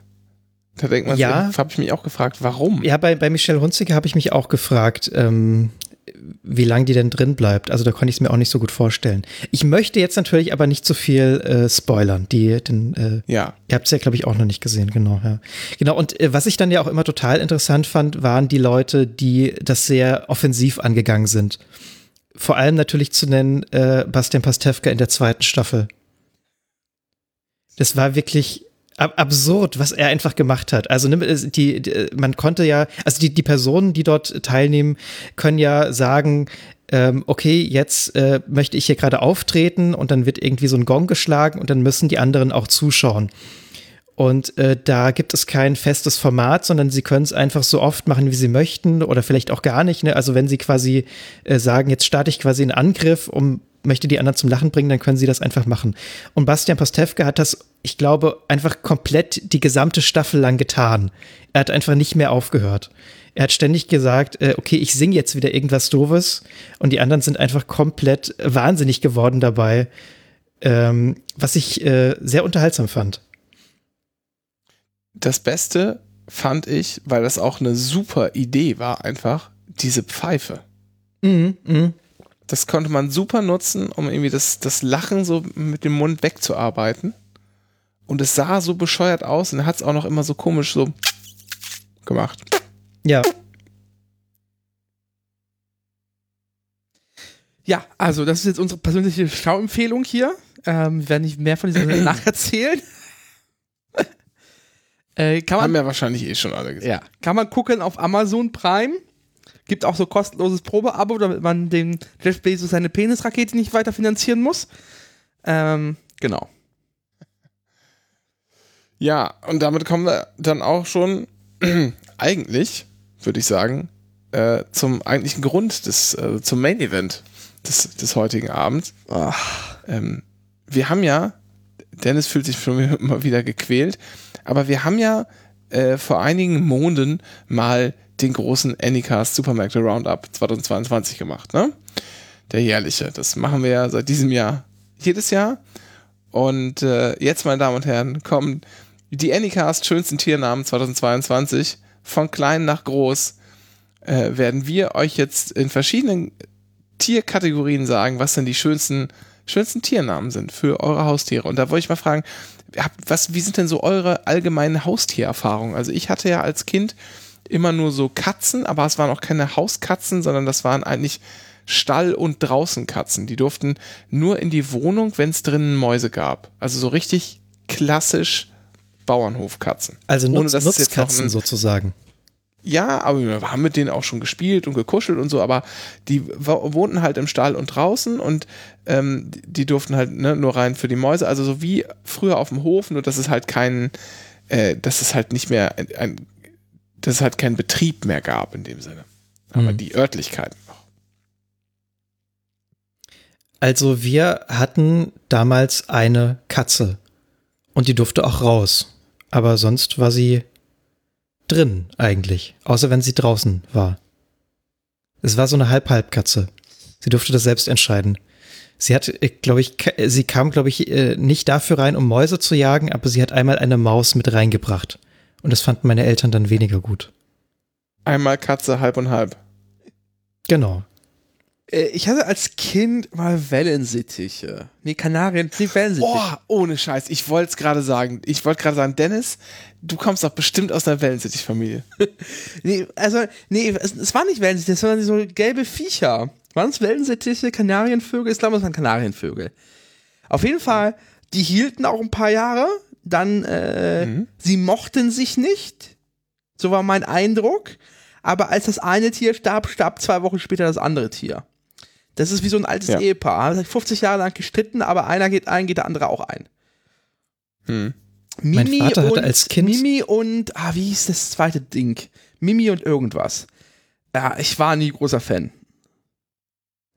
da denkt man, ja, habe ich mich auch gefragt, warum? Ja, bei, bei Michelle Hunziker habe ich mich auch gefragt, ähm, wie lange die denn drin bleibt. Also da konnte ich es mir auch nicht so gut vorstellen. Ich möchte jetzt natürlich aber nicht zu viel äh, spoilern. Die, den, äh, ja. Ihr habt es ja, glaube ich, auch noch nicht gesehen, genau. Ja. Genau, und äh, was ich dann ja auch immer total interessant fand, waren die Leute, die das sehr offensiv angegangen sind. Vor allem natürlich zu nennen äh, Bastian Pastewka in der zweiten Staffel. Das war wirklich absurd, was er einfach gemacht hat. Also die, die, man konnte ja, also die, die Personen, die dort teilnehmen, können ja sagen, ähm, okay, jetzt äh, möchte ich hier gerade auftreten und dann wird irgendwie so ein Gong geschlagen und dann müssen die anderen auch zuschauen. Und äh, da gibt es kein festes Format, sondern sie können es einfach so oft machen, wie sie möchten oder vielleicht auch gar nicht. Ne? Also wenn sie quasi äh, sagen, jetzt starte ich quasi einen Angriff, um möchte die anderen zum Lachen bringen, dann können sie das einfach machen. Und Bastian Pastewka hat das, ich glaube, einfach komplett die gesamte Staffel lang getan. Er hat einfach nicht mehr aufgehört. Er hat ständig gesagt, äh, okay, ich singe jetzt wieder irgendwas Doofes und die anderen sind einfach komplett wahnsinnig geworden dabei, ähm, was ich äh, sehr unterhaltsam fand. Das Beste fand ich, weil das auch eine super Idee war, einfach diese Pfeife. Mhm, mh das konnte man super nutzen, um irgendwie das, das Lachen so mit dem Mund wegzuarbeiten. Und es sah so bescheuert aus und er hat es auch noch immer so komisch so gemacht. Ja. Ja, also das ist jetzt unsere persönliche Schauempfehlung hier. Ähm, wir werden nicht mehr von dieser nacherzählen. äh, kann man, Haben ja wahrscheinlich eh schon alle gesehen. Ja, kann man gucken auf Amazon Prime. Gibt auch so kostenloses Probeabo, damit man den Jeff Bezos seine Penisrakete nicht weiter finanzieren muss. Ähm, genau. Ja, und damit kommen wir dann auch schon eigentlich, würde ich sagen, äh, zum eigentlichen Grund des, äh, zum Main Event des, des heutigen Abends. Ähm, wir haben ja, Dennis fühlt sich schon immer wieder gequält, aber wir haben ja äh, vor einigen Monaten mal den großen Anycast Supermärkte Roundup 2022 gemacht, ne? Der jährliche. Das machen wir ja seit diesem Jahr jedes Jahr. Und äh, jetzt, meine Damen und Herren, kommen die Anycast schönsten Tiernamen 2022. Von klein nach groß äh, werden wir euch jetzt in verschiedenen Tierkategorien sagen, was denn die schönsten, schönsten Tiernamen sind für eure Haustiere. Und da wollte ich mal fragen, was, wie sind denn so eure allgemeinen Haustiererfahrungen? Also ich hatte ja als Kind immer nur so Katzen, aber es waren auch keine Hauskatzen, sondern das waren eigentlich Stall- und Draußenkatzen. Die durften nur in die Wohnung, wenn es drinnen Mäuse gab. Also so richtig klassisch Bauernhofkatzen. Also Ohne, Nutz, noch Nutzkatzen ein- sozusagen. Ja, aber wir haben mit denen auch schon gespielt und gekuschelt und so, aber die wo- wohnten halt im Stall und draußen und ähm, die durften halt ne, nur rein für die Mäuse, also so wie früher auf dem Hof, nur dass es halt keinen, äh, dass es halt nicht mehr ein, ein dass es halt keinen Betrieb mehr gab in dem Sinne. Aber Mhm. die Örtlichkeiten noch. Also wir hatten damals eine Katze und die durfte auch raus. Aber sonst war sie drin eigentlich, außer wenn sie draußen war. Es war so eine Halb-Halb-Katze. Sie durfte das selbst entscheiden. Sie hat, glaube ich, sie kam, glaube ich, äh, nicht dafür rein, um Mäuse zu jagen, aber sie hat einmal eine Maus mit reingebracht. Und das fanden meine Eltern dann weniger gut. Einmal Katze halb und halb. Genau. Äh, Ich hatte als Kind mal Wellensittiche. Nee, Kanarien, nee, Wellensittiche. Boah, ohne Scheiß, ich wollte es gerade sagen. Ich wollte gerade sagen, Dennis, du kommst doch bestimmt aus einer Wellensittich-Familie. Nee, also, nee, es, es war nicht Wellensittiche, es waren so gelbe Viecher. Waren es Wellensittiche, Kanarienvögel? Ich glaube, es waren Kanarienvögel. Auf jeden Fall, die hielten auch ein paar Jahre. Dann, äh, sie mochten sich nicht. So war mein Eindruck. Aber als das eine Tier starb, starb zwei Wochen später das andere Tier. Das ist wie so ein altes Ja. Ehepaar. Haben sich 50 Jahre lang gestritten, aber einer geht ein, geht der andere auch ein. Hm. Mimi Vater hatte und als Kind- Mimi und ah, wie hieß das zweite Ding? Mimi und irgendwas. Ja, ich war nie großer Fan.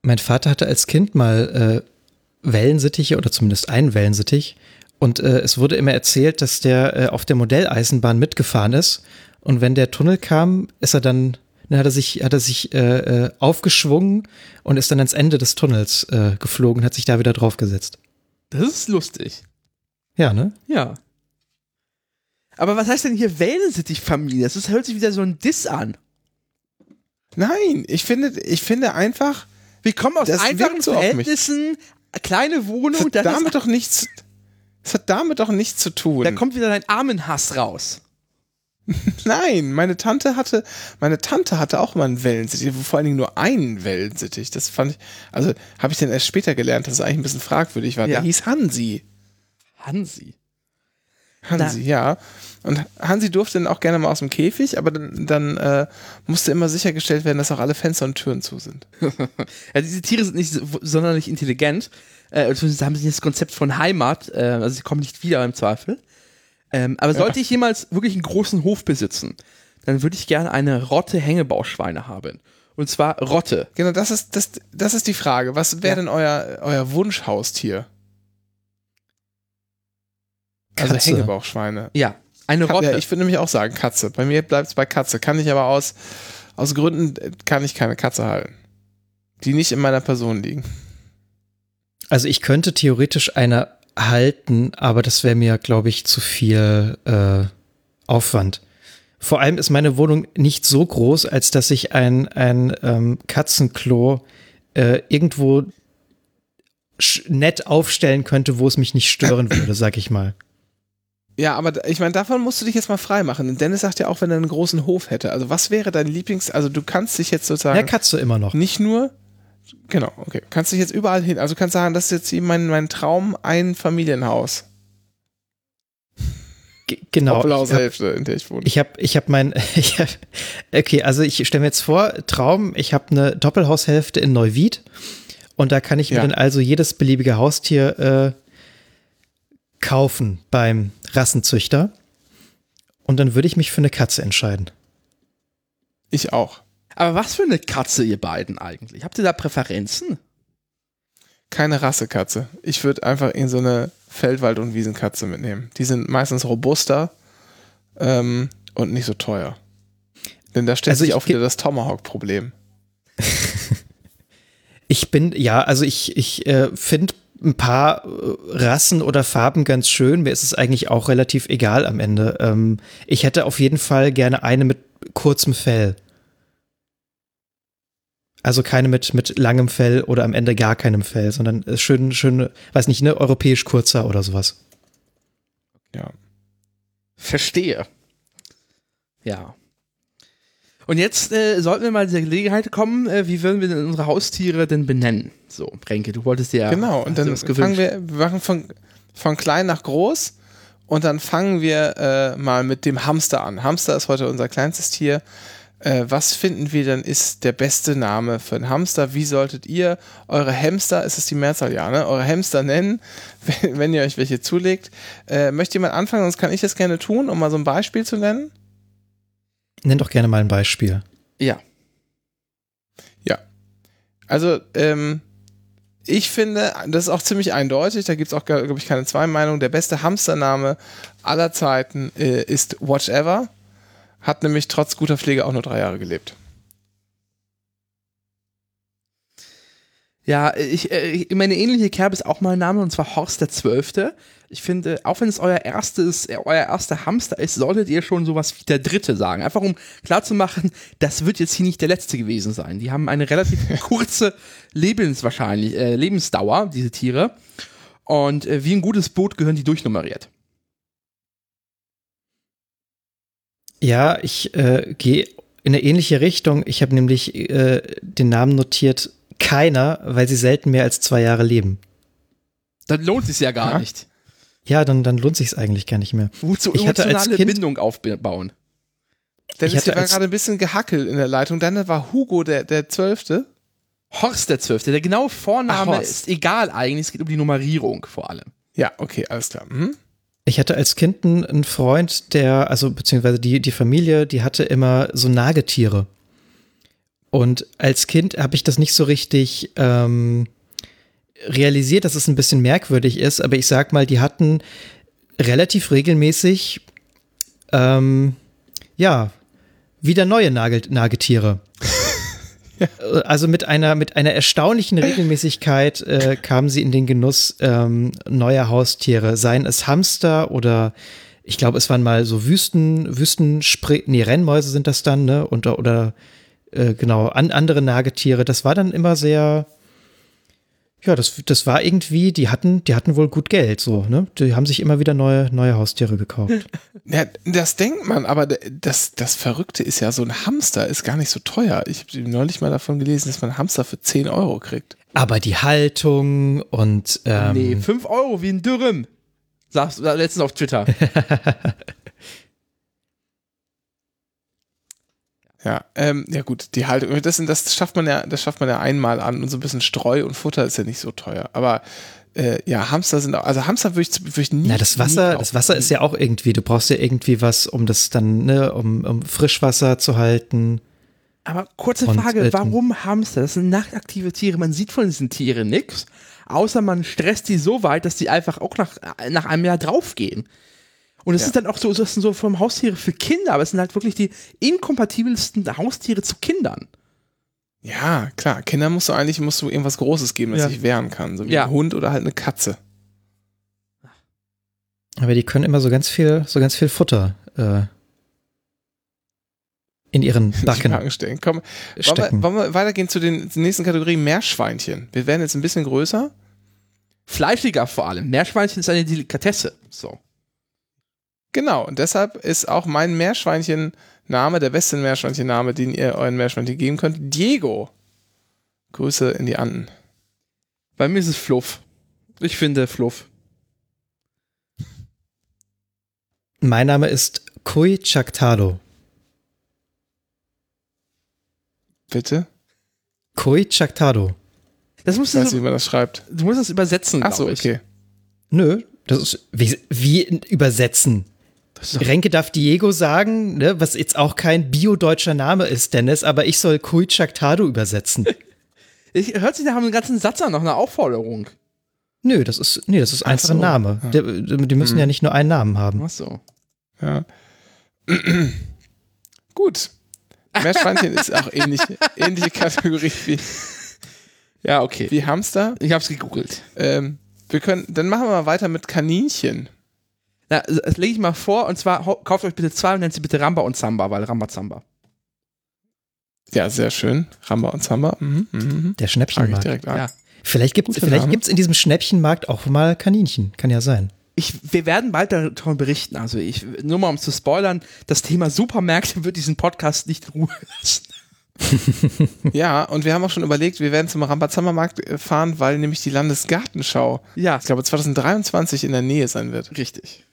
Mein Vater hatte als Kind mal äh, Wellensittiche oder zumindest einen Wellensittich. Und äh, es wurde immer erzählt, dass der äh, auf der Modelleisenbahn mitgefahren ist. Und wenn der Tunnel kam, ist er dann, dann hat er sich, hat er sich äh, äh, aufgeschwungen und ist dann ans Ende des Tunnels äh, geflogen, hat sich da wieder draufgesetzt. Das ist lustig. Ja, ne? Ja. Aber was heißt denn hier Wellensittich-Familie? Das ist, hört sich wieder so ein Diss an. Nein, ich finde, ich finde einfach, Wir kommen aus einfachen so. Verhältnissen, kleine das Wohnung, hat das damit ist, doch nichts, das hat damit doch nichts zu tun. da kommt wieder dein Armenhass raus. Nein, meine Tante hatte, meine Tante hatte auch mal einen Wellensittich, vor allen Dingen nur einen Wellensittich. Das fand ich, also habe ich dann erst später gelernt, dass es eigentlich ein bisschen fragwürdig war. Ja. Der hieß Hansi. Hansi. Hansi, ja. Und Hansi durfte dann auch gerne mal aus dem Käfig, aber dann, dann äh, musste immer sichergestellt werden, dass auch alle Fenster und Türen zu sind. Ja, diese Tiere sind nicht so- sonderlich intelligent. Äh, beziehungsweise haben sie das Konzept von Heimat, äh, also sie kommen nicht wieder im Zweifel. Ähm, aber sollte ich jemals wirklich einen großen Hof besitzen, dann würde ich gerne eine Rotte-Hängebauschweine haben. Und zwar Rotte. Genau, das ist, das, das ist die Frage. Was wäre Ja. denn euer, euer Wunschhaustier? Also Katze. Hängebauchschweine. Ja, eine Rotte. Ja, ich würde nämlich auch sagen Katze. Bei mir bleibt es bei Katze. Kann ich aber aus, aus Gründen, äh, kann ich keine Katze halten. Die nicht in meiner Person liegen. Also ich könnte theoretisch eine halten, aber das wäre mir, glaube ich, zu viel äh, Aufwand. Vor allem ist meine Wohnung nicht so groß, als dass ich ein, ein ähm, Katzenklo äh, irgendwo nett aufstellen könnte, wo es mich nicht stören würde, sag ich mal. Ja, aber ich meine, davon musst du dich jetzt mal frei machen. Denn Dennis sagt ja auch, wenn er einen großen Hof hätte. Also was wäre dein Lieblings... Also du kannst dich jetzt sozusagen... Ja, Katze immer noch. nicht nur... Genau, okay. Kannst dich jetzt überall hin... Also du kannst sagen, das ist jetzt hier mein, mein Traum, ein Familienhaus. G genau. Doppelhaushälfte, in der ich wohne. ich habe ich hab mein, ich hab, okay, also ich stelle mir jetzt vor, Traum, ich habe eine Doppelhaushälfte in Neuwied und da kann ich mir Ja. dann also jedes beliebige Haustier äh, kaufen beim Rassenzüchter und dann würde ich mich für eine Katze entscheiden. Ich auch. Aber was für eine Katze, ihr beiden eigentlich? Habt ihr da Präferenzen? Keine Rassekatze. Ich würde einfach in so eine Feldwald- und Wiesenkatze mitnehmen. Die sind meistens robuster ähm, und nicht so teuer. Denn da stellt Also sich ich auch wieder das Tomahawk-Problem. Ich bin, ja, also ich, ich äh, finde ein paar äh, Rassen oder Farben ganz schön. Mir ist es eigentlich auch relativ egal am Ende. Ähm, ich hätte auf jeden Fall gerne eine mit kurzem Fell. Also keine mit, mit langem Fell oder am Ende gar keinem Fell, sondern äh, schön, schön, weiß nicht, ne, europäisch kurzer oder sowas. Ja. Verstehe. Ja. Und jetzt äh, sollten wir mal zu der Gelegenheit kommen, äh, wie würden wir denn unsere Haustiere denn benennen? So, Renke, du wolltest ja. Genau, und dann was fangen wir, wir machen von, von klein nach groß und dann fangen wir äh, mal mit dem Hamster an. Hamster ist heute unser kleinstes Tier. Äh, was finden wir denn ist der beste Name für einen Hamster? Wie solltet ihr eure Hamster, ist es die Mehrzahl, ja, ne? Eure Hamster nennen, wenn, wenn ihr euch welche zulegt. Äh, möchte jemand anfangen, sonst kann ich das gerne tun, um mal so ein Beispiel zu nennen? Nenn doch gerne mal ein Beispiel. Ja. Also, ähm, ich finde, das ist auch ziemlich eindeutig, da gibt es auch, glaube ich, keine zwei Meinungen. Der beste Hamstername aller Zeiten äh, ist Watch Ever. Hat nämlich trotz guter Pflege auch nur drei Jahre gelebt. Ja, ich, äh, ich meine ähnliche Kerbe ist auch mein Name und zwar Horst der Zwölfte. Ich finde, auch wenn es euer erstes, äh, euer erster Hamster ist, solltet ihr schon sowas wie der Dritte sagen. Einfach um klarzumachen, das wird jetzt hier nicht der letzte gewesen sein. Die haben eine relativ kurze Lebenswahrscheinlich, äh, Lebensdauer, diese Tiere. Und äh, wie ein gutes Boot gehören die durchnummeriert. Ja, ich äh, gehe in eine ähnliche Richtung. Ich habe nämlich äh, den Namen notiert keiner, weil sie selten mehr als zwei Jahre leben. Dann lohnt es ja gar Ja. nicht. Ja, dann, dann lohnt sich eigentlich gar nicht mehr. Wozu Ich hatte als Kind- Bindung aufbauen. Dennis, hatte hier war als- gerade ein bisschen gehackelt in der Leitung. Dann war Hugo der, der Zwölfte. Horst der Zwölfte, der genaue Vorname Ach, ist egal eigentlich, es geht um die Nummerierung vor allem. Ja, okay, alles klar. Mhm. Ich hatte als Kind einen, Freund, der, also beziehungsweise die, die Familie, die hatte immer so Nagetiere. Und als Kind habe ich das nicht so richtig ähm, realisiert, dass es ein bisschen merkwürdig ist, aber ich sag mal, die hatten relativ regelmäßig ähm, ja wieder neue Nagel Nagetiere. Also mit einer, mit einer erstaunlichen Regelmäßigkeit äh, kamen sie in den Genuss ähm, neuer Haustiere, seien es Hamster oder ich glaube, es waren mal so Wüsten, Wüstenspre nee, Rennmäuse sind das dann, ne? Und, oder äh, genau, an, andere Nagetiere. Das war dann immer sehr, ja, das, das war irgendwie, die hatten, die hatten wohl gut Geld, so, ne? Die haben sich immer wieder neue, neue Haustiere gekauft. Ja, das denkt man, aber das, das Verrückte ist ja, so ein Hamster ist gar nicht so teuer. Ich habe neulich mal davon gelesen, dass man einen Hamster für 10 Euro kriegt. Aber die Haltung und ähm, nee, 5 Euro wie ein Dürüm. Sagst du letztens auf Twitter. Ja, ähm, ja gut, die Haltung, das, sind- das schafft man ja, das schafft man ja einmal an und so ein bisschen Streu und Futter ist ja nicht so teuer. Aber äh, ja, Hamster sind auch, also Hamster würde ich, würd ich nie. Na, das Wasser, das Wasser ist ja auch irgendwie, du brauchst ja irgendwie was, um das dann, ne, um, um Frischwasser zu halten. Aber kurze Und, Frage, äh, warum Hamster? Das sind nachtaktive Tiere, man sieht von diesen Tieren nichts, außer man stresst die so weit, dass die einfach auch nach, nach einem Jahr draufgehen. Und es Ja. ist dann auch so, das sind so vom Haustiere für Kinder, aber es sind halt wirklich die inkompatibelsten Haustiere zu Kindern. Ja, klar. Kinder musst du eigentlich musst du irgendwas Großes geben, das Ja. sich wehren kann. So wie Ja. ein Hund oder halt eine Katze. Aber die können immer so ganz viel, so ganz viel Futter äh, in ihren Backen stecken. Komm, wollen wir, wollen wir weitergehen zu den zur nächsten Kategorie Meerschweinchen. Wir werden jetzt ein bisschen größer. Fleischiger vor allem. Meerschweinchen ist eine Delikatesse. So. Genau, und deshalb ist auch mein Meerschweinchen-Name der beste Meerschweinchen-Name, den ihr euren Meerschweinchen geben könnt. Diego. Grüße in die Anden. Bei mir ist es Fluff. Ich finde Fluff. Mein Name ist Kui Chaktalo. Bitte? Kui Chaktado. Das musst Ich du, weiß nicht, wie man das schreibt. du musst das übersetzen, Achso, glaub ich. okay. Nö, das ist wie, wie übersetzen. Renke darf Diego sagen, ne, was jetzt auch kein bio-deutscher Name ist, Dennis, aber ich soll Kuitschak Tado übersetzen. Ich, hört sich nach einem ganzen Satz an, noch eine Aufforderung. Nö, das ist, nee, das ist einfach so. ein Name. Der, die müssen ja nicht nur einen Namen haben. Ach so. Ja. Gut. Meerschweinchen ist auch ähnlich, ähnliche Kategorie wie, Ja, okay. wie Hamster. Ich hab's gegoogelt. Ähm, wir können, dann machen wir mal weiter mit Kaninchen. Na, das lege ich mal vor, und zwar kauft euch bitte zwei und nennt sie bitte Ramba und Zamba, weil Ramba Zamba. Ja, sehr schön. Ramba und Zamba. Mhm, mhm, mhm. Der Schnäppchenmarkt. direkt an. Ja. Vielleicht gibt es in diesem Schnäppchenmarkt auch mal Kaninchen. Kann ja sein. Ich, wir werden bald davon berichten. Also ich, nur mal um zu spoilern, das Thema Supermärkte wird diesen Podcast nicht in Ruhe lassen. Ja, und wir haben auch schon überlegt, wir werden zum Rambazamba-Markt äh, fahren, weil nämlich die Landesgartenschau, Ja, ich glaube 2023 in der Nähe sein wird. richtig.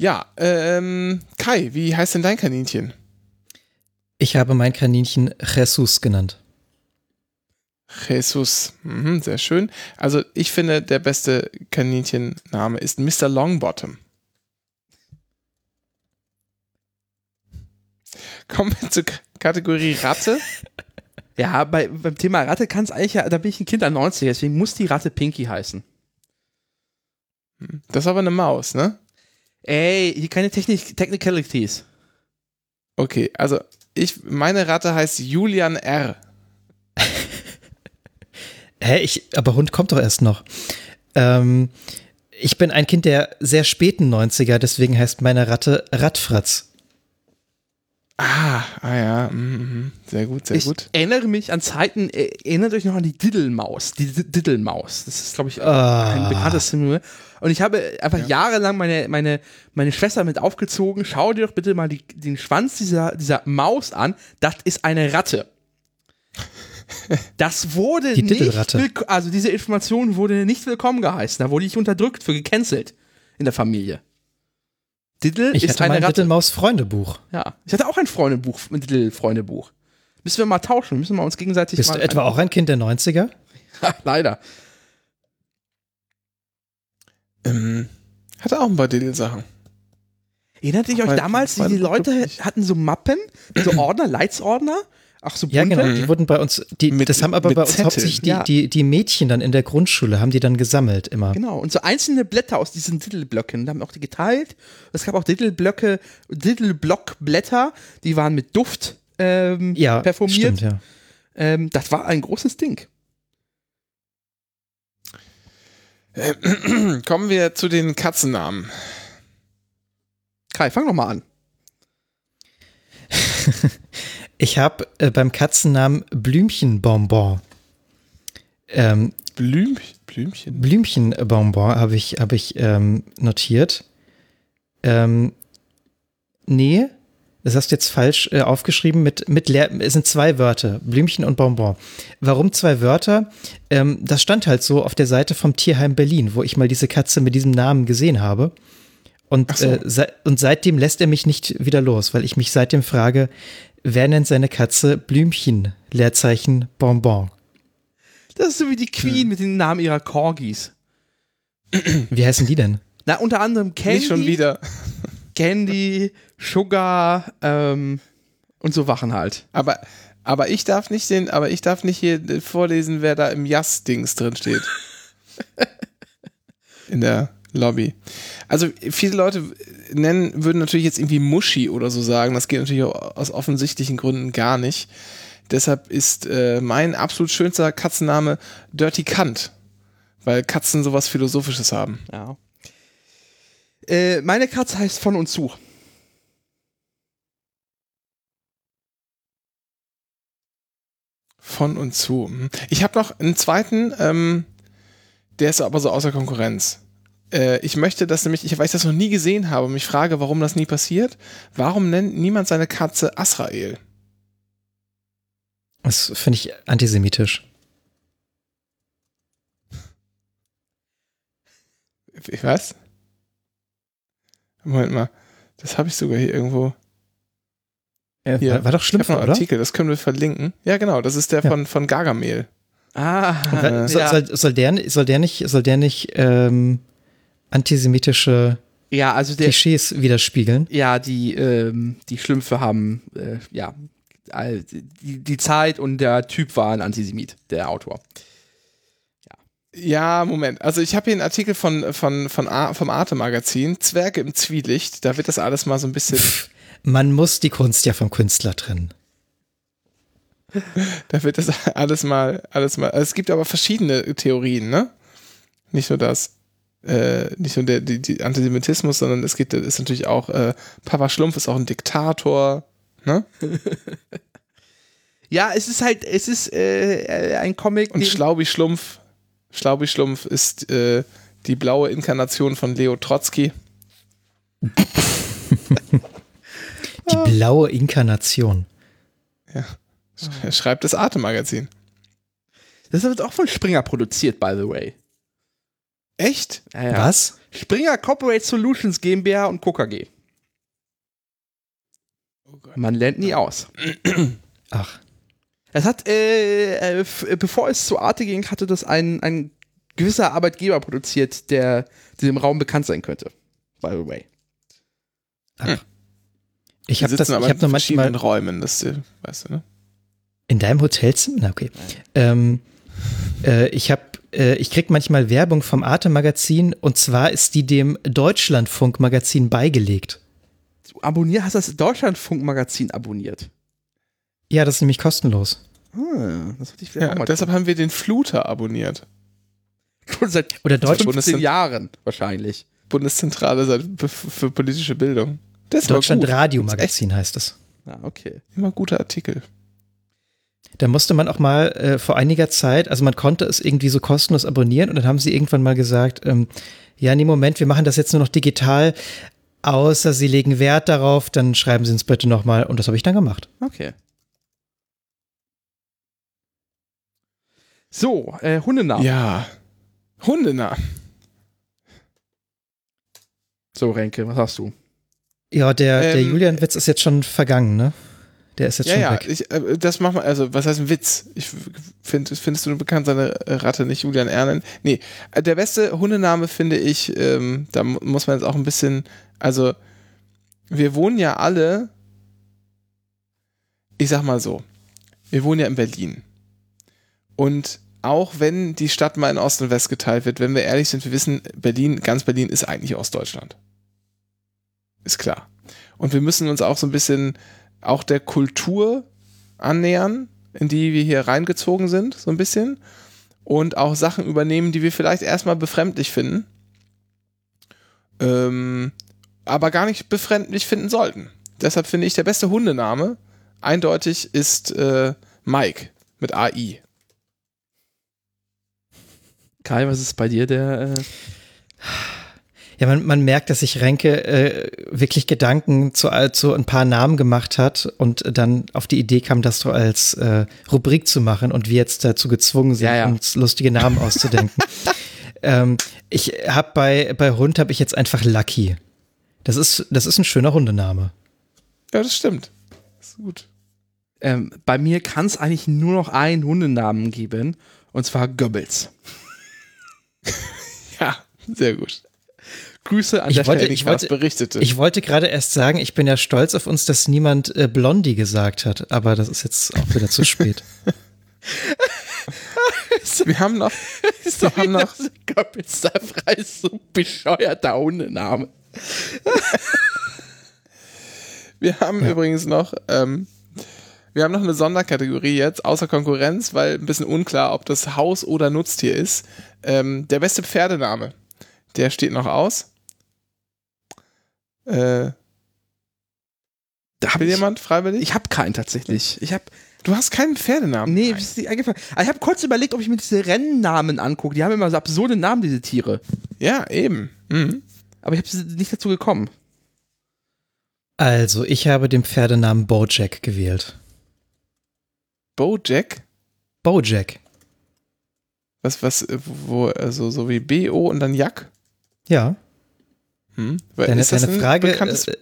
Ja, ähm, Kai, wie heißt denn dein Kaninchen? Ich habe mein Kaninchen Jesus genannt. Jesus. Mhm, sehr schön. Also ich finde, der beste Kaninchenname ist Mr. Longbottom. Kommen wir zur K Kategorie Ratte. Ja, bei, beim Thema Ratte kann es eigentlich ja, da bin ich ein Kind der 90er, deswegen muss die Ratte Pinky heißen. Das ist aber eine Maus, ne? Ey, hier keine Technik Technicalities. Okay, also ich, meine Ratte heißt Julian R. Hä, ich, aber Hund kommt doch erst noch. Ähm, ich bin ein Kind der sehr späten 90er, deswegen heißt meine Ratte Radfratz. Ah, ah ja, mhm, mhm. sehr gut, sehr ich gut. erinnere mich an Zeiten, äh, erinnert euch noch an die Diddlemaus. Die D- Diddlemaus. Das ist, glaube ich, Ah. ein bekanntes Synonym. Und ich habe einfach jahrelang meine, meine, meine Schwester mit aufgezogen. Schau dir doch bitte mal die, den Schwanz dieser, dieser Maus an. Das ist eine Ratte. Das wurde Die nicht, also diese Information wurde nicht willkommen geheißen. Da wurde ich unterdrückt, für gecancelt in der Familie. Diddle Ich ist hatte eine mein Ratte. Little Freundebuch. Ja, ich hatte auch ein Freundebuch, ein Diddle-Freundebuch. Müssen wir mal tauschen, müssen wir uns gegenseitig Bist mal du etwa auch ein Kind der 90er? Leider. Ähm, hatte auch ein paar Diddle-Sachen. Erinnert ihr euch Weil- damals, wie weil- die Leute hatten so Mappen, so Ordner, Leitsordner? Ach, so bunte? Ja, genau. Die wurden bei uns, die, Mit- das haben aber bei uns Zetteln. hauptsächlich die, Ja. die, die Mädchen dann in der Grundschule, haben die dann gesammelt immer. Genau, und so einzelne Blätter aus diesen Diddle-Blöcken. Da haben auch die geteilt. Es gab auch Diddle-Blöcke, Diddle-Block-Blätter, die waren mit Duft ähm, Ja, performiert. stimmt, ja. Ähm, das war ein großes Ding. Kommen wir zu den Katzennamen. Kai, fang doch mal an. Ich habe äh, beim Katzennamen Blümchenbonbon. Ähm, Blüm, Blümchen. Blümchenbonbon habe ich, hab ich ähm, notiert. Ähm, nee, das hast du jetzt falsch äh, aufgeschrieben. Mit, mit leer, es sind zwei Wörter, Blümchen und Bonbon. Warum zwei Wörter? Ähm, das stand halt so auf der Seite vom Tierheim Berlin, wo ich mal diese Katze mit diesem Namen gesehen habe. Und, so. äh, se und seitdem lässt er mich nicht wieder los, weil ich mich seitdem frage, wer nennt seine Katze Blümchen, Leerzeichen Bonbon? Das ist so wie die Queen Hm. mit den Namen ihrer Corgis. Wie heißen die denn? Na, unter anderem Candy, Nicht schon wieder. Candy, Sugar ähm, und so Wachen halt. Aber, aber ich darf nicht den, aber ich darf nicht hier vorlesen, wer da im Jas-Dings drin steht. In der Lobby. Also viele Leute nennen, würden natürlich jetzt irgendwie Muschi oder so sagen. Das geht natürlich auch aus offensichtlichen Gründen gar nicht. Deshalb ist äh, mein absolut schönster Katzenname Dirty Kant. Weil Katzen sowas Philosophisches haben. Ja. Äh, meine Katze heißt von und zu. Von und zu. Ich habe noch einen zweiten, ähm, der ist aber so außer Konkurrenz. Äh, ich möchte das nämlich, ich, weil ich das noch nie gesehen habe und mich frage, warum das nie passiert. Warum nennt niemand seine Katze Asrael? Das finde ich antisemitisch. Ich weiß. Moment mal. Das habe ich sogar hier irgendwo. Hier. War, war doch Ich schlimm, habe noch einen oder? Artikel, das können wir verlinken. Ja, genau, das ist der Ja. von, von Gargamel. Ah, Soll, ja. soll, soll, der, soll der nicht, soll der nicht ähm, antisemitische Ja, also der, Klischees widerspiegeln. ja, die, ähm, die Schlümpfe haben, äh, ja, die, die Zeit und der Typ war ein Antisemit, der Autor. Ja, Moment. Also ich habe hier einen Artikel von, von, von A, vom Arte-Magazin, Zwerge im Zwielicht. Da wird das alles mal so ein bisschen, Man muss die Kunst ja vom Künstler trennen. da wird das alles mal, alles mal. Also es gibt aber verschiedene Theorien, ne? Nicht nur das, äh, nicht nur der die, die Antisemitismus, sondern es gibt, ist natürlich auch, äh, Papa Schlumpf ist auch ein Diktator, ne? Ja, es ist halt, es ist äh, ein Comic. Und Schlaubi Schlumpf, Schlaubi Schlumpf ist äh, die blaue Inkarnation von Leo Trotzki. Die blaue Inkarnation. Er schreibt das Arte-Magazin. das wird auch von Springer produziert, by the way. Echt? Ja, ja. Was? Springer Corporate Solutions GmbH und KKG. Oh Gott. Man lernt nie aus. Ach, Es hat, äh, äh, äh, bevor es zu Arte ging, hatte das ein, ein gewisser Arbeitgeber produziert, der diesem Raum bekannt sein könnte. By the way. Ich habe das, sitzen ich aber habe in nur manchmal Räumen, das weißt du, ne? in deinem Hotelzimmer. Na okay. Ähm, äh, ich habe, äh, ich krieg manchmal Werbung vom Arte Magazin und zwar ist die dem Deutschlandfunk Magazin beigelegt. Du abonnier, hast das Deutschlandfunk-Magazin abonniert. Ja, das ist nämlich kostenlos. Hm, das hatte ich Ja, auch deshalb haben wir den Fluter abonniert. schon seit Oder Deutsch, 15 Jahren wahrscheinlich. Bundeszentrale für politische Bildung. Das Deutschland. Radio Magazin heißt es. Ja, okay. Immer guter Artikel. Da musste man auch mal äh, vor einiger Zeit, also man konnte es irgendwie so kostenlos abonnieren und dann haben sie irgendwann mal gesagt, ähm, ja, nee, Moment, wir machen das jetzt nur noch digital, außer sie legen Wert darauf, dann schreiben sie uns bitte nochmal und das habe ich dann gemacht. Okay. So, äh, Hundenamen. Ja. Hundenah. So, Renke, was hast du? Ja, der, der Ähm, Julian-Witz ist jetzt schon vergangen, ne? Der ist jetzt Ja, schon ja, weg. ich, äh, das machen wir, also, was heißt ein Witz? Ich finde, findest du bekannt seine Ratte nicht Julian Ernen? Nee, äh, der beste Hundename finde ich, ähm, da mu- muss man jetzt auch ein bisschen, also, wir wohnen ja alle, ich sag mal so, wir wohnen ja in Berlin. Und auch wenn die Stadt mal in Ost und West geteilt wird, wenn wir ehrlich sind, wir wissen, Berlin, ganz Berlin ist eigentlich Ostdeutschland. Ist klar. Und wir müssen uns auch so ein bisschen auch der Kultur annähern, in die wir hier reingezogen sind, so ein bisschen. Und auch Sachen übernehmen, die wir vielleicht erstmal befremdlich finden. Ähm, aber gar nicht befremdlich finden sollten. Deshalb finde ich, der beste Hundename eindeutig ist äh, Mike mit AI. Kai, was ist bei dir der? Äh Ja, man, man merkt, dass sich Renke äh, wirklich Gedanken zu, zu ein paar Namen gemacht hat und dann auf die Idee kam, das so als äh, Rubrik zu machen und wir jetzt dazu gezwungen sind, Ja, ja. uns lustige Namen auszudenken. ähm, ich habe bei, bei Hund habe ich jetzt einfach Lucky. Das ist, das ist ein schöner Hundename. Ja, das stimmt. Das ist gut. ähm, bei mir kann es eigentlich nur noch einen Hundenamen geben, und zwar Goebbels. Ja, sehr gut. Grüße an Ich der wollte- Stelle. Ich wollte- berichtete. Ich wollte gerade erst sagen, ich bin ja stolz auf uns, dass niemand äh, Blondie gesagt hat, aber das ist jetzt auch wieder zu spät. wir haben noch, wir haben noch, ist so bescheuerter Hundename. Wir haben übrigens noch, ähm, wir haben noch eine Sonderkategorie jetzt, außer Konkurrenz, weil ein bisschen unklar, ob das Haus- oder Nutztier ist. Ähm, der beste Pferdename, der steht noch aus. Äh, Da hab will ich, jemand freiwillig? ich habe keinen tatsächlich. Ich habe du hast keinen Pferdenamen. nee, Nein. ist nicht eingefallen. Aber ich habe kurz überlegt, ob ich mir diese Rennnamen angucke. Die haben immer so absurde Namen, diese Tiere. Ja, eben. Mhm. Aber ich habe nicht dazu gekommen. Also, ich habe den Pferdenamen Bojack gewählt. Bojack? Bojack. Was, was, wo, also so wie B-O und dann Jack? Ja. Hm? Deine, ist das deine ein Frage, bekanntes- äh,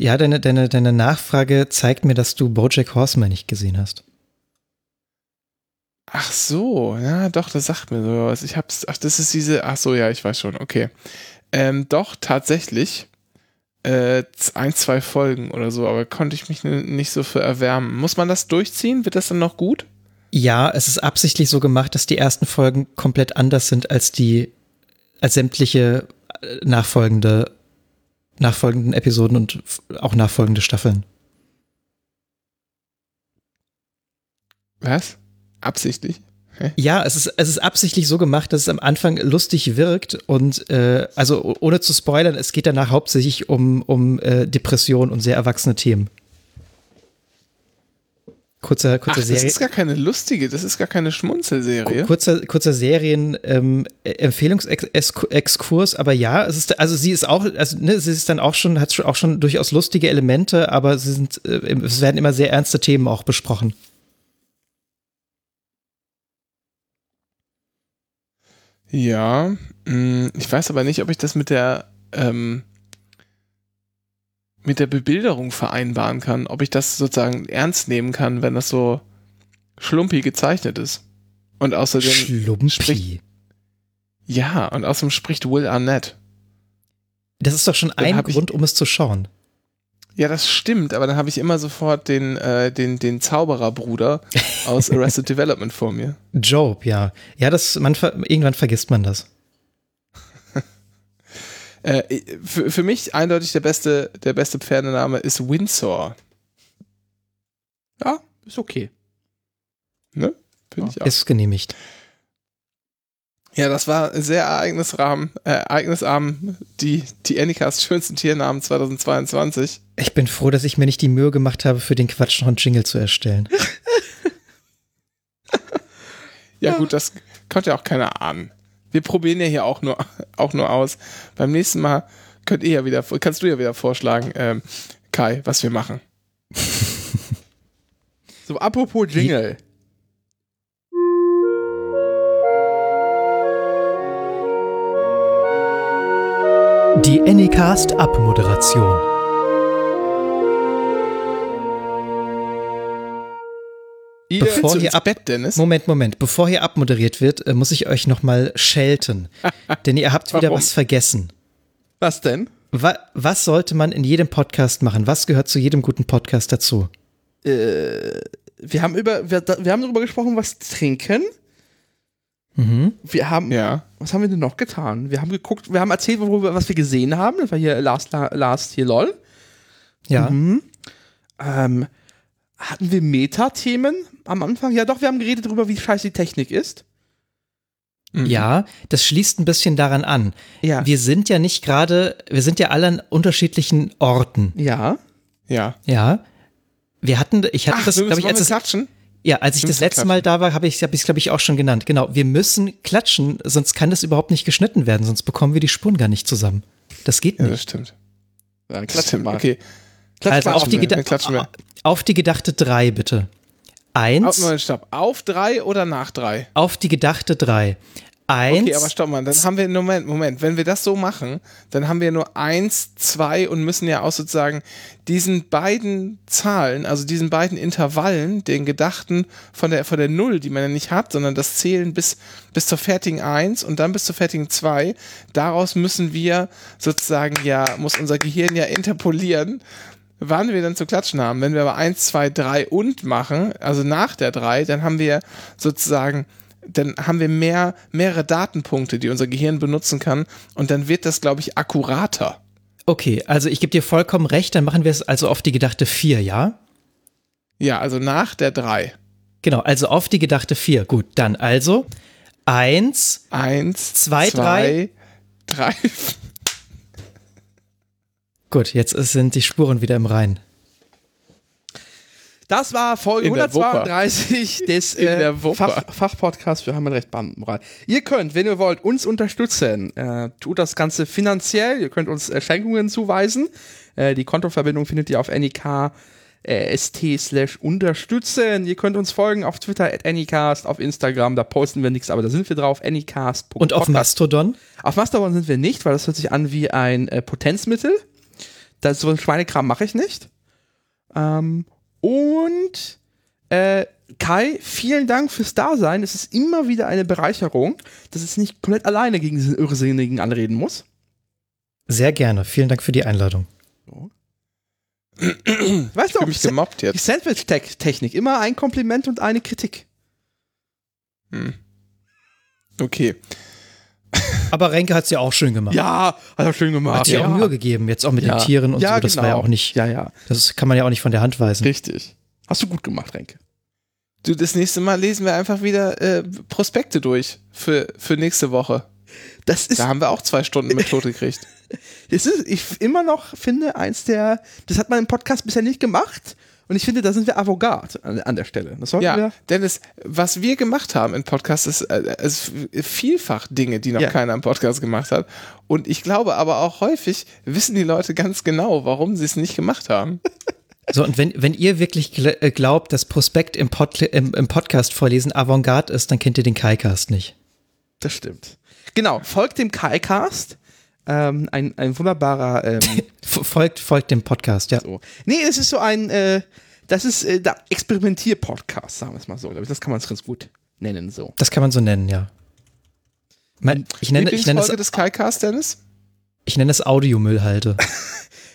ja, deine, deine, deine Nachfrage zeigt mir, dass du Bojack Horseman nicht gesehen hast. Ach so, ja, doch, das sagt mir so was. Ich hab's, ach, das ist diese, ach so, ja, ich weiß schon, okay. Ähm, doch, tatsächlich. Äh, ein, zwei Folgen oder so, aber konnte ich mich nicht so für erwärmen. Muss man das durchziehen? Wird das dann noch gut? Ja, es ist absichtlich so gemacht, dass die ersten Folgen komplett anders sind als die, als sämtliche äh, nachfolgende, nachfolgenden Episoden und auch nachfolgende Staffeln. Was? Absichtlich? Hä? Ja, es ist, es ist absichtlich so gemacht, dass es am Anfang lustig wirkt und äh, also ohne zu spoilern, es geht danach hauptsächlich um, um äh, Depression und sehr erwachsene Themen. Kurzer, kurzer Ach, Serie. Das ist gar keine lustige, das ist gar keine Schmunzelserie. Kurzer, kurzer Serien-Empfehlungsexkurs, ähm, aber ja, es ist, also sie ist auch, also ne, sie ist dann auch schon, hat auch schon durchaus lustige Elemente, aber sie sind, äh, es werden immer sehr ernste Themen auch besprochen. Ja, mm, ich weiß aber nicht, ob ich das mit der ähm, mit der Bebilderung vereinbaren kann, ob ich das sozusagen ernst nehmen kann, wenn das so schlumpi gezeichnet ist. Und außerdem Schlumpi. Spricht, ja, und außerdem spricht Will Arnett. Das ist doch schon ein Grund, um es zu schauen. Ja, das stimmt, aber dann habe ich immer sofort den, äh, den, den Zaubererbruder aus Arrested Development vor mir. Job, ja. Ja, das, man, irgendwann vergisst man das. Äh, für, für mich eindeutig der beste, der beste Pferdename ist Windsor. Ja, ist okay. Ne? Finde ja. ich auch. Ist genehmigt. Ja, das war sehr ereignisarm, äh, ereignisarm, die, die Anycast schönsten Tiernamen 2022. Ich bin froh, dass ich mir nicht die Mühe gemacht habe, für den Quatsch noch einen Jingle zu erstellen. ja, gut, das konnte ja auch keiner ahnen. Wir probieren ja hier auch nur, auch nur aus. Beim nächsten Mal könnt ihr ja wieder, kannst du ja wieder vorschlagen, ähm, Kai, was wir machen. so, apropos Jingle. Die Anycast Abmoderation. Bevor hier ab Bett, Dennis? Moment, Moment. Bevor hier abmoderiert wird, äh, muss ich euch nochmal schelten. denn ihr habt wieder was vergessen. Was denn? Wa was sollte man in jedem Podcast machen? Was gehört zu jedem guten Podcast dazu? Äh, wir haben über, wir, wir haben darüber gesprochen, was trinken. Mhm. Wir haben, ja. was haben wir denn noch getan? Wir haben geguckt, wir haben erzählt, worüber, was wir gesehen haben. Das war hier Last, Last hier LOL. Ja. Mhm. Ähm, hatten wir Meta-Themen am Anfang? Ja, doch, wir haben geredet darüber, wie scheiße die Technik ist. Mhm. Ja, das schließt ein bisschen daran an. Ja. Wir sind ja nicht gerade, wir sind ja alle an unterschiedlichen Orten. Ja. Ja. Ja. Wir hatten, ich hatte Ach, das, glaube ich, als es, klatschen? Ja, als ich das letzte klatschen. Mal da war, habe ich es, hab glaube ich, auch schon genannt. Genau, wir müssen klatschen, sonst kann das überhaupt nicht geschnitten werden, sonst bekommen wir die Spuren gar nicht zusammen. Das geht nicht. Ja, das stimmt. Ja, das stimmt. Mal. Okay. Klatsch, also auf die, auf die, gedachte drei, bitte. Eins. Auf, stopp. Auf drei oder nach drei? Auf die gedachte drei. Eins. Okay, aber stopp mal, dann haben wir, Moment, Moment, wenn wir das so machen, dann haben wir nur eins, zwei und müssen ja auch sozusagen diesen beiden Zahlen, also diesen beiden Intervallen, den gedachten von der, von der Null, die man ja nicht hat, sondern das Zählen bis, bis zur fertigen eins und dann bis zur fertigen zwei, daraus müssen wir sozusagen ja, muss unser Gehirn ja interpolieren, wann wir dann zu klatschen haben. Wenn wir aber eins, zwei, drei und machen, also nach der drei, dann haben wir sozusagen dann haben wir mehr, mehrere Datenpunkte, die unser Gehirn benutzen kann und dann wird das, glaube ich, akkurater. Okay, also ich gebe dir vollkommen recht, dann machen wir es also auf die gedachte 4, ja? Ja, also nach der 3. Genau, also auf die gedachte 4. Gut, dann also 1, 1, 2, 3, 3. Gut, jetzt sind die Spuren wieder im Rein. Das war Folge 132 des äh, Fach, Fachpodcasts für Heimatrecht Bandenmoral. Ihr könnt, wenn ihr wollt, uns unterstützen. Äh, tut das Ganze finanziell. Ihr könnt uns äh, Schenkungen zuweisen. Äh, die Kontoverbindung findet ihr auf NIK äh, st slash unterstützen. Ihr könnt uns folgen auf Twitter at Anycast, auf Instagram, da posten wir nichts, aber da sind wir drauf, Anycast. Und auf Mastodon? Auf Mastodon sind wir nicht, weil das hört sich an wie ein äh, Potenzmittel. Das, so ein Schweinekram mache ich nicht. Ähm, und äh, Kai, vielen Dank fürs Dasein. Es ist immer wieder eine Bereicherung, dass es nicht komplett alleine gegen diesen Irrsinnigen anreden muss. Sehr gerne. Vielen Dank für die Einladung. Weißt Ich du, mich gemobbt die jetzt. Sandwich-Technik, immer ein Kompliment und eine Kritik. Hm. Okay. Aber Renke hat es ja auch schön gemacht. Ja, hat er schön gemacht. Hat sich auch Mühe gegeben, jetzt auch mit Ja. den Tieren und Ja, so. Das genau. war ja auch nicht, Ja, ja, das kann man ja auch nicht von der Hand weisen. richtig. Hast du gut gemacht, Renke. Du, das nächste Mal lesen wir einfach wieder äh, Prospekte durch für, für nächste Woche. Das ist, Da haben wir auch zwei Stunden mit tot gekriegt. das ist, ich immer noch finde, eins der, das hat man im Podcast bisher nicht gemacht. Und ich finde, da sind wir avantgarde an, an der Stelle. Das sollten Ja, wir. Dennis, was wir gemacht haben im Podcast ist, äh, ist vielfach Dinge, die noch Ja. keiner im Podcast gemacht hat. Und ich glaube aber auch häufig wissen die Leute ganz genau, warum sie es nicht gemacht haben. So, und wenn, wenn ihr wirklich äh, glaubt, dass Prospekt im, Pod im, im Podcast vorlesen Avantgarde ist, dann kennt ihr den Kai-Cast nicht. Das stimmt. Genau, folgt dem KaiCast. Ähm, ein, ein wunderbarer. Ähm, folgt, folgt dem Podcast, ja. so. Nee, es ist so ein. Äh, das ist äh, der Experimentier-Podcast, sagen wir es mal so. ich. Das kann man es ganz gut nennen, so. Das kann man so nennen, ja. Mein, ich, nenne, ich, nenne es, des Kaikast, Dennis? ich nenne es Audiomüllhalde.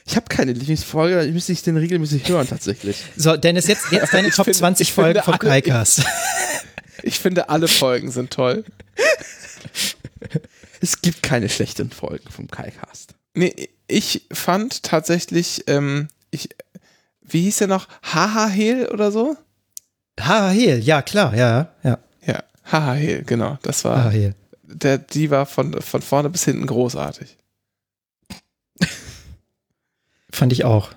Ich habe keine Lieblingsfolge, ich müsste ich den regelmäßig hören, tatsächlich. So, Dennis, jetzt, jetzt deine Ich Top finde- 20 ich finde Folgen vom alle- Kai-Cast. Ich finde, alle Folgen sind toll. Es gibt keine schlechten Folgen vom KaiCast. Nee, ich fand tatsächlich, ähm, ich, wie hieß der noch? Haha Hehl oder so? Haha, Hehl, ja, klar, ja, ja. Ja, Haha Hehl, genau. Das war, Haha, Hehl. der, die war von, von vorne bis hinten großartig. Fand ich auch.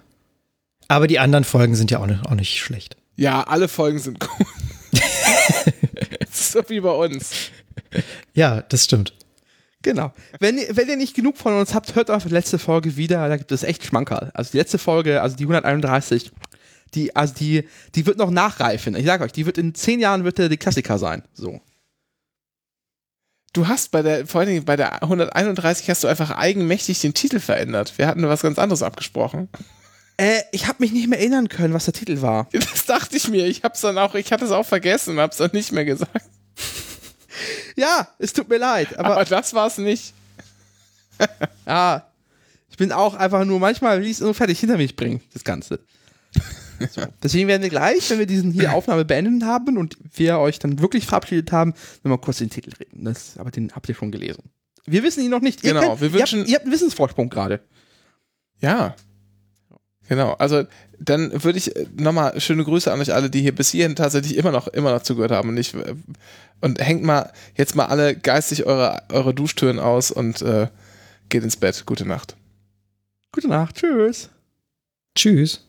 Aber die anderen Folgen sind ja auch nicht, auch nicht schlecht. Ja, alle Folgen sind gut. ist so wie bei uns. Ja, das stimmt. Genau. Wenn, ihr- wenn ihr nicht genug von uns habt, hört auf die letzte Folge wieder. Da gibt es echt Schmankerl. Also die letzte Folge, also die 131, die, also die, die wird noch nachreifen. Ich sage euch, die wird in zehn Jahren wird der die Klassiker sein. So. Du hast bei der, vor allen Dingen bei der 131 hast du einfach eigenmächtig den Titel verändert. Wir hatten was ganz anderes abgesprochen. Äh, ich habe mich nicht mehr erinnern können, was der Titel war. Das dachte ich mir. Ich hab's dann auch, ich hatte es auch vergessen hab's dann nicht mehr gesagt. Ja, es tut mir leid, aber, Aber das war's nicht. ja, ich bin auch einfach nur manchmal will ich es nur fertig hinter mich bringen, das Ganze. So. Deswegen werden wir gleich, wenn wir diesen hier Aufnahme beendet haben und wir euch dann wirklich verabschiedet haben, nochmal kurz den Titel reden. Das, aber den habt ihr schon gelesen. Wir wissen ihn noch nicht. Genau, könnt, wir ihr, habt, wünschen- ihr habt einen Wissensvorsprung gerade. Ja. Genau, also dann würde ich nochmal schöne Grüße an euch alle, die hier bis hierhin tatsächlich immer noch, immer noch zugehört haben und nicht, und hängt mal jetzt mal alle geistig eure, eure Duschtüren aus und äh, geht ins Bett. Gute Nacht. Gute Nacht. Tschüss. Tschüss.